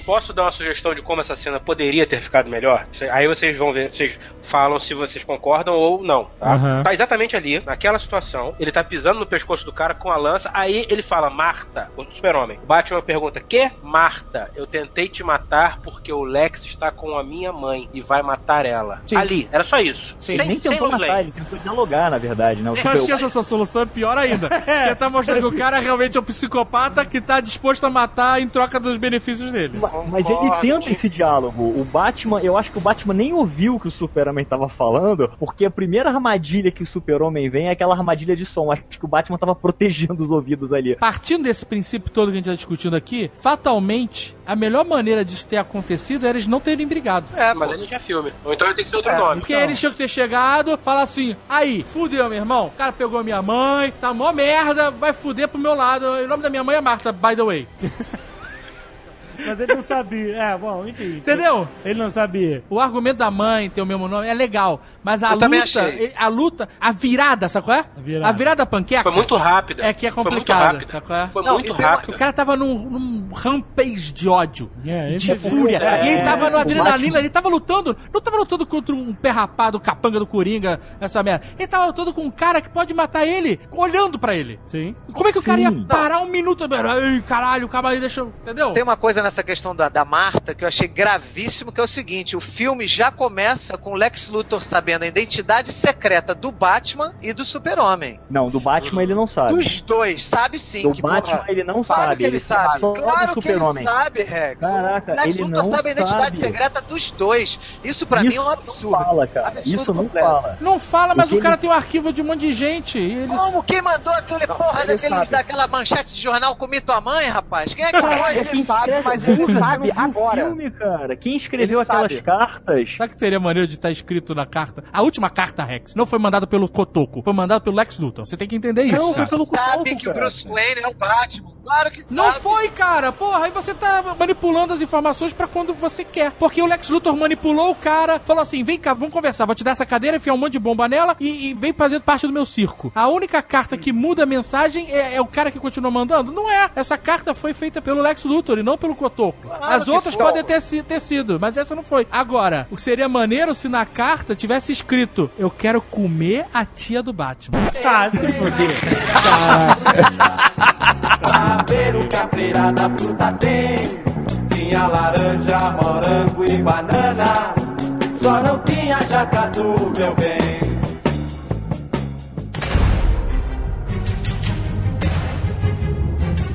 Posso dar uma sugestão de como essa cena poderia ter ficado melhor? Aí vocês vão ver, vocês falam se vocês concordam ou não. Tá, Aham. Tá exatamente ali, naquela situação. Ele tá pisando no pescoço do cara com a lança. Aí ele fala, Marta, o super-homem. O Batman pergunta, que? Marta, eu tentei te matar porque o Lex está com a minha mãe e vai matar ela. Sim. Ali, era só isso. Ele nem tentou Lois matar, Lane. ele tentou dialogar, na verdade, né? O Eu super- acho que essa sua solução é pior ainda. Porque tá mostrando que o cara realmente é um psicopata que tá disposto a matar em troca dos benefícios dele. Mas ele Concordo. tenta esse diálogo. O Batman, eu acho que o Batman nem ouviu o que o Super-Homem tava falando, porque a primeira armadilha que o Super-Homem vem é aquela armadilha de som. Acho que o Batman tava protegendo os ouvidos ali. Partindo desse princípio todo que a gente tá discutindo aqui, fatalmente, a melhor maneira disso ter acontecido era eles não terem brigado. É, Mas ele tinha filme. Ou então ele tem que ser outro É, nome. Porque eles tinham que ter chegado, falar assim, aí, fudeu, meu irmão, o cara pegou minha mãe, tá mó merda, vai fuder pro meu lado. O nome da minha mãe é Marta, by the way. Mas ele não sabia. É, bom, enfim. Entendeu? Ele não sabia. O argumento da mãe ter o mesmo nome é legal, mas a Eu luta, achei. a luta, a virada, sabe qual é? A virada. A virada panqueca. Foi muito rápida. É que é Foi muito complicado, rápida. sabe qual é? Foi Não, muito rápido. O cara tava num, num rampage de ódio, É, de fúria. é, e ele tava no o adrenalina, ele tava lutando. Não tava lutando contra um pé rapado, capanga do Coringa, essa merda. Ele tava lutando com um cara que pode matar ele, olhando pra ele. Sim. Como é que o cara ia Sim. parar um minuto? Ai, caralho, calma aí, deixa eu. Entendeu? Tem uma coisa nessa questão da, da Marta que eu achei gravíssimo, que é o seguinte: o filme já começa com o Lex Luthor sabendo a identidade secreta do Batman e do Super-Homem. Não, do Batman ele não sabe. Dos dois, sabe sim. Do que, Batman porra, ele não Claro sabe. que ele sabe. Só Claro que ele sabe, Rex. Caraca, o Lex ele Luthor não sabe a identidade sabe. secreta dos dois. Isso pra mim é um absurdo. Não fala, cara. Absurdo Isso não completo. fala. Não fala, mas O que o cara ele- tem um arquivo de um monte de gente. E eles... Como? Quem mandou aquele porra ele daquele, sabe. daquela manchete de jornal comi tua mãe, rapaz? Quem é que foi? Ele sabe, mas ele Você sabe não agora. Filme, cara. Quem escreveu Ele aquelas sabe. cartas? Sabe que teria maneira de estar escrito na carta? A última carta, Rex, não foi mandada pelo Kotoko, foi mandada pelo Lex Luthor. Você tem que entender isso, Não, foi pelo sabe Cotoco, que o. Bruce Wayne é o Batman. Claro que Não sabe. foi, cara. Porra, aí você tá manipulando as informações pra quando você quer. Porque o Lex Luthor manipulou o cara, falou assim: vem cá, vamos conversar, vou te dar essa cadeira, enfiar um monte de bomba nela e, e vem fazer parte do meu circo. A única carta que muda a mensagem é, é o cara que continua mandando? Não é. Essa carta foi feita pelo Lex Luthor e não pelo Kotoko. As que outras foi. podem ter, ter sido, mas essa não foi. Agora, o que seria maneiro se na carta tivesse escrito: Eu quero comer a tia do Batman. Ah, se fuder. Pra ver o que a feira da fruta tem. Tinha laranja, morango e banana. Só não tinha jacatu, meu bem.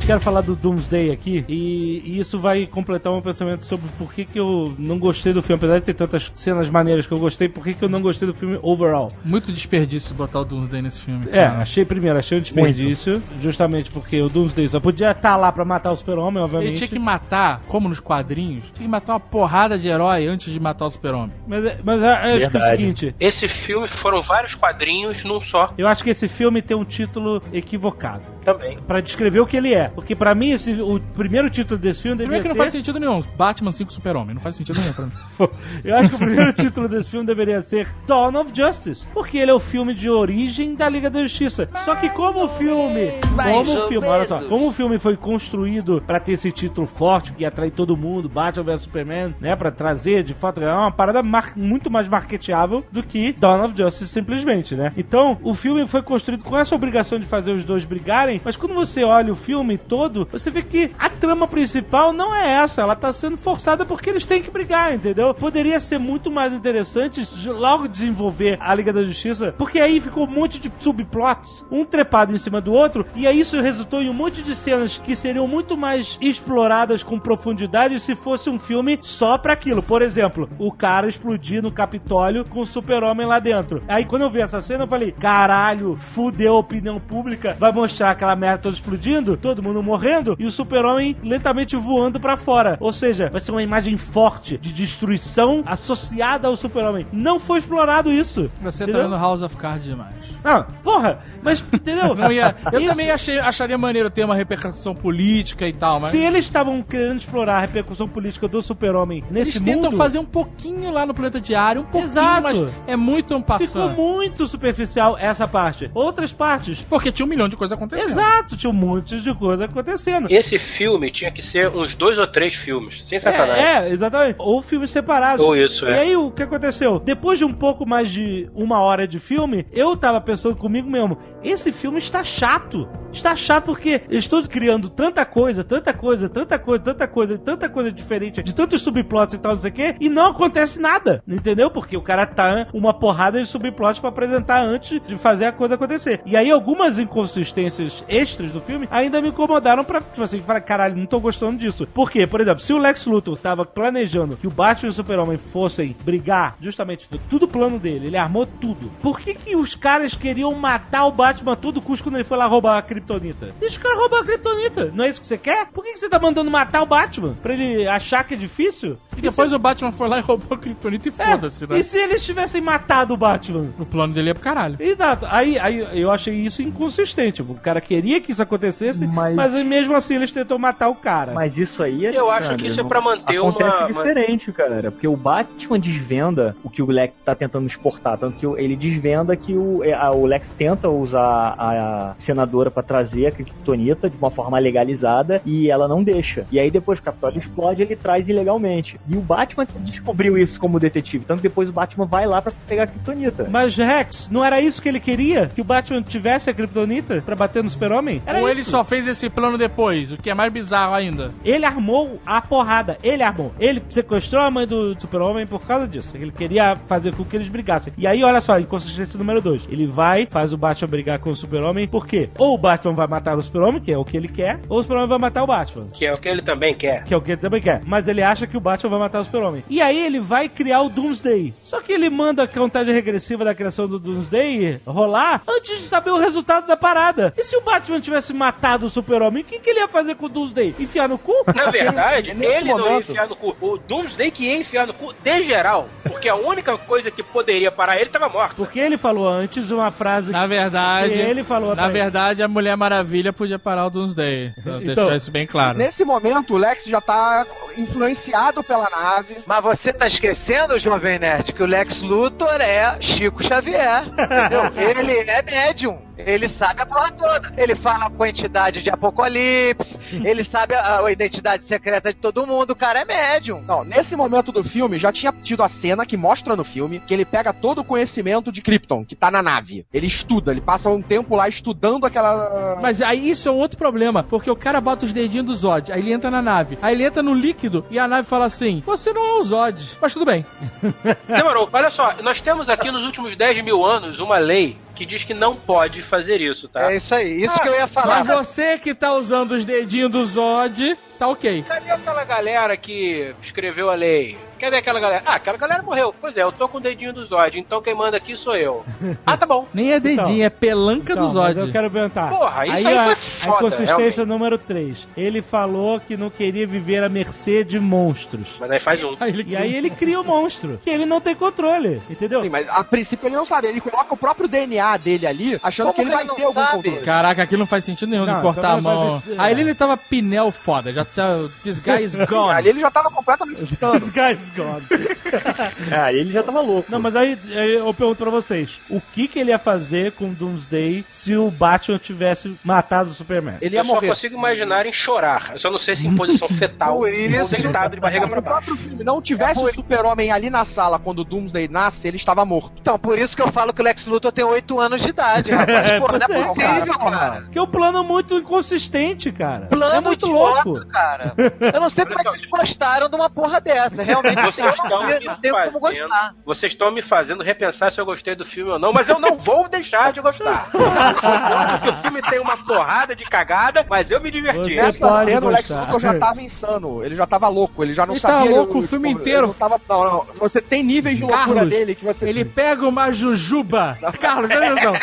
Quero falar do Doomsday aqui e, e isso vai completar o meu pensamento sobre por que, que eu não gostei do filme. Apesar de ter tantas cenas maneiras que eu gostei, por que, que eu não gostei do filme overall? Muito desperdício botar o Doomsday nesse filme. É, cara. achei primeiro, achei um desperdício, justamente porque o Doomsday só podia estar lá pra matar o super-homem, Ele obviamente. tinha que matar, como nos quadrinhos, tinha que matar uma porrada de herói antes de matar o super-homem. Mas, é- mas é- eu acho que é o seguinte, Esse filme foram vários quadrinhos num só eu acho que esse filme tem um título equivocado. também. Pra descrever o que ele é. Porque pra mim, esse, o primeiro título desse filme deveria Primeiro que não ser... faz sentido nenhum. Batman 5 Super-Homem. Não faz sentido nenhum pra mim. Eu acho que o primeiro título desse filme deveria ser Dawn of Justice, porque ele é o filme de origem da Liga da Justiça. Só que como o filme, como o filme, olha só, como o filme foi construído pra ter esse título forte que atrai todo mundo, Batman vs Superman, né, Pra trazer de fato é uma parada mar- muito mais marketeável do que Dawn of Justice simplesmente, né? Então, o filme foi construído com essa obrigação de fazer os dois brigarem, mas quando você olha o filme todo, você vê que a trama principal não é essa, ela tá sendo forçada porque eles têm que brigar, entendeu? Poderia ser muito mais interessante logo desenvolver a Liga da Justiça, porque aí ficou um monte de subplots, um trepado em cima do outro, e aí isso resultou em um monte de cenas que seriam muito mais exploradas com profundidade se fosse um filme só pra aquilo. Por exemplo, o cara explodir no Capitólio com o super-homem lá dentro. Aí quando eu vi essa cena, eu falei, caralho, fudeu a opinião pública, vai mostrar aquela merda toda explodindo, todo mundo morrendo, e o super-homem lentamente voando pra fora. Ou seja, vai ser uma imagem forte de destruição associada ao super-homem. Não foi explorado isso. Você entendeu? tá vendo House of Cards demais. Não, porra, mas entendeu? Ia, eu Isso- também achei, acharia maneiro ter uma repercussão política e tal, mas... Se eles estavam querendo explorar a repercussão política do super-homem nesse Eles tentam mundo, fazer um pouquinho lá no Planeta Diário, um pouquinho, Exato. mas é muito um ficou passando. muito superficial essa parte. Outras partes, Porque tinha um milhão de coisas acontecendo. exato, tinha um monte de coisa acontecendo. Esse filme tinha que ser uns dois ou três filmes, sem sacanagem. É, é, exatamente. Ou filmes separados. Ou isso, E é. aí, o que aconteceu? Depois de um pouco mais de uma hora de filme, eu tava pensando comigo mesmo, esse filme está chato. Está chato porque eu estou criando tanta coisa, tanta coisa, tanta coisa, tanta coisa, tanta coisa diferente, de tantos subplots e tal, não sei o quê, e não acontece nada, entendeu? Porque o cara tá uma porrada de subplots pra apresentar antes de fazer a coisa acontecer. E aí, algumas inconsistências extras do filme ainda me incomodaram pra, tipo assim, para caralho, não tô gostando disso. Por quê? Por exemplo, se o Lex Luthor tava planejando que o Batman e o Super-Homem fossem brigar, justamente, foi tudo plano dele, ele armou tudo. Por que que os caras queriam matar o Batman a todo custo quando ele foi lá roubar a Kryptonita? Deixa o cara roubar a Kryptonita. Não é isso que você quer? Por que que você tá mandando matar o Batman? Pra ele achar que é difícil? E depois o Batman foi lá e roubou a Kryptonita e foda-se, né? E se eles tivessem matado o Batman? O plano dele é pro caralho. Exato. Aí, aí eu achei isso inconsistente. O cara queria que isso acontecesse, mas, Mas- mesmo assim eles tentam matar o cara. Mas isso aí é. Eu acho que isso é pra manter acontece uma- uma- diferente, cara. Porque o Batman desvenda o que o Lex tá tentando exportar. Tanto que ele desvenda que o, é, a- o Lex tenta usar a senadora pra trazer a Kryptonita de uma forma legalizada e ela não deixa. E aí depois que o Capitólio explode, ele traz ilegalmente. E o Batman descobriu isso como detetive. Tanto que depois o Batman vai lá pra pegar a Kryptonita. Mas, Rex, não era isso que ele queria? Que o Batman tivesse a Kryptonita pra bater no super-homem? Ou isso. ele só fez esse plano depois, o que é mais bizarro ainda. Ele armou a porrada. Ele armou. Ele sequestrou a mãe do super-homem por causa disso. Ele queria fazer com que eles brigassem. E aí, olha só, inconsistência número 2. Ele vai, faz o Batman brigar com o super-homem. Por quê? Ou o Batman vai matar o super-homem, que é o que ele quer, ou o super-homem vai matar o Batman. Que é o que ele também quer. Que é o que ele também quer. Mas ele acha que o Batman vai matar o super-homem. E aí ele vai criar o Doomsday. Só que ele manda a contagem regressiva da criação do Doomsday rolar antes de saber o resultado da parada. E se o Batman tivesse matado o super-homem, o que, que ele ia fazer com o Doomsday? Enfiar no cu? Na verdade, Nesse ele não ia momento- enfiar no cu. O Doomsday que ia enfiar no cu de geral. Porque a única coisa que poderia parar ele tava morto. Porque ele falou antes uma frase Na verdade, que ele falou na pra ele. verdade, a Mulher Maravilha podia parar o Doomsday. Então, Então, deixar isso bem claro. Nesse momento, o Lex já tá influenciado pela nave. Mas você tá esquecendo, Jovem Nerd, que o Lex Luthor é Chico Xavier. Entendeu? Ele é médium. Ele sabe a porra toda. Ele fala com a entidade de Apocalipse. ele sabe a, a identidade secreta de todo mundo. O cara é médium. Não, nesse momento do filme já tinha tido a cena que mostra no filme que ele pega todo o conhecimento de Krypton, que tá na nave. Ele estuda, ele passa um tempo lá estudando aquela. Mas aí isso é um outro problema, porque o cara bota os dedinhos do Zod, aí ele entra na nave, aí ele entra no líquido e a nave fala assim: Você não é o Zod. Mas tudo bem. Demorou. Olha só, nós temos aqui nos últimos 10 mil anos uma lei que diz que não pode fazer isso, tá? É isso aí. Isso que eu ia falar. Mas você que tá usando os dedinhos do Zod tá ok. Cadê aquela galera que escreveu a lei? Cadê aquela galera? Ah, aquela galera morreu. Pois é, eu tô com o dedinho do Zod, então quem manda aqui sou eu. Ah, tá bom. Nem é dedinho, Então. é pelanca Então, do mas Zod. eu quero perguntar. Porra, isso aí a, foi a foda, inconsistência realmente. número 3. Ele falou que não queria viver à mercê de monstros. Mas aí faz um. Aí ele E aí ele cria o monstro, que ele não tem controle, entendeu? Sim, mas a princípio ele não sabe. Ele coloca o próprio DNA dele ali, achando Como que ele vai ele não ter algum sabe? controle. Caraca, aquilo não faz sentido nenhum Não, de cortar a mão. Aí é. ele tava pinel foda, já tá. This guy is gone. Ali ele já tava completamente ficando. Os guys gone. Ah, ele já tava louco. Não, mas aí aí eu pergunto pra vocês: o que, que ele ia fazer com o Doomsday se o Batman tivesse matado o Superman? Ele ia Eu só morrer. consigo imaginar em chorar. Eu só não sei se em posição fetal ou deitado de barriga Se pra o baixo. próprio filme não tivesse o super-homem ali na sala quando o Doomsday nasce, ele estava morto. Então, por isso que eu falo que o Lex Luthor tem 8 anos de idade, rapaz. Pô, não é é, possível, cara. cara. Porque o plano é muito inconsistente, cara. Plano é muito idiota, louco. Cara. Eu não sei como é que vocês gostaram de uma porra dessa. Realmente, Vocês eu estão não, me eu não tenho como fazendo, gostar. vocês estão me fazendo repensar se eu gostei do filme ou não, mas eu não vou deixar de gostar. Porque o filme tem uma porrada de cagada, mas eu me diverti. Você Nessa cena, o Lex. Luthor já tava insano. Ele já tava louco. Ele já não Ele sabia. tava louco o tipo, filme ele inteiro. Não, tava, não, não. Você tem níveis de loucura Carlos, dele que você. Ele pega uma jujuba. Carlos, presta atenção.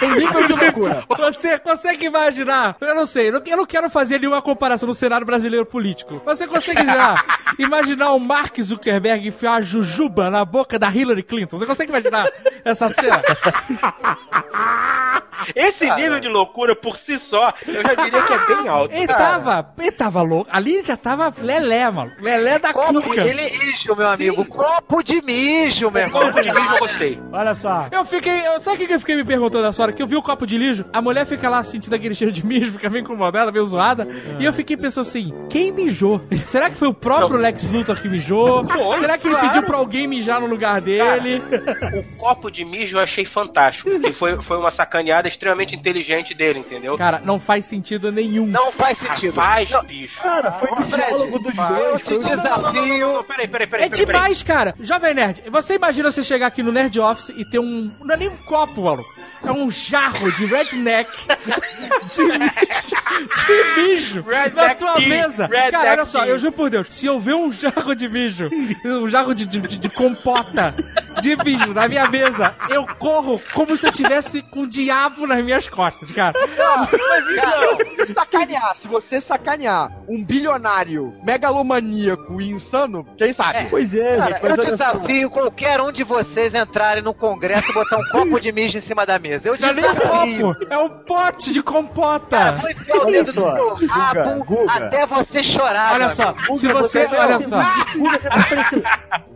Tem níveis de loucura. Você consegue imaginar? Eu não sei, eu eu não quero fazer nenhuma comparação no cenário brasileiro político. Você consegue já imaginar o Mark Zuckerberg enfiar a jujuba na boca da Hillary Clinton? Você consegue imaginar essa cena? Esse nível de loucura por si só, eu já diria que é bem alto. Ele tava, ele tava louco. Ali já tava lelé, mano. Lelé da Copo cuca. de mijo, meu amigo. Copo de mijo, meu irmão. Copo de mijo eu gostei. Olha só. Eu fiquei. Eu, sabe o que eu fiquei me perguntando nessa hora? Que eu vi o copo de lixo, a mulher fica lá sentindo aquele cheiro de mijo, fica meio incomodada, meio zoada. E eu fiquei pensando assim: quem mijou? Será que foi o próprio Lex Luthor que mijou? Foi, Será que ele claro. pediu pra alguém mijar no lugar dele? O copo de mijo eu achei fantástico, porque foi, foi uma sacaneada extremamente inteligente dele, entendeu? Cara, não faz sentido nenhum. Não faz sentido. Faz, bicho. Cara, foi o Fred, diálogo dos eu dois. o- desafio. Não, peraí, peraí, peraí. É peraí, peraí. demais, cara. Jovem Nerd, você imagina você chegar aqui no Nerd Office e ter um. Não é nem um copo, mano. É um jarro de redneck de mijo, de mijo na tua tea, mesa. redneck Cara, olha só, tea. eu juro por Deus, se eu ver um jarro de mijo, um jarro de, de, de compota de mijo na minha mesa, eu corro como se eu tivesse com o diabo nas minhas costas, cara. Se sacanear, se você sacanear um bilionário megalomaníaco e insano, quem sabe? Pois é, Cara, gente. eu desafio qualquer um de vocês entrarem no congresso e botar um copo de mijo em cima da mesa. Eu Não é nem um copo, é um pote de compota. Cara, vou enfiar o Olha dedo só, no Guga, rabo Guga. até você chorar. Olha só, amigo. se você. Guga, Olha você- só. Guga, você tá parecendo.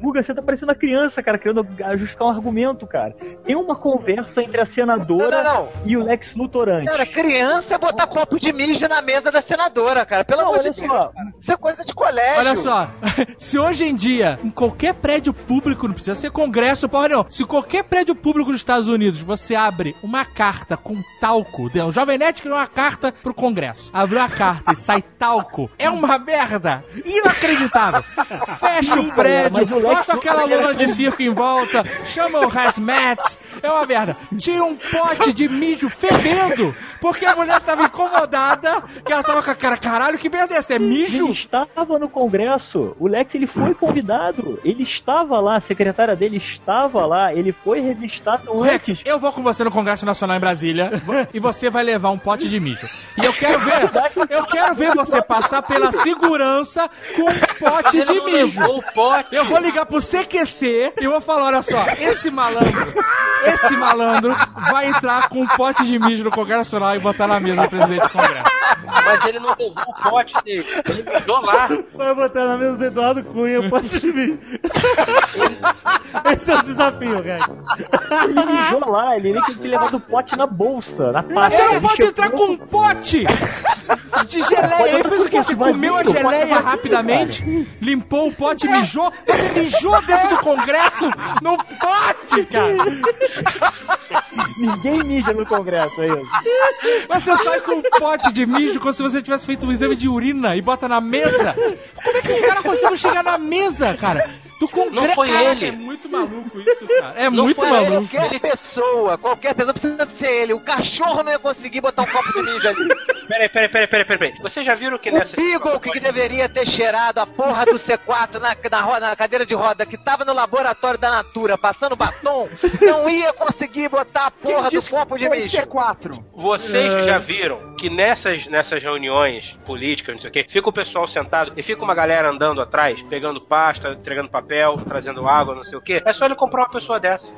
Guga, você tá parecendo a criança, cara, querendo justificar um argumento, cara. Tem uma conversa entre a senadora Não, não, não. e o Lex Luthor antes. Cara, criança é botar copo de mijo na mesa da senadora, cara. Pelo Não, amor olha de Deus. só. Isso é coisa de colégio. Olha só, se hoje em dia, em qualquer prédio público, não precisa ser congresso, porra não, se qualquer prédio público dos Estados Unidos você abre uma carta com talco, o Jovem Nerd criou uma carta pro congresso, abriu a carta e sai talco, é uma merda, inacreditável. Fecha o prédio, Lex bota aquela Luthor- lona de circo em volta, chama o hazmat, é uma merda. Tinha um pote de mijo fedendo, porque a mulher tava incomodada, que ela tava com a cara, caralho, que merda é essa? É mijo? Ele estava no Congresso. O Lex ele foi convidado. Ele estava lá, a secretária dele estava lá. Ele foi revistado antes. eu vou com você no Congresso Nacional em Brasília e você vai levar um pote de mijo. E eu quero ver, eu quero ver você passar pela segurança com um pote de mijo. Pote. Eu vou ligar pro CQC e vou falar, olha só, esse malandro, esse malandro vai entrar com um pote de mijo no Congresso Nacional e botar na mesa do presidente do Congresso. Mas ele não levou o pote dele. Ele mijou lá. Vai botar na mesa do Eduardo Cunha o pote de mim. Esse é o desafio, Rex. Ele mijou lá. Ele nem tinha que levar do pote na bolsa, na Mas pasta. você não pode entrar com um pote de geleia. Ele fez o quê? Você comeu a geleia rapidamente, limpou o pote e mijou. Você mijou dentro do Congresso num pote, cara. Ninguém mija no Congresso, é isso. Você sai com um pote de mijo como se você tivesse feito um exame de urina e bota na mesa. Como é que o cara conseguiu chegar na mesa, cara? Do Congresso. Não foi Caraca, ele. É muito maluco isso, cara. É Não muito foi maluco. Qualquer pessoa, qualquer pessoa precisa ser ele. O cachorro não ia conseguir botar um copo de mijo ali. Peraí, peraí, peraí, peraí, peraí. peraí. Vocês já viram que nessa. O Beagle que deveria ter cheirado a porra do C4 na, na, roda- na cadeira de roda, que tava no laboratório da Natura passando batom, não ia conseguir botar a Quem porra do que copo de mijo. C4? Vocês É. que já viram que nessas, nessas reuniões políticas, não sei o quê, fica o pessoal sentado e fica uma galera andando atrás, pegando pasta, entregando papel, trazendo água, não sei o quê. É só ele comprar uma pessoa dessa.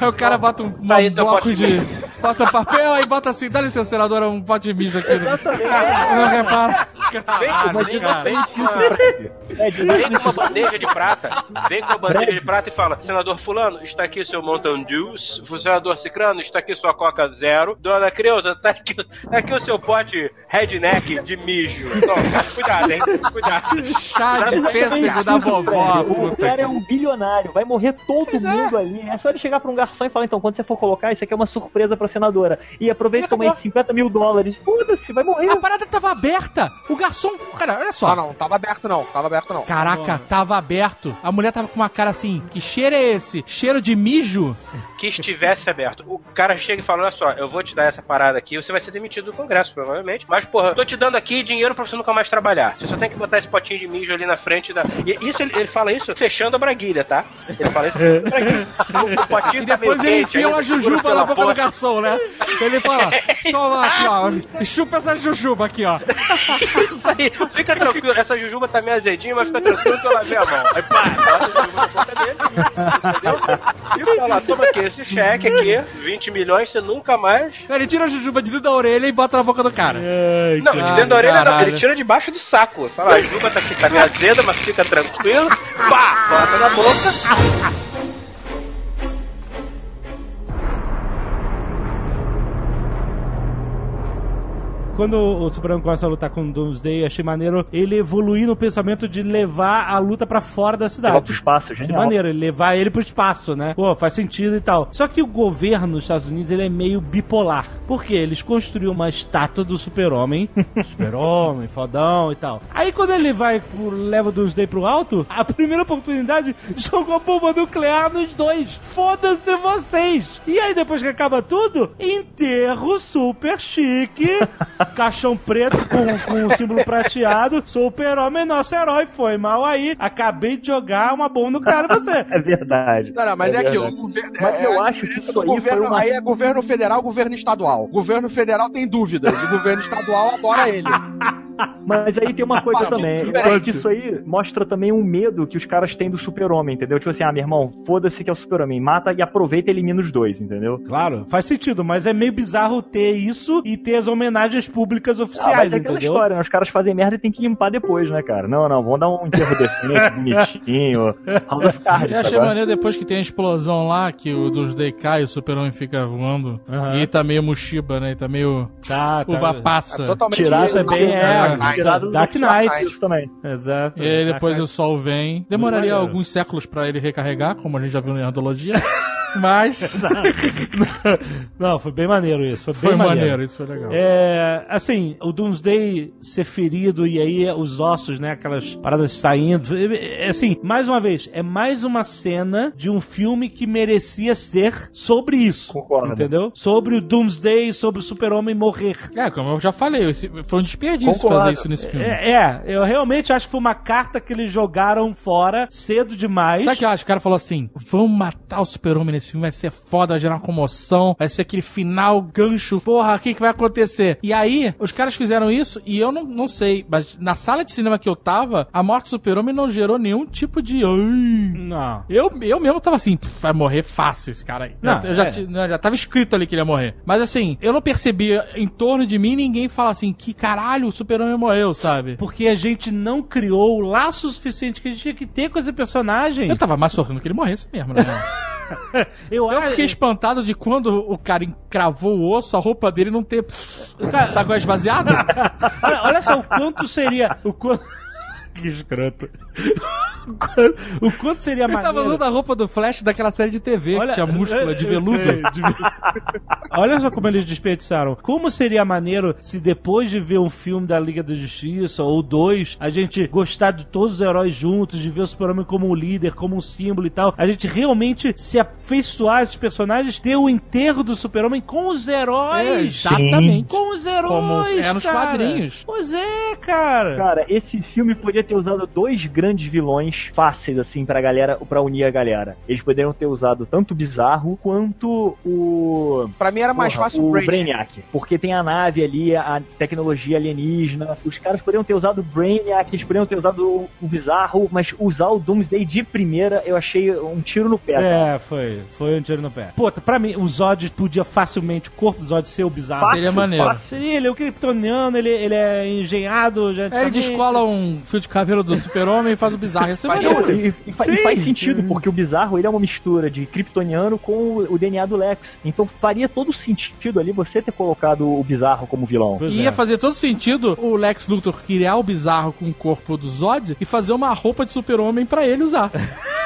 Aí o cara bota um, um Tá aí bloco pote de. Bota papel aí bota assim, dá licença, senadora, um pote de mijo aqui. Não repara. Vem com, Caralho, vem, cara. vem com uma, vem com uma bandeja de prata. Vem com uma bandeja de prata e fala: Senador Fulano, está aqui seu Mountain Dew. Senador Cicrano, está aqui sua Coca Zero. Dona Creuza, tá aqui, tá aqui o seu pote redneck de mijo. Toma, cuidado, hein? Cuidado. Chá de pêssego da vovó, Fred, o puta. Cara é um bilionário, vai morrer todo mundo ali. É só ele chegar pra um garçom e falar: então, quando você for colocar, isso aqui é uma surpresa pra senadora. E aproveita e toma aí 50 mil dólares. Foda-se, vai morrer. A parada tava aberta. O garçom. Cara, olha só. Ah, não, tava aberto não, tava aberto não. Caraca, tava aberto. A mulher tava com uma cara assim: que cheiro é esse? Cheiro de mijo? Que estivesse aberto. O cara chega e fala: Olha só, eu vou te dar essa parada aqui, você vai ser demitido do Congresso, provavelmente. Mas, porra, eu tô te dando aqui dinheiro pra você nunca mais trabalhar. Você só tem que botar esse potinho de mijo ali na frente da. E isso ele, ele fala isso fechando a braguilha, tá? Ele fala isso fechando a braguilha. O potinho E tá depois ele quente, enfia uma jujuba na boca do garçom, né? Ele fala: toma aqui, ó. Chupa essa jujuba aqui, ó. Isso aí, fica tranquilo, essa jujuba tá meio azedinha, mas fica tranquilo que eu lavei a mão. Aí pá, bota a jujuba na boca dele, entendeu? E fala, toma aqui, esse cheque aqui, 20 milhões, você nunca mais... Ele tira a jujuba de dentro da orelha e bota na boca do cara. Não, de dentro da orelha não, caralho. ele tira debaixo do saco. Fala, a jujuba tá aqui, tá meio azeda, mas fica tranquilo. Pá, bota na boca. Quando o Superman começa a lutar com o Doomsday, achei maneiro ele evoluir no pensamento de levar a luta pra fora da cidade. Levar pro espaço, genial. maneiro, ele levar ele pro espaço, né? Pô, faz sentido e tal. Só que o governo dos Estados Unidos, ele é meio bipolar. Por quê? Eles construíram uma estátua do super-homem. super-homem, fodão e tal. Aí quando ele vai, leva o Doomsday pro alto, a primeira oportunidade, jogou bomba nuclear nos dois. Foda-se vocês! E aí depois que acaba tudo, enterro super chique, caixão preto com, com o símbolo prateado, super-homem, nosso herói, foi mal aí. Acabei de jogar uma bomba nuclear em você. É verdade. Não, não, mas é, aquilo. verdade. o governo- Mas é, eu a acho que isso do aí foi governo, uma- aí é governo federal, governo estadual. Governo federal tem dúvidas, o governo estadual adora ele. Mas aí tem uma coisa também. Eu acho que isso aí mostra também um medo que os caras têm do super-homem, entendeu? Tipo assim, ah, meu irmão, foda-se que é o super-homem. Mata e aproveita e elimina os dois, entendeu? Claro, faz sentido, mas é meio bizarro ter isso e ter as homenagens públicas Ah, oficiais, mas é aquela entendeu? história, né? Os caras fazem merda e tem que limpar depois, né, cara? Não, não, vamos dar um enterro decente, bonitinho. House of Cards, Eu achei agora. maneiro depois que tem a explosão lá, que o dos Day cai e o super-homem fica voando. Aham. E tá meio Mushiba, né? E tá meio Tá, tá. uva passa. É totalmente Isso é bem- é, Dark Knight. Dark Knight. Também. Exato. E aí depois Tá, o sol vem. Demoraria alguns séculos pra ele recarregar, como a gente já viu na Nerdologia. Mas Não, foi bem maneiro isso. Foi, foi bem maneiro. maneiro. isso foi legal. É, assim, o Doomsday ser ferido e aí os ossos, né, aquelas paradas saindo. é, Assim, mais uma vez, é mais uma cena de um filme que merecia ser sobre isso. Concordo. Entendeu? Sobre o Doomsday, sobre o super-homem morrer. É, como eu já falei, esse- foi um desperdício Concordo. fazer isso nesse filme. É, é, eu realmente acho que foi uma carta que eles jogaram fora cedo demais. Sabe o que eu acho? O cara falou assim: vamos matar o super-homem nesse filme, vai ser foda, vai gerar uma comoção, vai ser aquele final gancho. Porra, o que, que vai acontecer? E aí, os caras fizeram isso e eu não, não sei, mas na sala de cinema que eu tava, a morte do super-homem não gerou nenhum tipo de. Não. Eu, eu mesmo tava assim, "Pff, vai morrer fácil esse cara aí. Não, eu já, é. já tava escrito ali que ele ia morrer. Mas assim, eu não percebi em torno de mim ninguém fala assim, que caralho, o super-homem morreu, sabe? Porque a gente não criou o laço suficiente que a gente tinha que ter com esse personagem. Eu tava mais sorrindo que ele morresse mesmo, né? Eu, Eu fiquei espantado de quando o cara encravou o osso, a roupa dele não ter. Cara, qual é esvaziada? Olha, olha só o quanto seria. O quanto. Que escroto. o quanto seria Ele tava maneiro... usando a roupa do Flash daquela série de TV que tinha múscula de eu veludo. sei, de Olha só como eles desperdiçaram. Como seria maneiro se depois de ver um filme da Liga da Justiça ou dois, a gente gostar de todos os heróis juntos, de ver o Super-Homem como um líder, como um símbolo e tal, a gente realmente se afeiçoar esses personagens, ter o enterro do Super-Homem com os É, heróis. exatamente. Com os heróis, Como é nos cara. quadrinhos. Pois é, cara. Cara, esse filme podia ter usado dois grandes vilões fáceis, assim, pra galera, pra unir a galera. Eles poderiam ter usado tanto o Bizarro quanto o. Pra mim era mais Porra, fácil o Brainiac. Brainiac. Porque tem a nave ali, a tecnologia alienígena. Os caras poderiam ter usado o Brainiac, eles poderiam ter usado o, Bizarro, mas usar o Doomsday de primeira eu achei um tiro no pé. cara. É, foi. Foi um tiro no pé. Pô, pra mim, o Zod podia facilmente, o corpo do Zod ser o bizarro. Seria maneiro. Seria ele, é o kryptoniano, ele, ele é engenhado, já. Aí ele descola um fio de cabelo do super-homem e faz o bizarro. Ia ser Não, maneiro. e, e fa- e Sim, faz sentido, sim. porque o bizarro ele é uma mistura de kryptoniano com o, o DNA do Lex. Então faria todo sentido ali você ter colocado o bizarro como vilão. Pois E ia é. fazer todo sentido o Lex Luthor criar o bizarro com o corpo do Zod e fazer uma roupa de super-homem pra ele usar.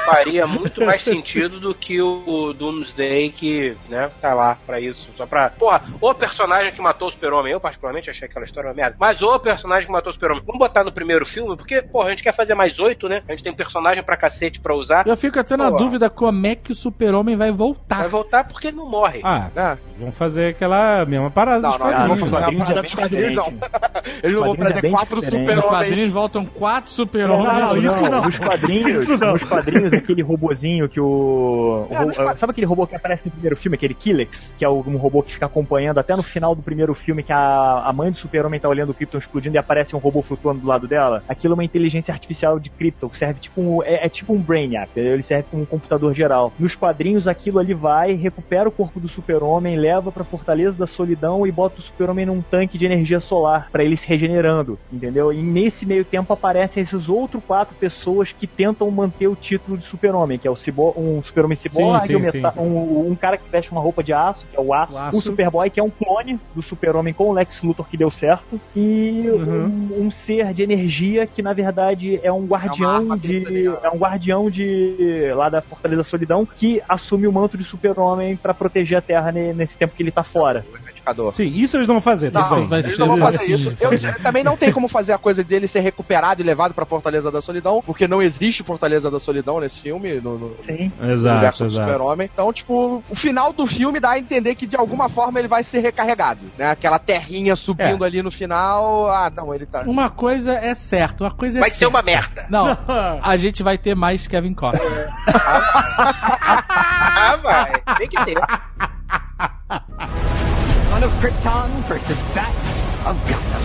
Faria muito mais sentido do que o, o Doomsday que, né, tá lá pra isso. Só pra. Porra, o personagem que matou o Super-Homem, eu particularmente achei aquela história uma merda. Mas o personagem que matou o Super-Homem, vamos botar no primeiro filme, porque, porra, a gente quer fazer mais oito, né? A gente tem um personagem pra cacete pra usar. Eu fico até na Pô. dúvida como é que o super-homem vai voltar. Vai voltar porque ele não morre. Ah, É. vamos fazer aquela mesma parada Não, dos não, eles não vão quadrinhos. fazer quadrinhos a parada é dos bem quadrinhos, não. diferente. Eles não vão Quadrinhos é trazer bem quatro super-homens. quadrinhos voltam quatro super-homens. Não, não, isso não. Nos quadrinhos, Isso não. nos quadrinhos, aquele robozinho que o. É, o- Sabe aquele robô que aparece no primeiro filme, aquele Killex? Que é um robô que fica acompanhando até no final do primeiro filme, que a, a mãe do super-homem tá olhando o Krypton explodindo e aparece um robô flutuando do lado dela. Aquilo é uma inteligência artificial de Krypton, que serve tipo um. É, é tipo um Brainiac, ele serve como um computador geral. Nos quadrinhos, aquilo ali vai, recupera o corpo do super-homem, leva pra Fortaleza da Solidão e bota o super-homem num tanque de energia solar pra ele se regenerando, entendeu? E nesse meio tempo aparecem esses outros quatro pessoas que tentam manter o título de super-homem, que é o cibor, um super-homem ciborgue, um, um- um cara que veste uma roupa de aço, que é o aço, O aço. o Superboy, que é um clone do super-homem com o Lex Luthor que deu certo, e Uhum. um, um ser de energia que na verdade é um guardião arma dele, tá de ligado? é um guardião de lá da Fortaleza da Solidão que assume o manto de super-homem pra proteger a Terra ne- nesse tempo que ele tá fora. O Sim, isso eles não vão fazer, tá Não, eles ser não vão fazer assim, isso. Eu, ser. também não tem como fazer a coisa dele ser recuperado e levado pra Fortaleza da Solidão, porque não existe Fortaleza da Solidão nesse filme, no, no- Sim. no Exato, universo do. Super-Homem. Então, tipo, o final do filme dá a entender que de alguma forma ele vai ser recarregado, né? Aquela terrinha subindo ali no final. Ah, não, ele tá. Uma coisa é certa, uma coisa é Vai ser certa. uma merda. Não, a gente vai ter mais Kevin Costner. Ah, vai. Tem que ter. Son of Krypton versus that of Gotham.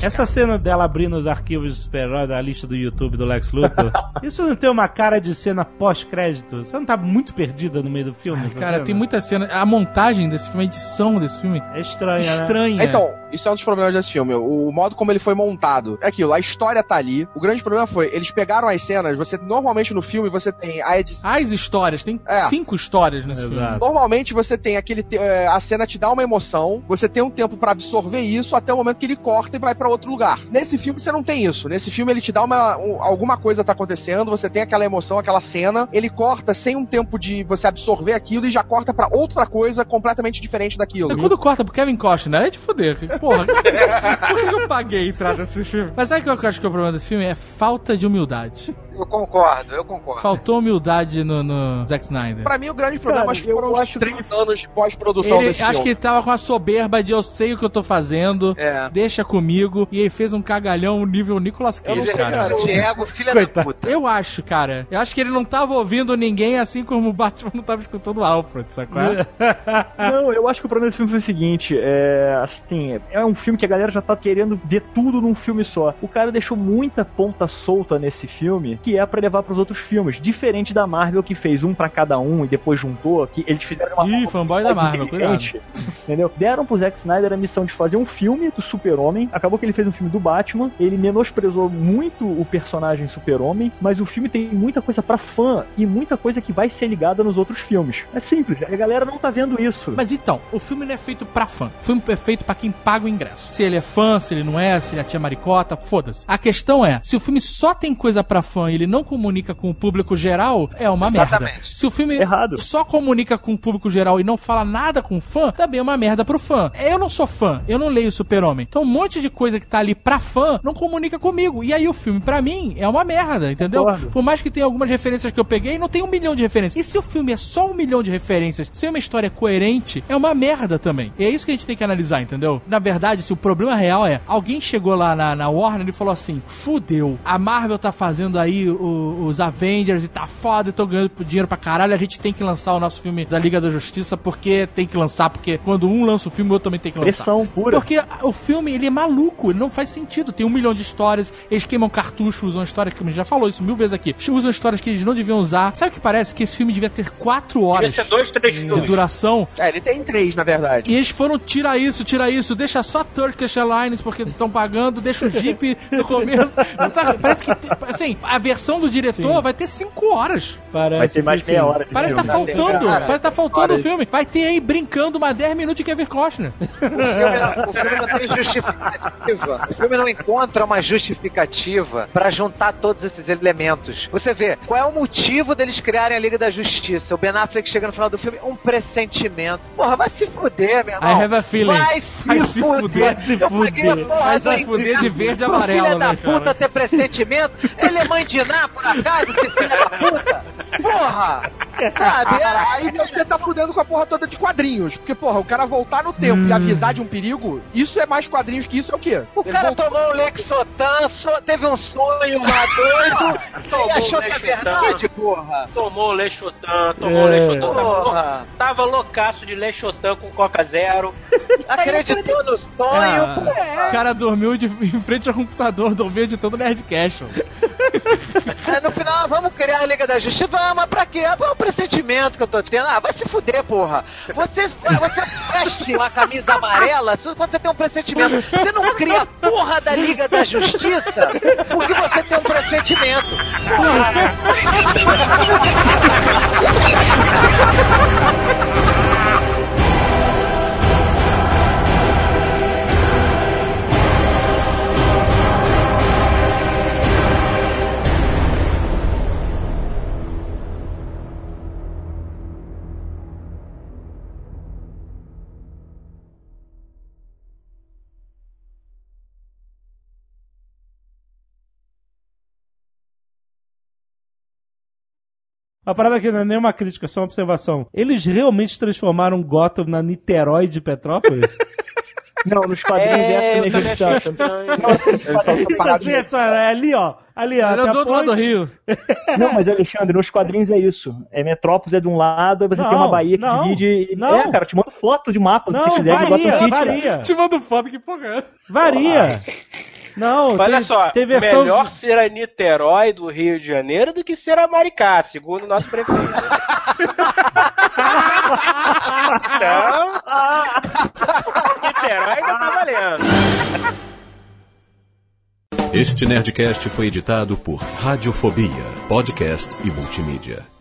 Essa cena dela abrindo os arquivos de super-herói da lista do YouTube do Lex Luthor, isso não tem uma cara de cena pós-crédito? Você não tá muito perdida no meio do filme? essa Cara, cena? tem muita cena. A montagem desse filme, a edição desse filme, É estranha, né? estranha. Então, isso é um dos problemas desse filme. O modo como ele foi montado. É aquilo, a história tá ali. O grande problema foi, eles pegaram as cenas, você normalmente no filme você tem a edição. As histórias, tem É. cinco histórias nesse Exato. filme. Normalmente você tem aquele. te- é, A cena te dá uma emoção, você tem um tempo pra absorver isso até o momento que ele corta e vai pra outro lugar. Nesse filme você não tem isso. Nesse filme ele te dá uma. um- alguma coisa tá acontecendo, você tem aquela emoção, aquela cena, ele corta sem um tempo de você absorver aquilo e já corta pra outra coisa completamente diferente daquilo. É quando corta pro Kevin Costner, é de fuder. Porra, por que eu paguei entrar nesse filme? Mas sabe o que eu acho que é o problema desse filme? É falta de humildade. Eu concordo, eu concordo. Faltou humildade no, no Zack Snyder. Pra mim, o grande problema Cara, acho que foram os acho 30 anos de pós-produção Ele, desse acho filme. que ele tava com a soberba de eu sei o que eu tô fazendo, É. deixa comigo, e aí fez um cagalhão nível Nicolas Cage, sei, cara. cara. Exercício de ego, filha Coitado. da puta. Eu acho, cara. Eu acho que ele não tava ouvindo ninguém, assim como o Batman não tava escutando o Alfred, sacou? Não, eu acho que o problema desse filme foi o seguinte, é, assim, é um filme que a galera já tá querendo ver tudo num filme só. O cara deixou muita ponta solta nesse filme, que que é pra levar pros outros filmes. Diferente da Marvel que fez um pra cada um e depois juntou, que eles fizeram uma Ih, fanboy da Marvel, cuidado. Entendeu? Deram pro Zack Snyder a missão de fazer um filme do Super-Homem. Acabou que ele fez um filme do Batman. Ele menosprezou muito o personagem Super-Homem, mas o filme tem muita coisa pra fã e muita coisa que vai ser ligada nos outros filmes. É simples, a galera não tá vendo isso. Mas então, o filme não é feito pra fã. O filme é feito pra quem paga o ingresso. Se ele é fã, se ele não é, se ele é tia maricota, foda-se. A questão é, se o filme só tem coisa pra fã e ele não comunica com o público geral, é uma Exatamente. merda. Se o filme Errado. só comunica com o público geral e não fala nada com o fã, também é uma merda pro fã. Eu não sou fã, eu não leio Super-Homem. Então um monte de coisa que tá ali pra fã não comunica comigo. E aí o filme, pra mim, é uma merda, entendeu? Concordo. Por mais que tenha algumas referências que eu peguei, não tem um milhão de referências. E se o filme é só um milhão de referências, se é uma história coerente, é uma merda também. E é isso que a gente tem que analisar, entendeu? Na verdade, se o problema real é, alguém chegou lá na, na Warner e falou assim, fudeu, a Marvel tá fazendo aí o- os Avengers e tá foda e tô ganhando dinheiro pra caralho, a gente tem que lançar o nosso filme da Liga da Justiça porque tem que lançar, porque quando um lança o filme, o outro também tem que lançar. Pressão pura. Porque o filme, ele é maluco, ele não faz sentido. Tem um milhão de histórias, eles queimam cartucho, usam histórias que a gente já falou isso mil vezes aqui. Usam histórias que eles não deviam usar. Sabe o que parece? Que esse filme devia ter quatro horas ser dois, três de filmes. duração. É, ele tem três, na verdade. E eles foram, tira isso, tira isso, deixa só Turkish Airlines porque estão pagando, deixa o Jeep no começo. Sabe, parece que, assim, a versão do diretor vai ter cinco horas. Parece Vai ter mais que meia sim. hora de Parece que tá faltando, Cara, parece que tá faltando o filme. Vai ter aí brincando uma 10 minutos de Kevin Costner. O filme, o filme não tem justificativa. O filme não encontra uma justificativa pra juntar todos esses elementos. Você vê, qual é o motivo deles criarem a Liga da Justiça? O Ben Affleck chega no final do filme, um pressentimento. Porra, vai se fuder, meu irmão. I have a feeling. Vai se, Vai se fuder, vai se fuder. Vai se fuder de verde e amarelo, Filha da né, cara? puta ter pressentimento. Ele é mãe de Por acaso, esse filho da puta? Porra! Sabe? Cara, aí você tá fudendo com a porra toda de quadrinhos. Porque, porra, o cara voltar no tempo e avisar de um perigo, isso é mais quadrinhos que isso é o quê? O Ele cara voltou- tomou um Lexotan, so- teve um sonho lá doido, e achou que é Lexotan. verdade, porra. Tomou o Lechotan, tomou o É. Lechotan. Tava, Porra. tava loucaço de Lechotan com Coca Zero. Acreditou no sonho, Ah, porra. O cara dormiu de, em frente ao computador, dormiu editando Nerdcast. Aí no final, vamos criar a Liga da Justiça, vamos, mas pra quê? É um pressentimento que eu tô tendo. Ah, vai se fuder, porra. Você, você veste uma camisa amarela quando você tem um pressentimento. Você não cria a porra da Liga da Justiça porque você tem um pressentimento. A parada aqui não é nenhuma crítica, é só uma observação. Eles realmente transformaram Gotham na Niterói de Petrópolis? Não, nos quadrinhos É, essa eu nem também achei tanto. estranho. Eles são Isso separados assim, é só- é ali, ó. Ali, ó. Era do outro lado do. Rio. Não, mas Alexandre, nos quadrinhos é isso. É Metrópolis é de um lado, aí você tem Não, uma Bahia que não, divide. não. É, cara, eu te mando foto de mapa Não, se quiser de Gotham varia, cara. varia. Te mando foto, que porra é? Varia. Não, Olha tem, só, tem versão... melhor ser a Niterói do Rio de Janeiro do que ser a Maricá, segundo o nosso prefeito. então, Niterói ainda tá valendo. Este Nerdcast foi editado por Radiofobia, podcast e multimídia.